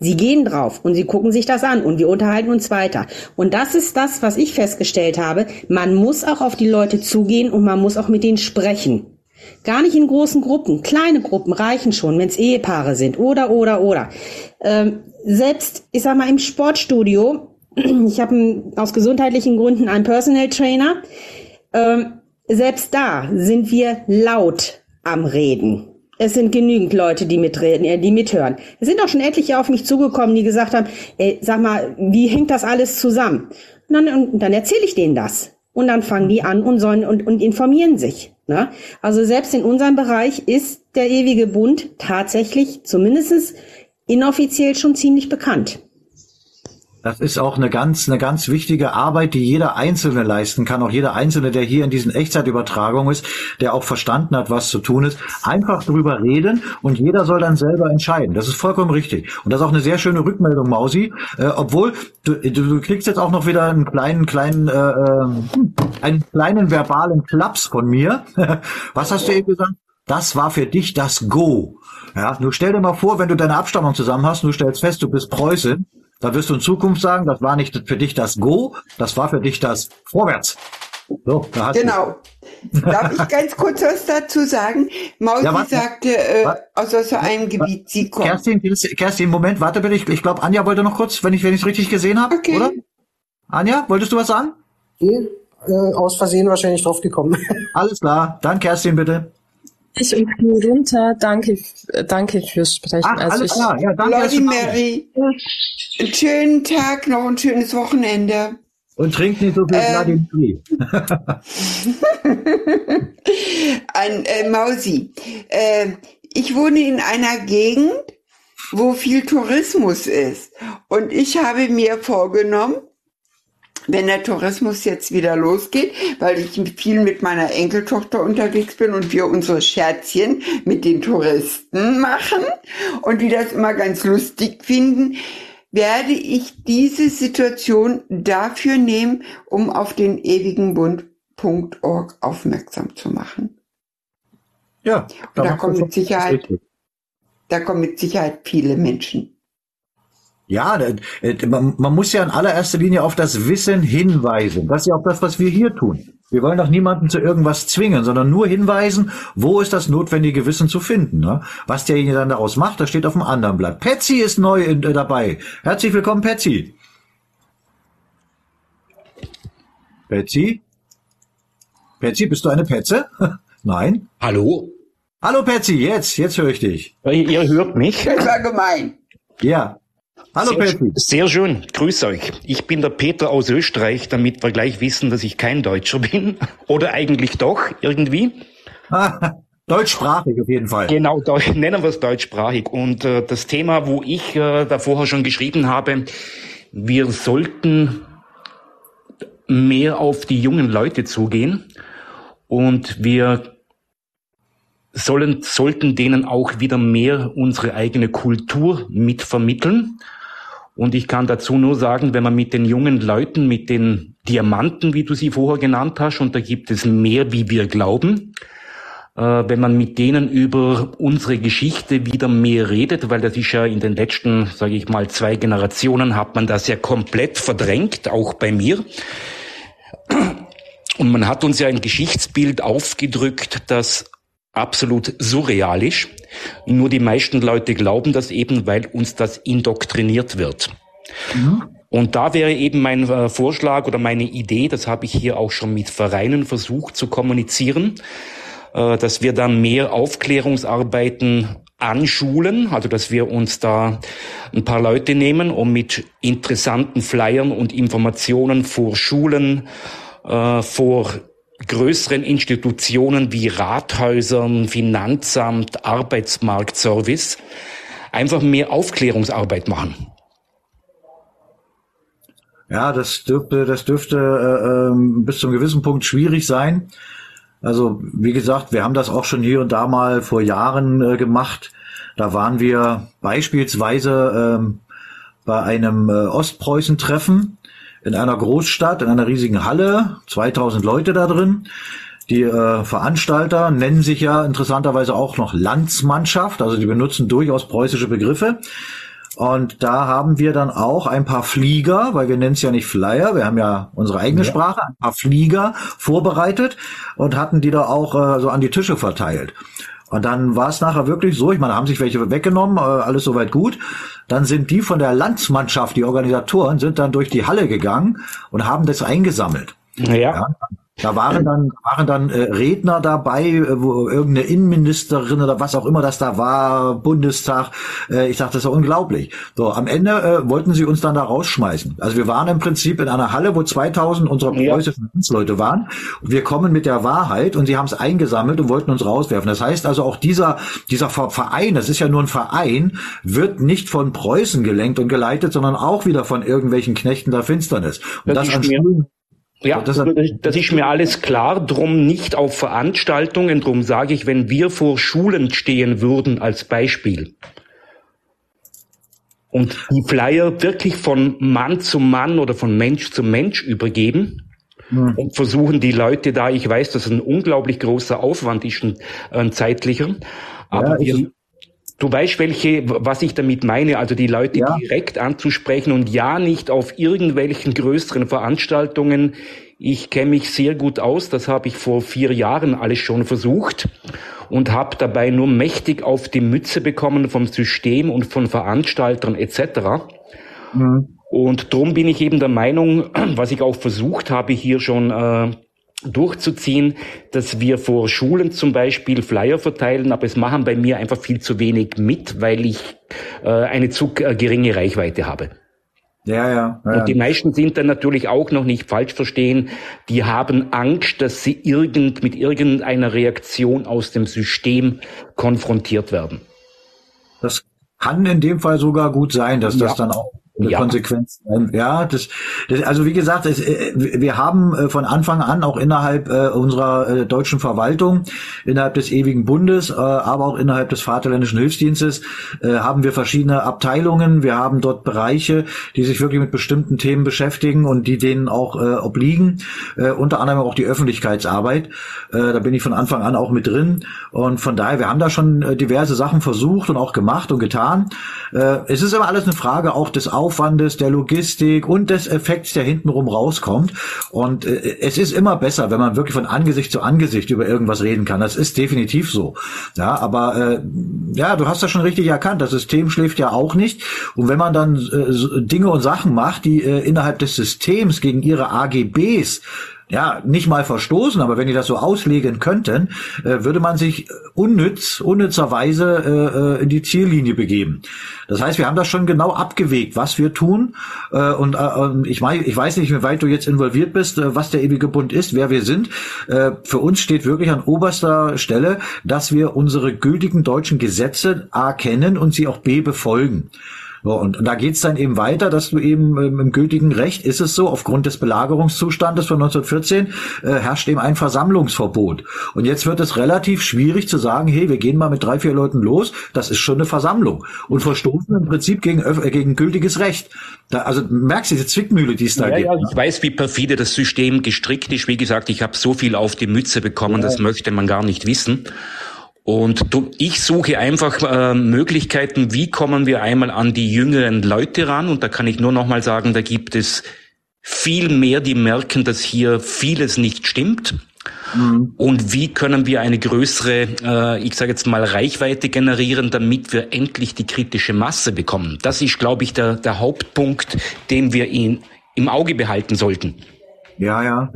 Sie gehen drauf und sie gucken sich das an und wir unterhalten uns weiter. Und das ist das, was ich festgestellt habe. Man muss auch auf die Leute zugehen und man muss auch mit denen sprechen. Gar nicht in großen Gruppen. Kleine Gruppen reichen schon, wenn es Ehepaare sind. Oder, oder, oder. Ähm, selbst, ich sag mal, im Sportstudio, ich habe aus gesundheitlichen Gründen einen Personal Trainer. Ähm, selbst da sind wir laut am Reden. Es sind genügend Leute, die mitreden, äh, die mithören. Es sind auch schon etliche auf mich zugekommen, die gesagt haben, ey, sag mal, wie hängt das alles zusammen? Und dann, und dann erzähle ich denen das. Und dann fangen die an und sollen und, und informieren sich. Ne? Also selbst in unserem Bereich ist der ewige Bund tatsächlich zumindest inoffiziell schon ziemlich bekannt. Das ist auch eine ganz, eine ganz wichtige Arbeit, die jeder Einzelne leisten kann. Auch jeder Einzelne, der hier in diesen Echtzeitübertragungen ist, der auch verstanden hat, was zu tun ist. Einfach drüber reden und jeder soll dann selber entscheiden. Das ist vollkommen richtig. Und das ist auch eine sehr schöne Rückmeldung, Mausi. Äh, obwohl, du, du, kriegst jetzt auch noch wieder einen kleinen, kleinen, äh, äh einen kleinen verbalen Klaps von mir. was hast du eben gesagt? Das war für dich das Go. Ja, nur stell dir mal vor, wenn du deine Abstammung zusammen hast, du stellst fest, du bist Preußin, da wirst du in Zukunft sagen, das war nicht für dich das Go, das war für dich das Vorwärts. So, da hast genau. Darf ich ganz kurz was dazu sagen? Mausi ja, sagte, äh, aus so einem Gebiet sie kommt. Kerstin, Kerstin, Moment, warte bitte. Ich, ich glaube, Anja wollte noch kurz, wenn ich es richtig gesehen habe, okay. oder? Anja, wolltest du was sagen? Nee, äh, aus Versehen wahrscheinlich drauf gekommen. Alles klar, dann Kerstin bitte. Ich und Knie runter. Danke, danke fürs Sprechen. Ach, also ich, klar. Ja, danke, Bloody Mary, einen schönen Tag noch, ein schönes Wochenende. Und trink nicht so viel ähm, Vladimir. Ein äh, Mausi. Äh, ich wohne in einer Gegend, wo viel Tourismus ist. Und ich habe mir vorgenommen, wenn der Tourismus jetzt wieder losgeht, weil ich viel mit meiner Enkeltochter unterwegs bin und wir unsere Scherzchen mit den Touristen machen und die das immer ganz lustig finden, werde ich diese Situation dafür nehmen, um auf den ewigenbund.org aufmerksam zu machen. Ja, da, da kommen mit Sicherheit, da kommen mit Sicherheit viele Menschen. Ja, man, man muss ja in allererster Linie auf das Wissen hinweisen. Das ist ja auch das, was wir hier tun. Wir wollen doch niemanden zu irgendwas zwingen, sondern nur hinweisen, wo ist das notwendige Wissen zu finden. Ne? Was derjenige dann daraus macht, das steht auf dem anderen Blatt. Patsy ist neu in, äh, dabei. Herzlich willkommen, Patsy. Patsy? Patsy, bist du eine Petze? Nein? Hallo? Hallo Patsy, jetzt, jetzt höre ich dich. Ihr hört mich? Das war gemein. Ja. Hallo sehr, Peter. Sehr schön, grüß euch. Ich bin der Peter aus Österreich, damit wir gleich wissen, dass ich kein Deutscher bin. Oder eigentlich doch, irgendwie. Deutschsprachig auf jeden Fall. Genau, nennen wir es deutschsprachig. Und äh, das Thema, wo ich äh, da vorher schon geschrieben habe, wir sollten mehr auf die jungen Leute zugehen und wir sollen, sollten denen auch wieder mehr unsere eigene Kultur mitvermitteln. Und ich kann dazu nur sagen, wenn man mit den jungen Leuten, mit den Diamanten, wie du sie vorher genannt hast, und da gibt es mehr, wie wir glauben, äh, wenn man mit denen über unsere Geschichte wieder mehr redet, weil das ist ja in den letzten, sage ich mal, zwei Generationen hat man das ja komplett verdrängt, auch bei mir. Und man hat uns ja ein Geschichtsbild aufgedrückt, das absolut surrealisch. Nur die meisten Leute glauben das eben, weil uns das indoktriniert wird. Mhm. Und da wäre eben mein äh, Vorschlag oder meine Idee, das habe ich hier auch schon mit Vereinen versucht zu kommunizieren, äh, dass wir da mehr Aufklärungsarbeiten anschulen, also dass wir uns da ein paar Leute nehmen, um mit interessanten Flyern und Informationen vor Schulen, äh, vor größeren Institutionen wie Rathäusern, Finanzamt, Arbeitsmarktservice einfach mehr Aufklärungsarbeit machen. Ja, das dürfte, das dürfte äh, ähm, bis zum gewissen Punkt schwierig sein. Also wie gesagt, wir haben das auch schon hier und da mal vor Jahren äh, gemacht. Da waren wir beispielsweise ähm, bei einem äh, Ostpreußen-Treffen in einer Großstadt, in einer riesigen Halle, 2000 Leute da drin. Die äh, Veranstalter nennen sich ja interessanterweise auch noch Landsmannschaft, also die benutzen durchaus preußische Begriffe. Und da haben wir dann auch ein paar Flieger, weil wir nennen es ja nicht Flyer, wir haben ja unsere eigene ja. Sprache, ein paar Flieger vorbereitet und hatten die da auch äh, so an die Tische verteilt. Und dann war es nachher wirklich so, ich meine, haben sich welche weggenommen, äh, alles soweit gut. Dann sind die von der Landsmannschaft, die Organisatoren, sind dann durch die Halle gegangen und haben das eingesammelt. Ja. ja. Da waren dann, waren dann äh, Redner dabei, äh, wo irgendeine Innenministerin oder was auch immer das da war, Bundestag. Äh, ich dachte, das ist ja unglaublich. So, am Ende äh, wollten sie uns dann da rausschmeißen. Also wir waren im Prinzip in einer Halle, wo 2000 unserer preußischen ja. Leute waren. Wir kommen mit der Wahrheit und sie haben es eingesammelt und wollten uns rauswerfen. Das heißt also auch dieser, dieser Verein, das ist ja nur ein Verein, wird nicht von Preußen gelenkt und geleitet, sondern auch wieder von irgendwelchen Knechten der Finsternis. Und das, das an Schulen, ja, das, das ist mir alles klar, drum nicht auf Veranstaltungen, drum sage ich, wenn wir vor Schulen stehen würden als Beispiel und die Flyer wirklich von Mann zu Mann oder von Mensch zu Mensch übergeben, mhm. und versuchen die Leute da, ich weiß, dass es ein unglaublich großer Aufwand ist, ein, ein zeitlicher, aber ja, wir, Du weißt, welche, was ich damit meine, also die Leute ja. direkt anzusprechen und ja nicht auf irgendwelchen größeren Veranstaltungen. Ich kenne mich sehr gut aus, das habe ich vor vier Jahren alles schon versucht und habe dabei nur mächtig auf die Mütze bekommen vom System und von Veranstaltern etc. Mhm. Und darum bin ich eben der Meinung, was ich auch versucht habe hier schon äh, durchzuziehen, dass wir vor Schulen zum Beispiel Flyer verteilen, aber es machen bei mir einfach viel zu wenig mit, weil ich äh, eine zu äh, geringe Reichweite habe. Ja, ja, ja. Und die meisten sind dann natürlich auch noch nicht falsch verstehen. Die haben Angst, dass sie irgend, mit irgendeiner Reaktion aus dem System konfrontiert werden. Das kann in dem Fall sogar gut sein, dass ja. das dann auch ja. Konsequenz Ja, das, das, also wie gesagt, das, äh, wir haben äh, von Anfang an auch innerhalb äh, unserer deutschen Verwaltung, innerhalb des ewigen Bundes, aber auch innerhalb des Vaterländischen Hilfsdienstes, haben wir verschiedene Abteilungen. Wir haben dort Bereiche, die sich wirklich mit bestimmten Themen beschäftigen und die denen auch obliegen. Unter anderem auch die Öffentlichkeitsarbeit. Da bin ich von Anfang an auch mit drin. Und von daher, wir haben da schon diverse Sachen versucht und auch gemacht und getan. Es ist aber alles eine Frage auch des Aufwandes, der Logistik und des Effekts, der hintenrum rauskommt. Und äh, es ist immer besser, wenn man wirklich von Angesicht zu Angesicht über irgendwas reden kann. Das ist definitiv so. Ja, aber äh, ja, du hast das schon richtig erkannt. Das System schläft ja auch nicht. Und wenn man dann äh, Dinge und Sachen macht, die äh, innerhalb des Systems gegen ihre AGBs ja, nicht mal verstoßen, aber wenn die das so auslegen könnten, äh, würde man sich unnütz, unnützerweise äh, in die Ziellinie begeben. Das heißt, wir haben das schon genau abgewegt, was wir tun. Äh, und äh, ich, mein, ich weiß nicht, wie weit du jetzt involviert bist, äh, was der ewige Bund ist, wer wir sind. Äh, für uns steht wirklich an oberster Stelle, dass wir unsere gültigen deutschen Gesetze A kennen und sie auch B befolgen. So, und, und da geht's dann eben weiter, dass du eben ähm, im gültigen Recht ist es so, aufgrund des Belagerungszustandes von 1914 äh, herrscht eben ein Versammlungsverbot. Und jetzt wird es relativ schwierig zu sagen, hey, wir gehen mal mit drei, vier Leuten los, das ist schon eine Versammlung. Und verstoßen im Prinzip gegen, äh, gegen gültiges Recht. Da, also merkst du diese Zwickmühle, die es da ja, gibt. Ja, ich weiß, wie perfide das System gestrickt ist. Wie gesagt, ich habe so viel auf die Mütze bekommen, ja. das möchte man gar nicht wissen. Und ich suche einfach äh, Möglichkeiten, wie kommen wir einmal an die jüngeren Leute ran. Und da kann ich nur noch mal sagen, da gibt es viel mehr, die merken, dass hier vieles nicht stimmt. Mhm. Und wie können wir eine größere, äh, ich sage jetzt mal, Reichweite generieren, damit wir endlich die kritische Masse bekommen? Das ist, glaube ich, der, der Hauptpunkt, den wir in, im Auge behalten sollten. Ja, ja.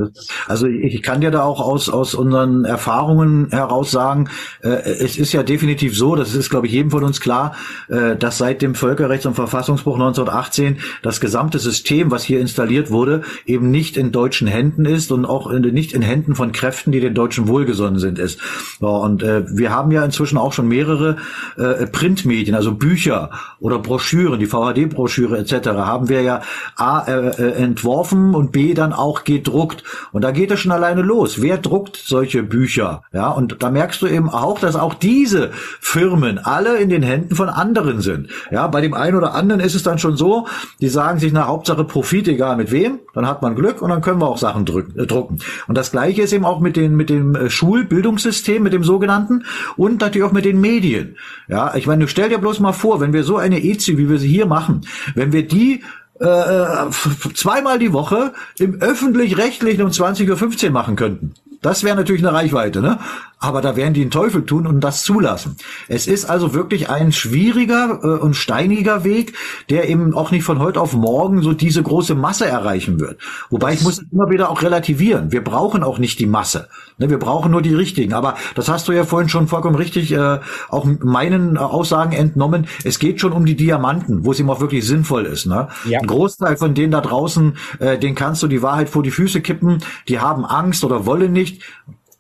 Also ich kann dir da auch aus, aus unseren Erfahrungen heraus sagen, äh, es ist ja definitiv so, das ist, glaube ich, jedem von uns klar, äh, dass seit dem Völkerrechts- und Verfassungsbruch 1918 das gesamte System, was hier installiert wurde, eben nicht in deutschen Händen ist und auch in, nicht in Händen von Kräften, die den Deutschen wohlgesonnen sind, ist. So, und äh, wir haben ja inzwischen auch schon mehrere äh, Printmedien, also Bücher oder Broschüren, die VHD-Broschüre etc., haben wir ja A äh, äh, entworfen und B dann auch gedruckt. Und da geht es schon alleine los. Wer druckt solche Bücher? Ja, und da merkst du eben auch, dass auch diese Firmen alle in den Händen von anderen sind. Ja, bei dem einen oder anderen ist es dann schon so, die sagen sich, na, Hauptsache Profit, egal mit wem, dann hat man Glück und dann können wir auch Sachen drücken, äh, drucken. Und das Gleiche ist eben auch mit den, mit dem äh, Schulbildungssystem, mit dem sogenannten und natürlich auch mit den Medien. Ja, ich meine, stell dir bloß mal vor, wenn wir so eine EZI, wie wir sie hier machen, wenn wir die äh, zweimal die Woche im öffentlich-rechtlichen um 20.15 Uhr machen könnten. Das wäre natürlich eine Reichweite, ne? Aber da werden die einen Teufel tun und das zulassen. Es ist also wirklich ein schwieriger äh, und steiniger Weg, der eben auch nicht von heute auf morgen so diese große Masse erreichen wird. Wobei ich muss immer wieder auch relativieren. Wir brauchen auch nicht die Masse. Ne? Wir brauchen nur die richtigen. Aber das hast du ja vorhin schon vollkommen richtig äh, auch meinen äh, Aussagen entnommen. Es geht schon um die Diamanten, wo es eben auch wirklich sinnvoll ist. Ne? Ja. Ein Großteil von denen da draußen, äh, den kannst du die Wahrheit vor die Füße kippen. Die haben Angst oder wollen nicht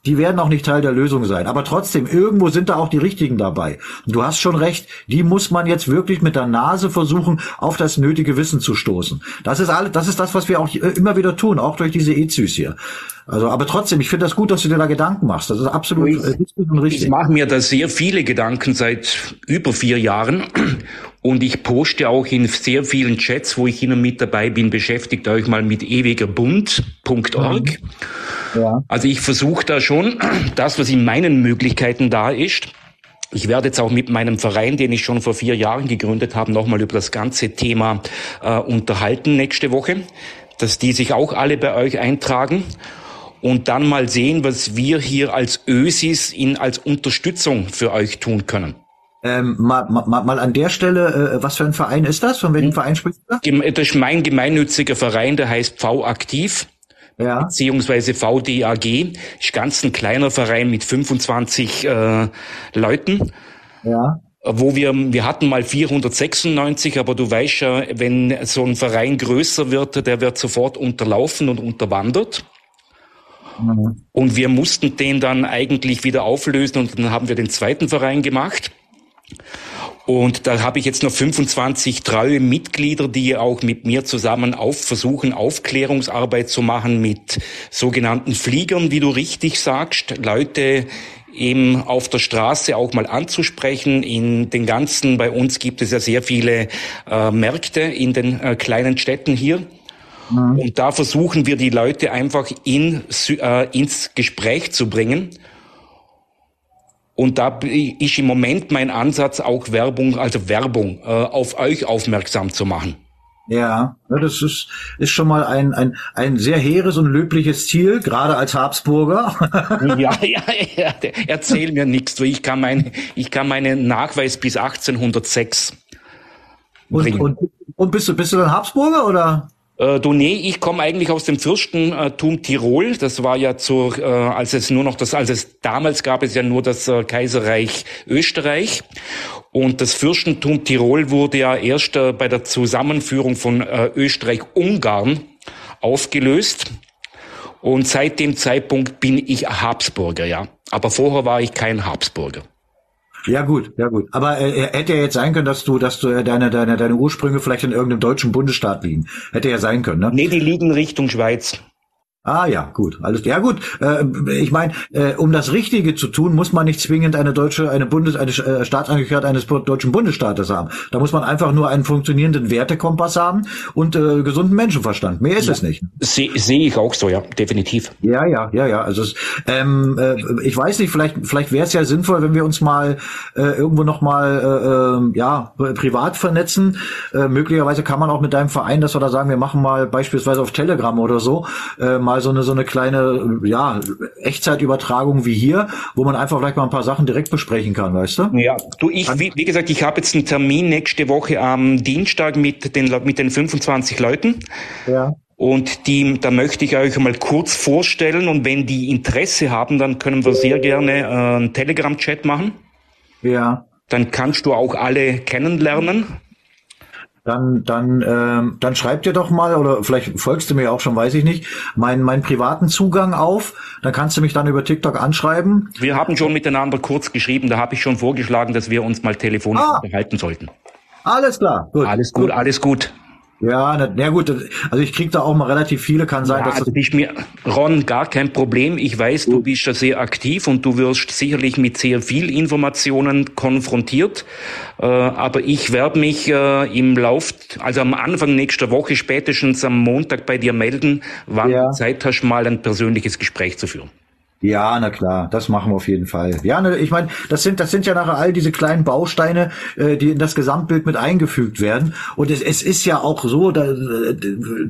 die werden auch nicht Teil der Lösung sein. Aber trotzdem, irgendwo sind da auch die Richtigen dabei. Du hast schon recht, die muss man jetzt wirklich mit der Nase versuchen, auf das nötige Wissen zu stoßen. Das ist alles, das ist das, was wir auch immer wieder tun, auch durch diese EZÜs hier. Also, aber trotzdem, ich finde das gut, dass du dir da Gedanken machst. Das ist absolut ich, äh, richtig. Ich mache mir da sehr viele Gedanken seit über vier Jahren und ich poste auch in sehr vielen Chats, wo ich und mit dabei bin, beschäftigt euch mal mit ewigerbund.org. Ja. Also ich versuche da schon das, was in meinen Möglichkeiten da ist. Ich werde jetzt auch mit meinem Verein, den ich schon vor vier Jahren gegründet habe, nochmal über das ganze Thema äh, unterhalten nächste Woche, dass die sich auch alle bei euch eintragen und dann mal sehen, was wir hier als Ösis in, als Unterstützung für euch tun können. Ähm, mal, mal, mal an der Stelle, äh, was für ein Verein ist das? Von welchem hm. Verein sprichst du? Das ist mein gemeinnütziger Verein, der heißt V Aktiv. Ja. Beziehungsweise VDAG. Ist ganz ein kleiner Verein mit 25 äh, Leuten. Ja wo wir, wir hatten mal 496, aber du weißt ja, wenn so ein Verein größer wird, der wird sofort unterlaufen und unterwandert. Mhm. Und wir mussten den dann eigentlich wieder auflösen und dann haben wir den zweiten Verein gemacht. Und da habe ich jetzt noch 25 treue Mitglieder, die auch mit mir zusammen auf, versuchen, Aufklärungsarbeit zu machen mit sogenannten Fliegern, wie du richtig sagst. Leute eben auf der Straße auch mal anzusprechen. In den ganzen, bei uns gibt es ja sehr viele äh, Märkte in den äh, kleinen Städten hier. Mhm. Und da versuchen wir die Leute einfach in, äh, ins Gespräch zu bringen. Und da ist im Moment mein Ansatz auch Werbung, also Werbung, äh, auf euch aufmerksam zu machen. Ja, das ist, ist schon mal ein, ein, ein sehr hehres und löbliches Ziel, gerade als Habsburger. ja, ja, ja, erzähl mir nichts. Ich kann, mein, ich kann meinen Nachweis bis 1806 bringen. Und, und, und bist du, bist du dann Habsburger oder? Äh, nee, ich komme eigentlich aus dem Fürstentum Tirol. Das war ja zur, äh, als es nur noch das, als es damals gab es ja nur das äh, Kaiserreich Österreich. Und das Fürstentum Tirol wurde ja erst äh, bei der Zusammenführung von äh, Österreich-Ungarn aufgelöst. Und seit dem Zeitpunkt bin ich Habsburger, ja. Aber vorher war ich kein Habsburger. Ja gut, ja gut. Aber äh, hätte ja jetzt sein können, dass du, dass du äh, deine, deine, deine Ursprünge vielleicht in irgendeinem deutschen Bundesstaat liegen. Hätte ja sein können, ne? Nee, die liegen Richtung Schweiz. Ah ja, gut, alles ja gut. Äh, ich meine, äh, um das Richtige zu tun, muss man nicht zwingend eine deutsche, eine Bundes, eine äh, Staatsangehörigkeit eines deutschen Bundesstaates haben. Da muss man einfach nur einen funktionierenden Wertekompass haben und äh, gesunden Menschenverstand. Mehr ist ja. es nicht. Sehe seh ich auch so, ja, definitiv. Ja, ja, ja, ja. Also es, ähm, äh, ich weiß nicht, vielleicht, vielleicht wäre es ja sinnvoll, wenn wir uns mal äh, irgendwo noch mal äh, äh, ja privat vernetzen. Äh, möglicherweise kann man auch mit deinem Verein, dass wir da sagen, wir machen mal beispielsweise auf Telegram oder so äh, mal mal so eine so eine kleine ja Echtzeitübertragung wie hier, wo man einfach vielleicht mal ein paar Sachen direkt besprechen kann, weißt du? Ja, du ich wie, wie gesagt, ich habe jetzt einen Termin nächste Woche am Dienstag mit den mit den 25 Leuten. Ja. Und die, da möchte ich euch mal kurz vorstellen und wenn die Interesse haben, dann können wir sehr gerne äh, einen Telegram-Chat machen. Ja. Dann kannst du auch alle kennenlernen. Dann, dann, ähm, dann schreib dir doch mal, oder vielleicht folgst du mir auch schon, weiß ich nicht, meinen, meinen privaten Zugang auf. Dann kannst du mich dann über TikTok anschreiben. Wir haben schon miteinander kurz geschrieben, da habe ich schon vorgeschlagen, dass wir uns mal telefonisch Ah. unterhalten sollten. Alles klar, gut. Alles gut, alles gut. Ja, na, na gut, also ich krieg da auch mal relativ viele, kann sein, Ja, dass das ist mir, Ron, gar kein Problem. Ich weiß, du bist ja sehr aktiv und du wirst sicherlich mit sehr viel Informationen konfrontiert. Äh, aber ich werde mich äh, im Lauf, also am Anfang nächster Woche, spätestens am Montag bei dir melden, wann Ja. du Zeit hast, mal ein persönliches Gespräch zu führen. Ja, na klar, das machen wir auf jeden Fall. Ja, ne, ich meine, das sind das sind ja nachher all diese kleinen Bausteine, äh, die in das Gesamtbild mit eingefügt werden. Und es, es ist ja auch so, da, äh,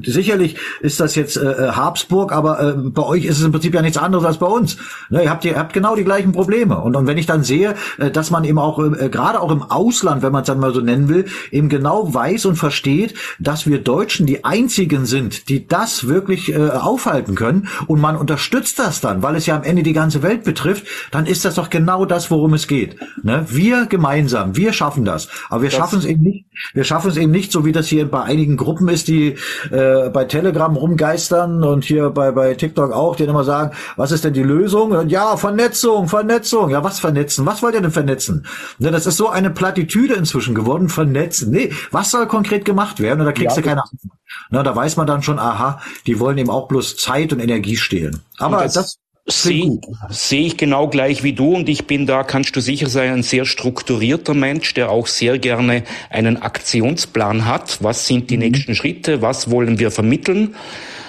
sicherlich ist das jetzt äh, Habsburg, aber äh, bei euch ist es im Prinzip ja nichts anderes als bei uns. Ne, ihr habt ihr habt genau die gleichen Probleme. Und, und wenn ich dann sehe, äh, dass man eben auch äh, gerade auch im Ausland, wenn man es dann mal so nennen will, eben genau weiß und versteht, dass wir Deutschen die einzigen sind, die das wirklich äh, aufhalten können. Und man unterstützt das dann, weil es ja am Ende die ganze Welt betrifft, dann ist das doch genau das, worum es geht. Ne? Wir gemeinsam, wir schaffen das. Aber wir Das- schaffen es eben nicht, wir schaffen es eben nicht, so wie das hier bei einigen Gruppen ist, die äh, bei Telegram rumgeistern und hier bei, bei TikTok auch, die dann immer sagen, was ist denn die Lösung? Und ja, Vernetzung, Vernetzung. Ja, was vernetzen? Was wollt ihr denn vernetzen? Ne, das ist so eine Plattitüde inzwischen geworden, vernetzen. Nee, was soll konkret gemacht werden? Und da kriegst Ja, du keine Antwort. Na, da weiß man dann schon, aha, die wollen eben auch bloß Zeit und Energie stehlen. Aber das, das Sehe sehe ich genau gleich wie du und ich bin da, kannst du sicher sein, ein sehr strukturierter Mensch, der auch sehr gerne einen Aktionsplan hat. Was sind die nächsten Schritte? Was wollen wir vermitteln?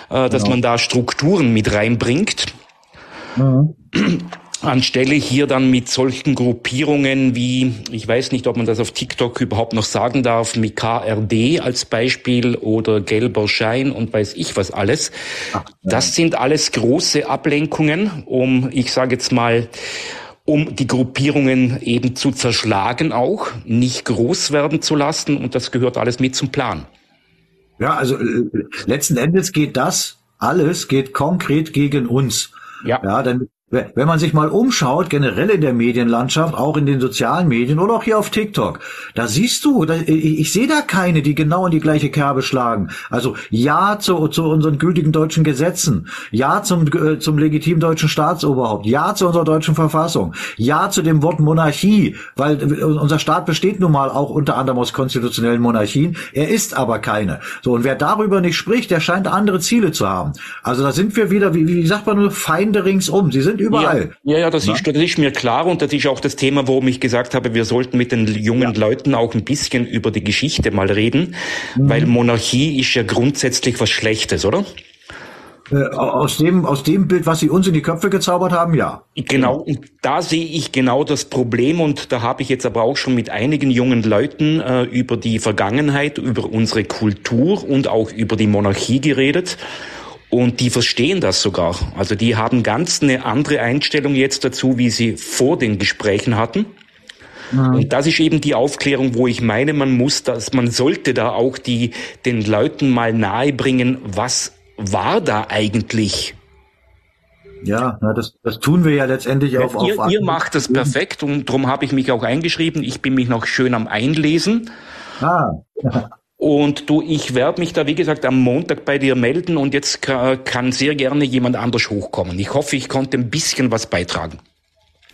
Äh, dass Genau. man da Strukturen mit reinbringt. Anstelle hier dann mit solchen Gruppierungen wie, ich weiß nicht, ob man das auf TikTok überhaupt noch sagen darf, mit KRD als Beispiel oder gelber Schein und weiß ich was alles. Das sind alles große Ablenkungen, um, ich sage jetzt mal, um die Gruppierungen eben zu zerschlagen auch, nicht groß werden zu lassen und das gehört alles mit zum Plan. Ja, also äh, letzten Endes geht das alles geht konkret gegen uns. Ja. Ja, denn wenn man sich mal umschaut, generell in der Medienlandschaft, auch in den sozialen Medien oder auch hier auf TikTok, da siehst du, ich, sehe da keine, die genau in die gleiche Kerbe schlagen. Also ja zu, zu unseren gültigen deutschen Gesetzen, ja zum, äh, zum legitimen deutschen Staatsoberhaupt, ja zu unserer deutschen Verfassung, ja zu dem Wort Monarchie, weil unser Staat besteht nun mal auch unter anderem aus konstitutionellen Monarchien, er ist aber keine. So, und wer darüber nicht spricht, der scheint andere Ziele zu haben. Also da sind wir wieder, wie, wie sagt man nur, Feinde ringsum. Sie sind überall. Ja, ja, ja das, ist, das ist mir klar und das ist auch das Thema, warum ich gesagt habe, wir sollten mit den jungen Leuten auch ein bisschen über die Geschichte mal reden, weil Monarchie ist ja grundsätzlich was Schlechtes, oder? Äh, aus dem, aus dem Bild, was sie uns in die Köpfe gezaubert haben, ja. Genau, und da sehe ich genau das Problem und da habe ich jetzt aber auch schon mit einigen jungen Leuten äh, über die Vergangenheit, über unsere Kultur und auch über die Monarchie geredet. Und die verstehen das sogar. Also die haben ganz eine andere Einstellung jetzt dazu, wie sie vor den Gesprächen hatten. Und das ist eben die Aufklärung, wo ich meine, man muss das, man sollte da auch die, den Leuten mal nahebringen, was war da eigentlich? Ja, na, das, das tun wir ja letztendlich auf, auf ihr, ihr macht das perfekt und darum habe ich mich auch eingeschrieben. Ich bin mich noch schön am Einlesen. Ah. Und du, ich werde mich da, wie gesagt, am Montag bei dir melden und jetzt ka- kann sehr gerne jemand anders hochkommen. Ich hoffe, ich konnte ein bisschen was beitragen.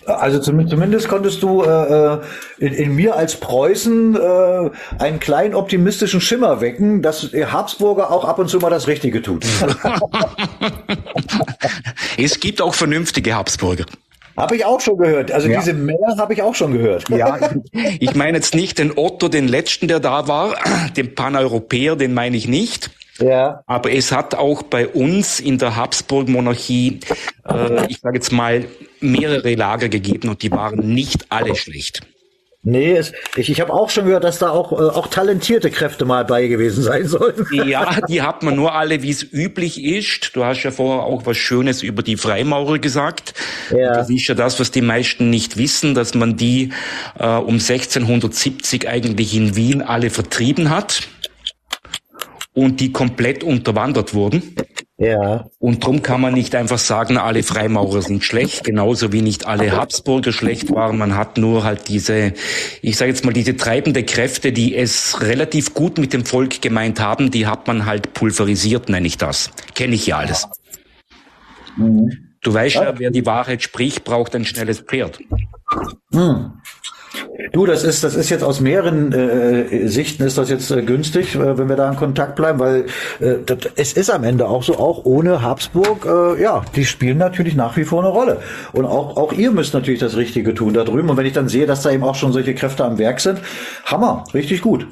Also zum- zumindest konntest du äh, äh, in, in mir als Preußen äh, einen kleinen optimistischen Schimmer wecken, dass Habsburger auch ab und zu mal das Richtige tut. Es gibt auch vernünftige Habsburger. Habe ich auch schon gehört. Also Ja. diese Männer habe ich auch schon gehört. Ja, ich meine jetzt nicht den Otto, den letzten, der da war, den Paneuropäer, den meine ich nicht. Ja. Aber es hat auch bei uns in der Habsburg-Monarchie, äh, ich sage jetzt mal, mehrere Lager gegeben und die waren nicht alle schlecht. Nee, es, ich, ich habe auch schon gehört, dass da auch, äh, auch talentierte Kräfte mal bei gewesen sein sollen. Ja, die hat man nur alle, wie es üblich ist. Du hast ja vorher auch was Schönes über die Freimaurer gesagt. Ja. Das ist ja das, was die meisten nicht wissen, dass man die äh, um 1670 eigentlich in Wien alle vertrieben hat. Und die komplett unterwandert wurden. Ja. Und drum kann man nicht einfach sagen, alle Freimaurer sind schlecht, genauso wie nicht alle Habsburger schlecht waren. Man hat nur halt diese, ich sage jetzt mal, diese treibende Kräfte, die es relativ gut mit dem Volk gemeint haben, die hat man halt pulverisiert, nenne ich das. Kenne ich ja alles. Du weißt ja, wer die Wahrheit spricht, braucht ein schnelles Pferd. Hm. Du, das ist, das ist jetzt aus mehreren äh, Sichten ist das jetzt äh, günstig, äh, wenn wir da in Kontakt bleiben, weil äh, das, es ist am Ende auch so, auch ohne Habsburg, äh, ja, die spielen natürlich nach wie vor eine Rolle. Und auch, auch ihr müsst natürlich das Richtige tun da drüben. Und wenn ich dann sehe, dass da eben auch schon solche Kräfte am Werk sind, Hammer, richtig gut.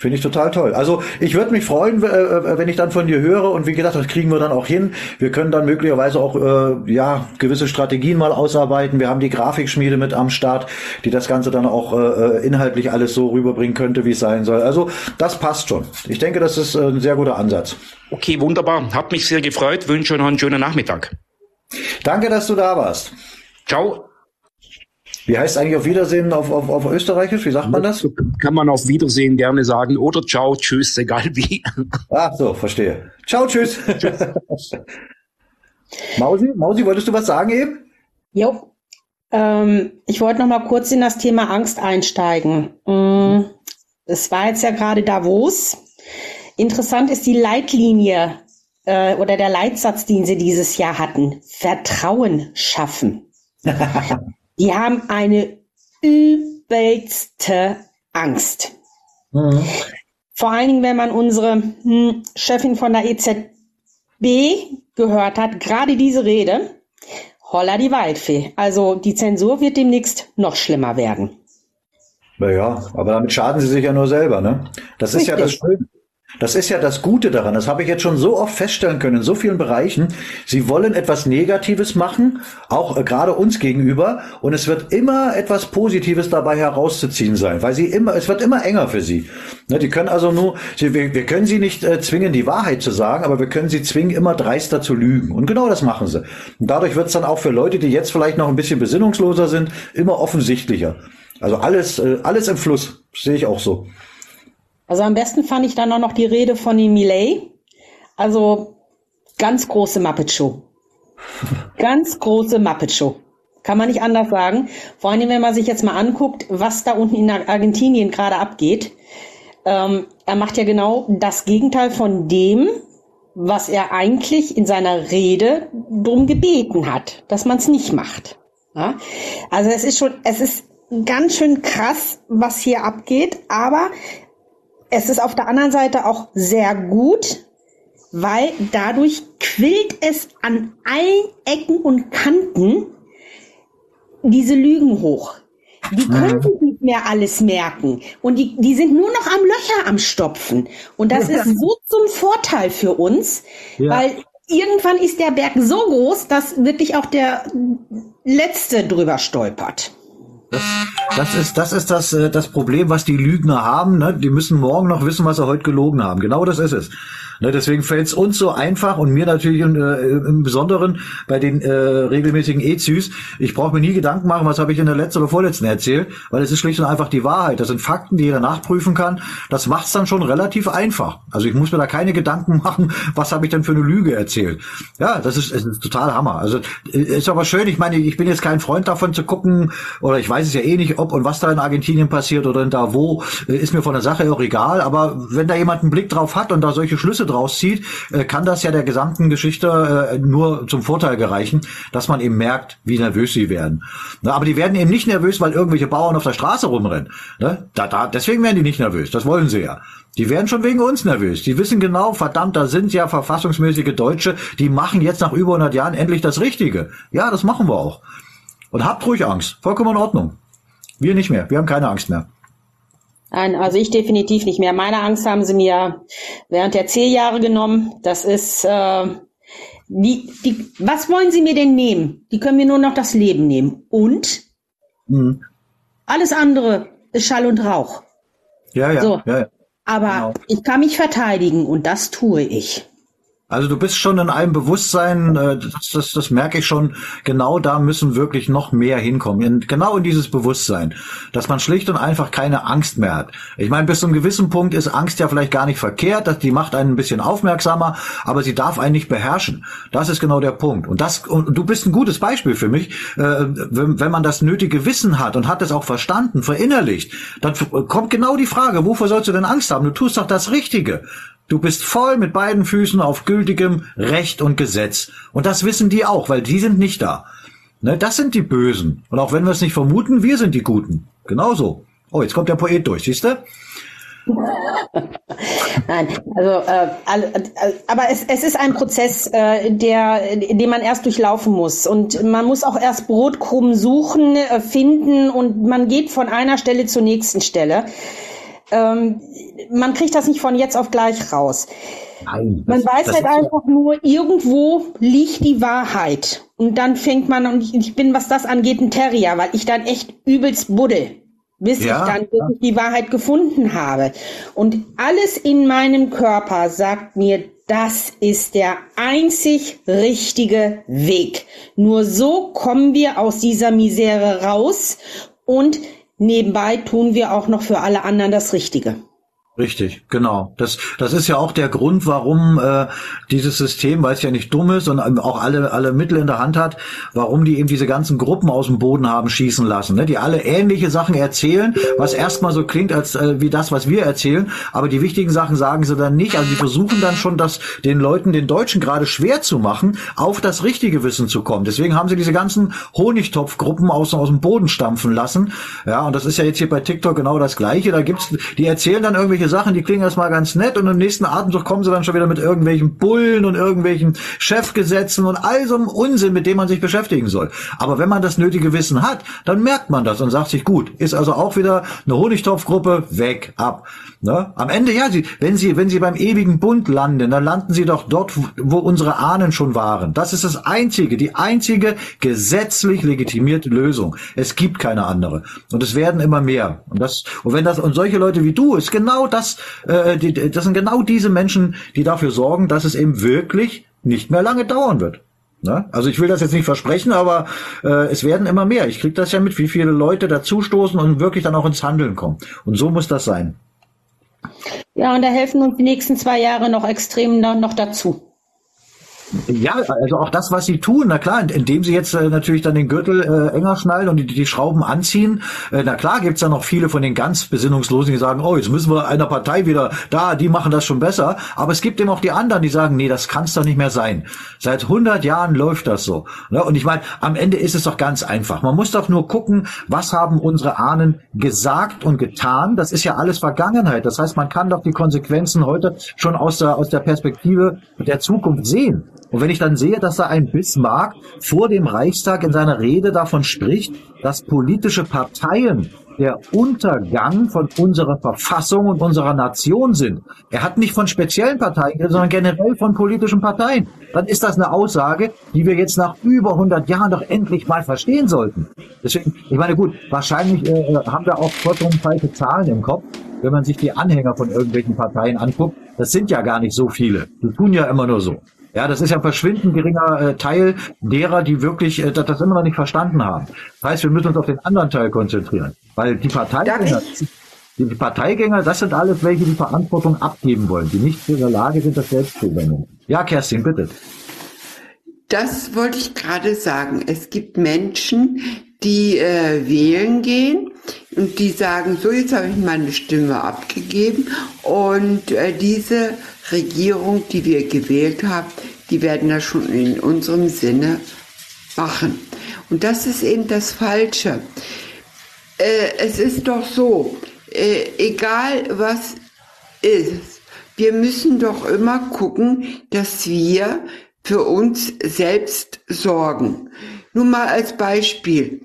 Finde ich total toll. Also ich würde mich freuen, äh, wenn ich dann von dir höre und wie gesagt, das kriegen wir dann auch hin. Wir können dann möglicherweise auch äh, ja gewisse Strategien mal ausarbeiten. Wir haben die Grafikschmiede mit am Start, die das Ganze dann auch äh, inhaltlich alles so rüberbringen könnte, wie es sein soll. Also das passt schon. Ich denke, das ist ein sehr guter Ansatz. Okay, wunderbar. Hat mich sehr gefreut. Wünsche noch einen schönen Nachmittag. Danke, dass du da warst. Ciao. Wie heißt eigentlich auf Wiedersehen auf, auf, auf Österreichisch? Wie sagt man das? Kann man auf Wiedersehen gerne sagen oder ciao, tschüss, egal wie. Ach so, verstehe. Ciao, tschüss. Mausi, Mausi, wolltest du was sagen eben? Jo. Ähm, ich wollte noch mal kurz in das Thema Angst einsteigen. Mm, Es war jetzt ja gerade Davos. Interessant ist die Leitlinie äh, oder der Leitsatz, den sie dieses Jahr hatten. Vertrauen schaffen. Die haben eine übelste Angst. Vor allen Dingen, wenn man unsere hm, Chefin von der EZB gehört hat, gerade diese Rede, holla die Waldfee. Also die Zensur wird demnächst noch schlimmer werden. Naja, aber damit schaden sie sich ja nur selber, ne? Das ist ja das Richtig. Schöne. Das ist ja das Gute daran. Das habe ich jetzt schon so oft feststellen können in so vielen Bereichen. Sie wollen etwas Negatives machen, auch äh, gerade uns gegenüber, und es wird immer etwas Positives dabei herauszuziehen sein, weil sie immer, es wird immer enger für sie. Ne, die können also nur, sie, wir, wir können sie nicht äh, zwingen, die Wahrheit zu sagen, aber wir können sie zwingen, immer dreister zu lügen. Und genau das machen sie. Und dadurch wird es dann auch für Leute, die jetzt vielleicht noch ein bisschen besinnungsloser sind, immer offensichtlicher. Also alles, äh, alles im Fluss. Sehe ich auch so. Also am besten fand ich dann auch noch die Rede von dem Millet. Also ganz große Muppet Show. Ganz große Muppet Show. Kann man nicht anders sagen. Vor allem, wenn man sich jetzt mal anguckt, was da unten in Argentinien gerade abgeht. Ähm, er macht ja genau das Gegenteil von dem, was er eigentlich in seiner Rede drum gebeten hat, dass man es nicht macht. Ja? Also es ist schon, es ist ganz schön krass, was hier abgeht, aber es ist auf der anderen Seite auch sehr gut, weil dadurch quillt es an allen Ecken und Kanten diese Lügen hoch. Die können sich nicht mehr alles merken. Und die, die sind nur noch am Löcher am Stopfen. Und das ist so zum Vorteil für uns, Ja. weil irgendwann ist der Berg so groß, dass wirklich auch der Letzte drüber stolpert. Das ist, das ist das, äh, das Problem, was die Lügner haben. Ne? Die müssen morgen noch wissen, was sie heute gelogen haben. Genau das ist es. Ne? Deswegen fällt es uns so einfach und mir natürlich im, äh, im Besonderen bei den äh, regelmäßigen Ezys. Ich brauche mir nie Gedanken machen, was habe ich in der letzten oder vorletzten erzählt, weil es ist schlicht und einfach die Wahrheit. Das sind Fakten, die jeder nachprüfen kann. Das macht's dann schon relativ einfach. Also ich muss mir da keine Gedanken machen, was habe ich denn für eine Lüge erzählt. Ja, das ist, ist total Hammer. Also äh, ist aber schön. Ich meine, ich bin jetzt kein Freund davon zu gucken, oder ich weiß es ja eh nicht, ob und was da in Argentinien passiert oder in da wo, äh, ist mir von der Sache auch egal. Aber wenn da jemand einen Blick drauf hat und da solche Schlüsse draus zieht, äh, kann das ja der gesamten Geschichte äh, nur zum Vorteil gereichen, dass man eben merkt, wie nervös sie werden. Aber die werden eben nicht nervös, weil irgendwelche Bauern auf der Straße rumrennen. Ne? Da, da, deswegen werden die nicht nervös. Das wollen sie ja. Die werden schon wegen uns nervös. Die wissen genau, verdammt, da sind ja verfassungsmäßige Deutsche, die machen jetzt nach über 100 Jahren endlich das Richtige. Ja, das machen wir auch. Und habt ruhig Angst. Vollkommen in Ordnung. Wir nicht mehr. Wir haben keine Angst mehr. Nein, also ich definitiv nicht mehr. Meine Angst haben sie mir während der zehn Jahre genommen. Das ist, äh, die, die, was wollen sie mir denn nehmen? Die können mir nur noch das Leben nehmen. Und Mhm. alles andere ist Schall und Rauch. Ja, ja. So. ja, ja. Aber Genau. ich kann mich verteidigen und das tue ich. Also du bist schon in einem Bewusstsein, äh, das, das, das merke ich schon, genau da müssen wirklich noch mehr hinkommen. In, genau in dieses Bewusstsein, dass man schlicht und einfach keine Angst mehr hat. Ich meine, bis zu einem gewissen Punkt ist Angst ja vielleicht gar nicht verkehrt, dass die macht einen ein bisschen aufmerksamer, aber sie darf einen nicht beherrschen. Das ist genau der Punkt. Und das und du bist ein gutes Beispiel für mich, äh, wenn, wenn man das nötige Wissen hat und hat es auch verstanden, verinnerlicht, dann kommt genau die Frage, wovor sollst du denn Angst haben? Du tust doch das Richtige. Du bist voll mit beiden Füßen auf gültigem Recht und Gesetz. Und das wissen die auch, weil die sind nicht da. Ne, das sind die Bösen. Und auch wenn wir es nicht vermuten, wir sind die Guten. Genauso. Oh, jetzt kommt der Poet durch, siehst du? Nein, also äh, aber es, es ist ein Prozess, äh, der, den man erst durchlaufen muss und man muss auch erst Brotkrumen suchen, äh, finden und man geht von einer Stelle zur nächsten Stelle ähm, man kriegt das nicht von jetzt auf gleich raus. Nein, das, man weiß halt einfach so. nur, irgendwo liegt die Wahrheit. Und dann fängt man, und ich, ich, bin, was das angeht, ein Terrier, weil ich dann echt übelst buddel, bis ja, ich dann wirklich die Wahrheit gefunden habe. Und alles in meinem Körper sagt mir, das ist der einzig richtige Weg. Nur so kommen wir aus dieser Misere raus und Nebenbei tun wir auch noch für alle anderen das Richtige. Richtig, genau. Das, das ist ja auch der Grund, warum äh, dieses System, weil es ja nicht dumm ist und auch alle, alle Mittel in der Hand hat, warum die eben diese ganzen Gruppen aus dem Boden haben schießen lassen, ne? die alle ähnliche Sachen erzählen, was erstmal so klingt als äh, wie das, was wir erzählen, aber die wichtigen Sachen sagen sie dann nicht. Also die versuchen dann schon, das den Leuten, den Deutschen gerade schwer zu machen, auf das richtige Wissen zu kommen. Deswegen haben sie diese ganzen Honigtopfgruppen aus, aus dem Boden stampfen lassen. Ja, und das ist ja jetzt hier bei TikTok genau das Gleiche. Da gibt's, die erzählen dann irgendwelche Sachen, die klingen erstmal ganz nett und im nächsten Atemzug kommen sie dann schon wieder mit irgendwelchen Bullen und irgendwelchen Chefgesetzen und all so einem Unsinn, mit dem man sich beschäftigen soll. Aber wenn man das nötige Wissen hat, dann merkt man das und sagt sich, gut, ist also auch wieder eine Honigtopfgruppe, weg, ab. Ne? Am Ende, ja, sie, wenn sie, wenn sie beim ewigen Bund landen, dann landen sie doch dort, wo unsere Ahnen schon waren. Das ist das einzige, die einzige gesetzlich legitimierte Lösung. Es gibt keine andere. Und es werden immer mehr. Und das, und wenn das, und solche Leute wie du, ist genau das, äh, die, das sind genau diese Menschen, die dafür sorgen, dass es eben wirklich nicht mehr lange dauern wird. Ne? Also ich will das jetzt nicht versprechen, aber äh, es werden immer mehr. Ich kriege das ja mit, wie viele Leute dazustoßen und wirklich dann auch ins Handeln kommen. Und so muss das sein. Ja, und da helfen uns die nächsten zwei Jahre noch extrem noch dazu. Ja, also auch das, was sie tun, na klar, indem sie jetzt äh, natürlich dann den Gürtel äh, enger schnallen und die, die Schrauben anziehen, äh, na klar gibt's da noch viele von den ganz Besinnungslosen, die sagen, oh, jetzt müssen wir einer Partei wieder da, die machen das schon besser. Aber es gibt eben auch die anderen, die sagen, nee, das kann's doch nicht mehr sein. Seit 100 Jahren läuft das so. Ne? Und ich meine, am Ende ist es doch ganz einfach. Man muss doch nur gucken, was haben unsere Ahnen gesagt und getan. Das ist ja alles Vergangenheit. Das heißt, man kann doch die Konsequenzen heute schon aus der, aus der Perspektive der Zukunft sehen. Und wenn ich dann sehe, dass da ein Bismarck vor dem Reichstag in seiner Rede davon spricht, dass politische Parteien der Untergang von unserer Verfassung und unserer Nation sind. Er hat nicht von speziellen Parteien, sondern generell von politischen Parteien. Dann ist das eine Aussage, die wir jetzt nach über 100 Jahren doch endlich mal verstehen sollten. Deswegen, ich meine, gut, wahrscheinlich äh, haben wir auch vollkommen falsche Zahlen im Kopf, wenn man sich die Anhänger von irgendwelchen Parteien anguckt. Das sind ja gar nicht so viele. Die tun ja immer nur so. Ja, das ist ja ein verschwindend geringer äh, Teil derer, die wirklich äh, das immer noch nicht verstanden haben. Das heißt, wir müssen uns auf den anderen Teil konzentrieren, weil die Parteigänger, die Parteigänger, das sind alles welche, die Verantwortung abgeben wollen, die nicht in der Lage sind, das selbst zu übernehmen. Ja, Kerstin, bitte. Das wollte ich gerade sagen. Es gibt Menschen, die äh, wählen gehen und die sagen, so jetzt habe ich meine Stimme abgegeben und äh, diese Regierung, die wir gewählt haben, die werden das schon in unserem Sinne machen. Und das ist eben das Falsche. Äh, es ist doch so, äh, egal was ist, wir müssen doch immer gucken, dass wir für uns selbst sorgen. Nur mal als Beispiel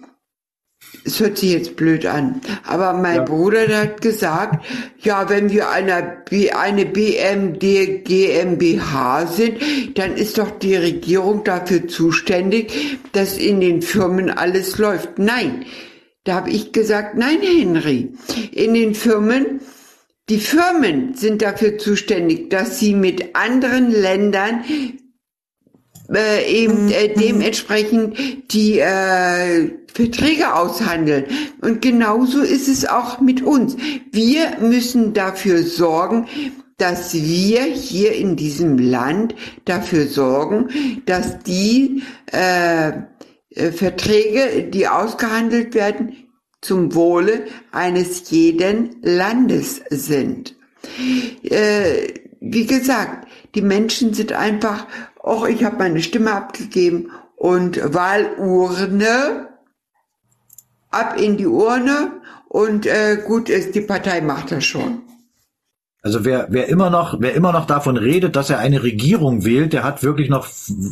es hört sich jetzt blöd an, aber mein ja. Bruder der hat gesagt, ja, wenn wir eine, eine BMD GmbH sind, dann ist doch die Regierung dafür zuständig, dass in den Firmen alles läuft. Nein, da habe ich gesagt, nein, Henry, in den Firmen Die Firmen sind dafür zuständig, dass sie mit anderen Ländern äh, eben äh, dementsprechend die äh, Verträge aushandeln. Und genauso ist es auch mit uns. Wir müssen dafür sorgen, dass wir hier in diesem Land dafür sorgen, dass die äh, äh, Verträge, die ausgehandelt werden, zum Wohle eines jeden Landes sind. Äh, wie gesagt, die Menschen sind einfach, oh, ich habe meine Stimme abgegeben und Wahlurne, ab in die Urne und äh, gut ist, die Partei macht das schon. Also wer, wer immer noch, wer immer noch davon redet, dass er eine Regierung wählt, der hat wirklich noch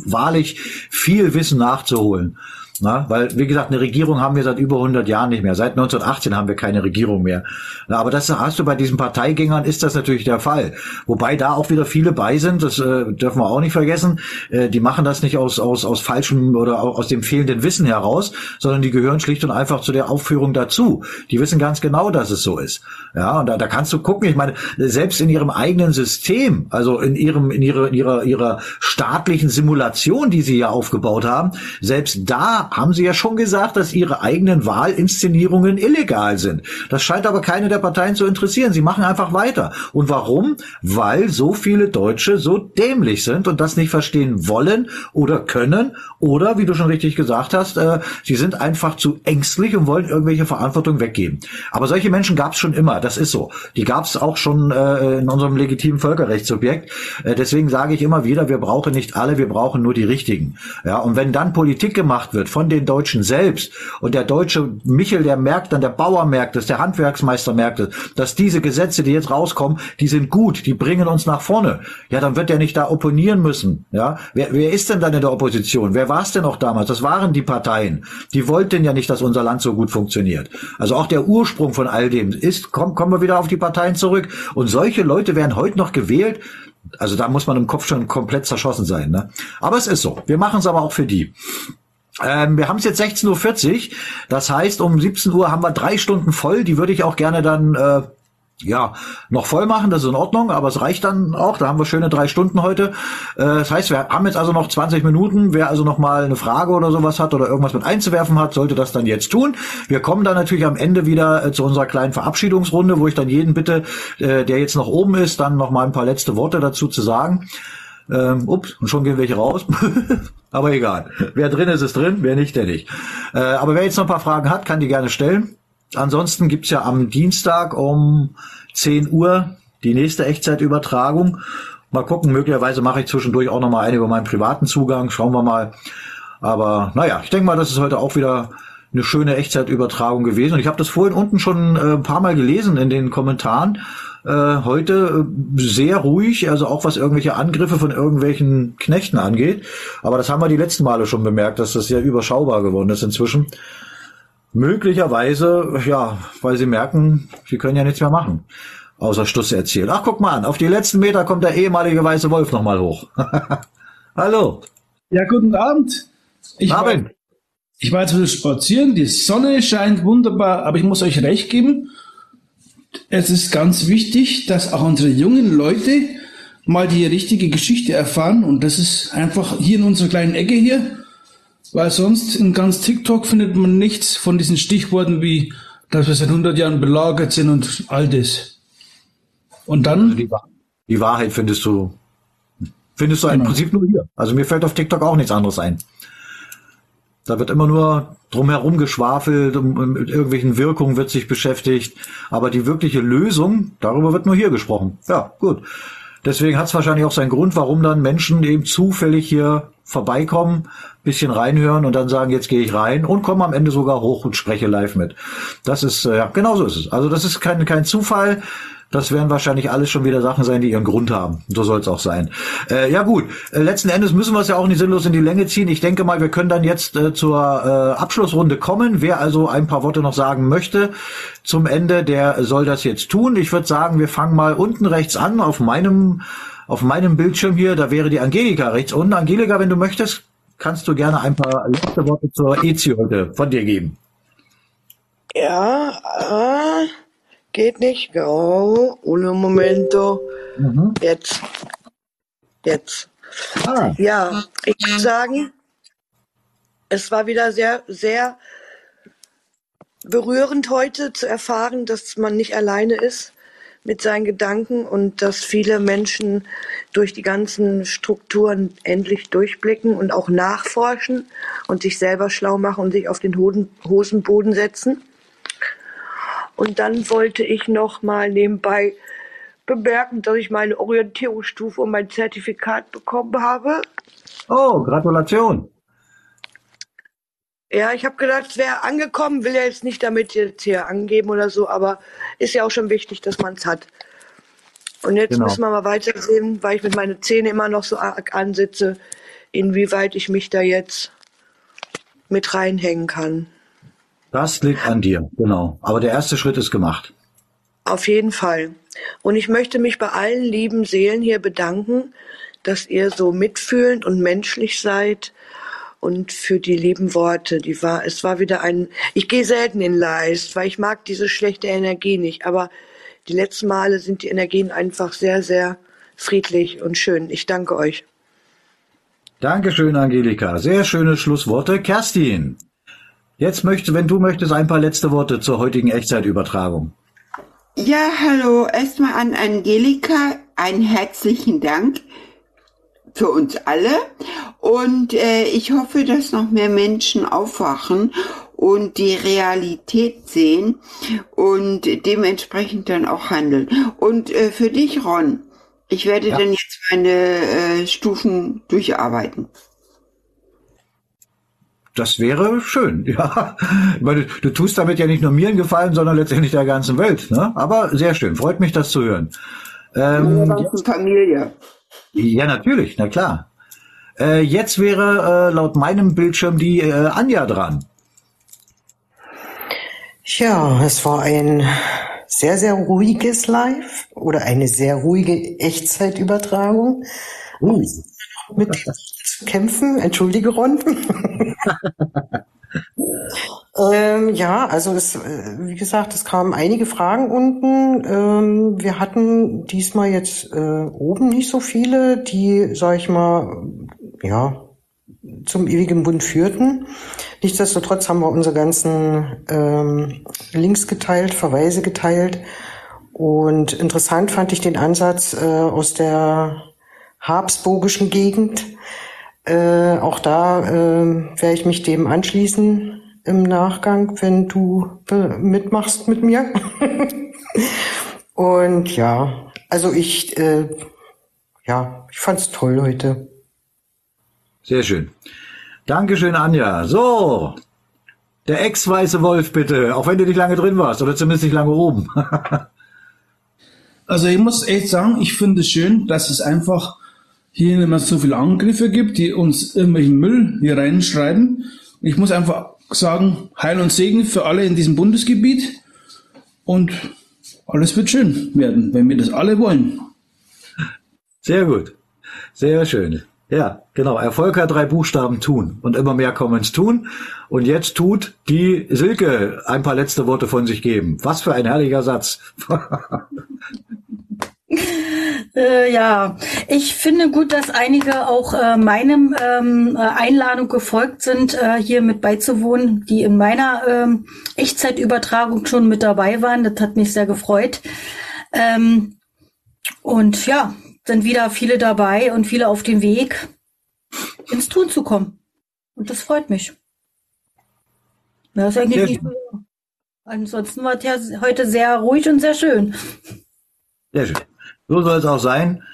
wahrlich viel Wissen nachzuholen. Na, weil, wie gesagt, eine Regierung haben wir seit über 100 Jahren nicht mehr. Seit 1918 haben wir keine Regierung mehr. Na, aber das hast du bei diesen Parteigängern, ist das natürlich der Fall. Wobei da auch wieder viele bei sind, das äh, dürfen wir auch nicht vergessen. Äh, die machen das nicht aus, aus, aus falschem oder aus dem fehlenden Wissen heraus, sondern die gehören schlicht und einfach zu der Aufführung dazu. Die wissen ganz genau, dass es so ist. Ja, und da, da kannst du gucken, ich meine, selbst in ihrem eigenen System, also in ihrem, in ihrer, in ihrer, ihrer staatlichen Simulation, die sie ja aufgebaut haben, selbst da haben Sie ja schon gesagt, dass Ihre eigenen Wahlinszenierungen illegal sind. Das scheint aber keine der Parteien zu interessieren. Sie machen einfach weiter. Und warum? Weil so viele Deutsche so dämlich sind und das nicht verstehen wollen oder können oder, wie du schon richtig gesagt hast, äh, sie sind einfach zu ängstlich und wollen irgendwelche Verantwortung weggeben. Aber solche Menschen gab es schon immer. Das ist so. Die gab es auch schon äh, in unserem legitimen Völkerrechtssubjekt. Äh, deswegen sage ich immer wieder, wir brauchen nicht alle, wir brauchen nur die richtigen. Ja, und wenn dann Politik gemacht wird von den Deutschen selbst und der deutsche Michel, der merkt dann, der Bauer merkt es, der Handwerksmeister merkt es, dass diese Gesetze, die jetzt rauskommen, die sind gut, die bringen uns nach vorne. Ja, dann wird er nicht da opponieren müssen. Ja, wer, wer ist denn dann in der Opposition? Wer war es denn auch damals? Das waren die Parteien. Die wollten ja nicht, dass unser Land so gut funktioniert. Also auch der Ursprung von all dem ist, komm, kommen wir wieder auf die Parteien zurück. Und solche Leute werden heute noch gewählt. Also da muss man im Kopf schon komplett zerschossen sein. Ne? Aber es ist so. Wir machen es aber auch für die. Ähm, wir haben es jetzt 16.40 Uhr. Das heißt, um 17 Uhr haben wir drei Stunden voll. Die würde ich auch gerne dann äh, ja, noch voll machen, das ist in Ordnung, aber es reicht dann auch. Da haben wir schöne drei Stunden heute. Äh, das heißt, wir haben jetzt also noch 20 Minuten. Wer also noch mal eine Frage oder sowas hat oder irgendwas mit einzuwerfen hat, sollte das dann jetzt tun. Wir kommen dann natürlich am Ende wieder äh, zu unserer kleinen Verabschiedungsrunde, wo ich dann jeden bitte, äh, der jetzt noch oben ist, dann noch mal ein paar letzte Worte dazu zu sagen. Ähm, ups, und schon gehen welche raus. aber egal. Wer drin ist, ist drin, wer nicht, der nicht. Äh, aber wer jetzt noch ein paar Fragen hat, kann die gerne stellen. Ansonsten gibt's ja am Dienstag um 10 Uhr die nächste Echtzeitübertragung. Mal gucken, möglicherweise mache ich zwischendurch auch noch mal eine über meinen privaten Zugang. Schauen wir mal. Aber naja, ich denke mal, das ist heute auch wieder eine schöne Echtzeitübertragung gewesen. Und ich habe das vorhin unten schon äh, ein paar Mal gelesen in den Kommentaren. Äh, heute äh, sehr ruhig, also auch was irgendwelche Angriffe von irgendwelchen Knechten angeht. Aber das haben wir die letzten Male schon bemerkt, dass das sehr überschaubar geworden ist inzwischen. Möglicherweise, ja, weil sie merken, sie können ja nichts mehr machen. Außer Stusse erzählen. Ach, guck mal an, auf die letzten Meter kommt der ehemalige weiße Wolf nochmal hoch. Hallo. Ja, guten Abend. Ich Abend. War, ich war jetzt wieder spazieren, die Sonne scheint wunderbar, aber ich muss euch recht geben, es ist ganz wichtig, dass auch unsere jungen Leute mal die richtige Geschichte erfahren und das ist einfach hier in unserer kleinen Ecke hier, weil sonst in ganz TikTok findet man nichts von diesen Stichworten wie, dass wir seit 100 Jahren belagert sind und all das. Und dann... Also die, die, Wahrheit findest du, findest du genau. im Prinzip nur hier. Also mir fällt auf TikTok auch nichts anderes ein. Da wird immer nur drumherum geschwafelt, mit irgendwelchen Wirkungen wird sich beschäftigt. Aber die wirkliche Lösung, darüber wird nur hier gesprochen. Ja, gut. Deswegen hat es wahrscheinlich auch seinen Grund, warum dann Menschen eben zufällig hier vorbeikommen, bisschen reinhören und dann sagen, jetzt gehe ich rein und komme am Ende sogar hoch und spreche live mit. Das ist, äh, ja, genau so ist es. Also das ist kein, kein Zufall. Das werden wahrscheinlich alles schon wieder Sachen sein, die ihren Grund haben. So soll es auch sein. Äh, ja gut, äh, letzten Endes müssen wir es ja auch nicht sinnlos in die Länge ziehen. Ich denke mal, wir können dann jetzt äh, zur äh, Abschlussrunde kommen. Wer also ein paar Worte noch sagen möchte zum Ende, der soll das jetzt tun. Ich würde sagen, wir fangen mal unten rechts an auf meinem auf meinem Bildschirm hier. Da wäre die Angelika rechts unten. Angelika, wenn du möchtest, kannst du gerne ein paar letzte Worte zur EZI heute von dir geben. Ja, äh, Geht nicht? Ja, ohne Momento. Jetzt. Jetzt. Ah. Ja, ich muss sagen, es war wieder sehr, sehr berührend heute zu erfahren, dass man nicht alleine ist mit seinen Gedanken und dass viele Menschen durch die ganzen Strukturen endlich durchblicken und auch nachforschen und sich selber schlau machen und sich auf den Hoden, Hosenboden setzen. Und dann wollte ich noch mal nebenbei bemerken, dass ich meine Orientierungsstufe und mein Zertifikat bekommen habe. Oh, Gratulation. Ja, ich habe gedacht, es wäre angekommen, will ja jetzt nicht damit jetzt hier angeben oder so, aber ist ja auch schon wichtig, dass man es hat. Und jetzt Genau. müssen wir mal weitersehen, weil ich mit meinen Zähnen immer noch so arg ansitze, inwieweit ich mich da jetzt mit reinhängen kann. Das liegt an dir, genau. Aber der erste Schritt ist gemacht. Auf jeden Fall. Und ich möchte mich bei allen lieben Seelen hier bedanken, dass ihr so mitfühlend und menschlich seid und für die lieben Worte. Die war, es war wieder ein, ich gehe selten in Leist, weil ich mag diese schlechte Energie nicht, aber die letzten Male sind die Energien einfach sehr, sehr friedlich und schön. Ich danke euch. Dankeschön, Angelika. Sehr schöne Schlussworte. Kerstin, jetzt möchte, wenn du möchtest, ein paar letzte Worte zur heutigen Echtzeitübertragung. Ja, hallo. Erstmal an Angelika einen herzlichen Dank für uns alle. Und äh, ich hoffe, dass noch mehr Menschen aufwachen und die Realität sehen und dementsprechend dann auch handeln. Und äh, für dich, Ron, ich werde Ja. dann jetzt meine äh, Stufen durcharbeiten. Das wäre schön, ja. Meine, du tust damit ja nicht nur mir einen Gefallen, sondern letztendlich der ganzen Welt. Ne? Aber sehr schön, freut mich, das zu hören. Ähm, Der ganzen Familie. ja, natürlich, na klar. Äh, jetzt wäre äh, laut meinem Bildschirm die äh, Anja dran. Ja, es war ein sehr, sehr ruhiges Live oder eine sehr ruhige Echtzeitübertragung. Uh. Mit zu kämpfen, entschuldige Ron. ähm, ja, also es, äh, wie gesagt, es kamen einige Fragen unten. Ähm, wir hatten diesmal jetzt äh, oben nicht so viele, die, sag ich mal, ja, zum ewigen Bund führten. Nichtsdestotrotz haben wir unsere ganzen ähm, Links geteilt, Verweise geteilt. Und interessant fand ich den Ansatz äh, aus der habsburgischen Gegend. Äh, auch da äh, werde ich mich dem anschließen im Nachgang, wenn du äh, mitmachst mit mir. Und ja, also ich, äh, ja, ich fand's toll heute. Sehr schön. Dankeschön, Anja. So, der ex-weiße Wolf bitte, auch wenn du nicht lange drin warst oder zumindest nicht lange oben. Also ich muss echt sagen, ich finde es schön, dass es einfach hier mehr so viele Angriffe gibt, die uns irgendwelchen Müll hier reinschreiben. Ich muss einfach sagen, Heil und Segen für alle in diesem Bundesgebiet und alles wird schön werden, wenn wir das alle wollen. Sehr gut. Sehr schön. Ja, genau. Erfolg hat drei Buchstaben tun. Und immer mehr kommen ins Tun. Und jetzt tut die Silke ein paar letzte Worte von sich geben. Was für ein herrlicher Satz. Äh, ja, ich finde gut, dass einige auch äh, meinem ähm, äh, Einladung gefolgt sind, äh, hier mit beizuwohnen, die in meiner ähm, Echtzeitübertragung schon mit dabei waren. Das hat mich sehr gefreut. Ähm, und ja, sind wieder viele dabei und viele auf dem Weg, ins Tun zu kommen. Und das freut mich. Ja, ist eigentlich nicht so. Ansonsten war es ja heute sehr ruhig und sehr schön. Sehr schön. So soll es auch sein.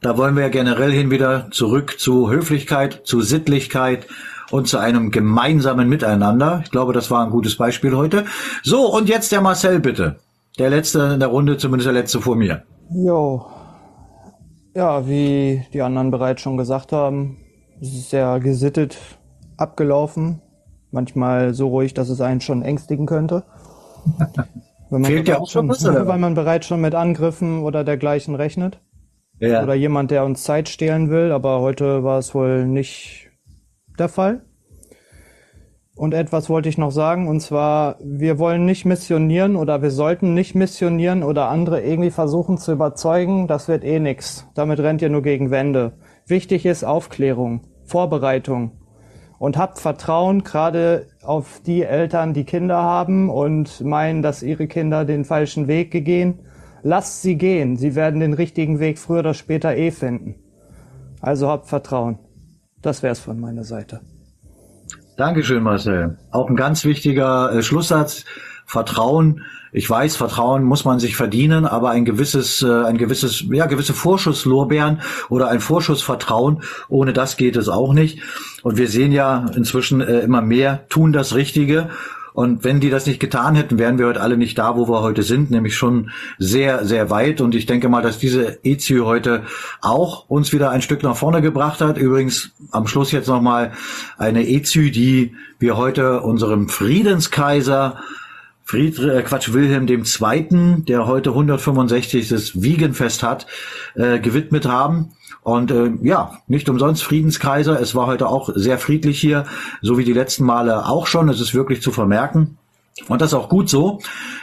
Da wollen wir ja generell hin wieder zurück zu Höflichkeit, zu Sittlichkeit und zu einem gemeinsamen Miteinander. Ich glaube, das war ein gutes Beispiel heute. So, und jetzt der Marcel bitte. Der letzte in der Runde, zumindest der letzte vor mir. Jo. Ja, wie die anderen bereits schon gesagt haben, sehr gesittet abgelaufen. Manchmal so ruhig, dass es einen schon ängstigen könnte. Wenn man, Fehlt ja auch schon schon, was, oder? weil man bereits schon mit Angriffen oder dergleichen rechnet. Ja. Oder jemand, der uns Zeit stehlen will, aber heute war es wohl nicht der Fall. Und etwas wollte ich noch sagen, und zwar, wir wollen nicht missionieren oder wir sollten nicht missionieren oder andere irgendwie versuchen zu überzeugen. Das wird eh nix. Damit rennt ihr nur gegen Wände. Wichtig ist Aufklärung, Vorbereitung. Und habt Vertrauen gerade auf die Eltern, die Kinder haben und meinen, dass ihre Kinder den falschen Weg gehen. Lasst sie gehen. Sie werden den richtigen Weg früher oder später eh finden. Also habt Vertrauen. Das wär's von meiner Seite. Dankeschön, Marcel. Auch ein ganz wichtiger äh, Schlusssatz. Vertrauen. Ich weiß, Vertrauen muss man sich verdienen, aber ein gewisses, äh, ein gewisses, ja, gewisse Vorschusslorbeeren oder ein Vorschussvertrauen, ohne das geht es auch nicht. Und wir sehen ja inzwischen äh, immer mehr tun das Richtige. Und wenn die das nicht getan hätten, wären wir heute alle nicht da, wo wir heute sind, nämlich schon sehr, sehr weit. Und ich denke mal, dass diese EZÜ heute auch uns wieder ein Stück nach vorne gebracht hat. Übrigens am Schluss jetzt nochmal eine EZÜ, die wir heute unserem Friedenskaiser Friedrich, äh, Quatsch, Wilhelm II., der heute 165. das Wiegenfest hat, äh, gewidmet haben. Und äh, ja, nicht umsonst Friedenskaiser. Es war heute auch sehr friedlich hier, so wie die letzten Male auch schon. Es ist wirklich zu vermerken. Und das ist auch gut so,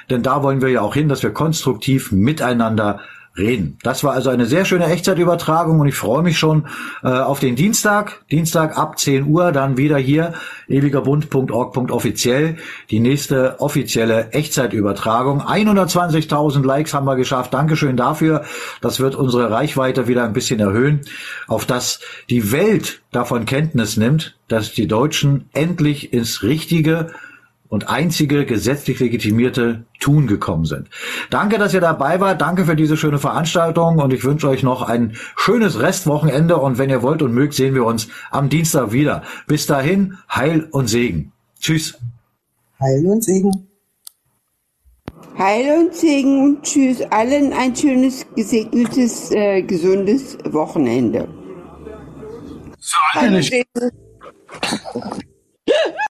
denn da wollen wir ja auch hin, dass wir konstruktiv miteinander reden. Das war also eine sehr schöne Echtzeitübertragung und ich freue mich schon äh, auf den Dienstag. Dienstag ab 10 Uhr dann wieder hier ewigerbund.org.offiziell die nächste offizielle Echtzeitübertragung. 120.000 Likes haben wir geschafft. Dankeschön dafür. Das wird unsere Reichweite wieder ein bisschen erhöhen, auf dass die Welt davon Kenntnis nimmt, dass die Deutschen endlich ins richtige und einzige gesetzlich legitimierte Tun gekommen sind. Danke, dass ihr dabei wart. Danke für diese schöne Veranstaltung und ich wünsche euch noch ein schönes Restwochenende und wenn ihr wollt und mögt, sehen wir uns am Dienstag wieder. Bis dahin, Heil und Segen. Tschüss. Heil und Segen. Heil und Segen und tschüss. Allen ein schönes, gesegnetes, äh, gesundes Wochenende. Eine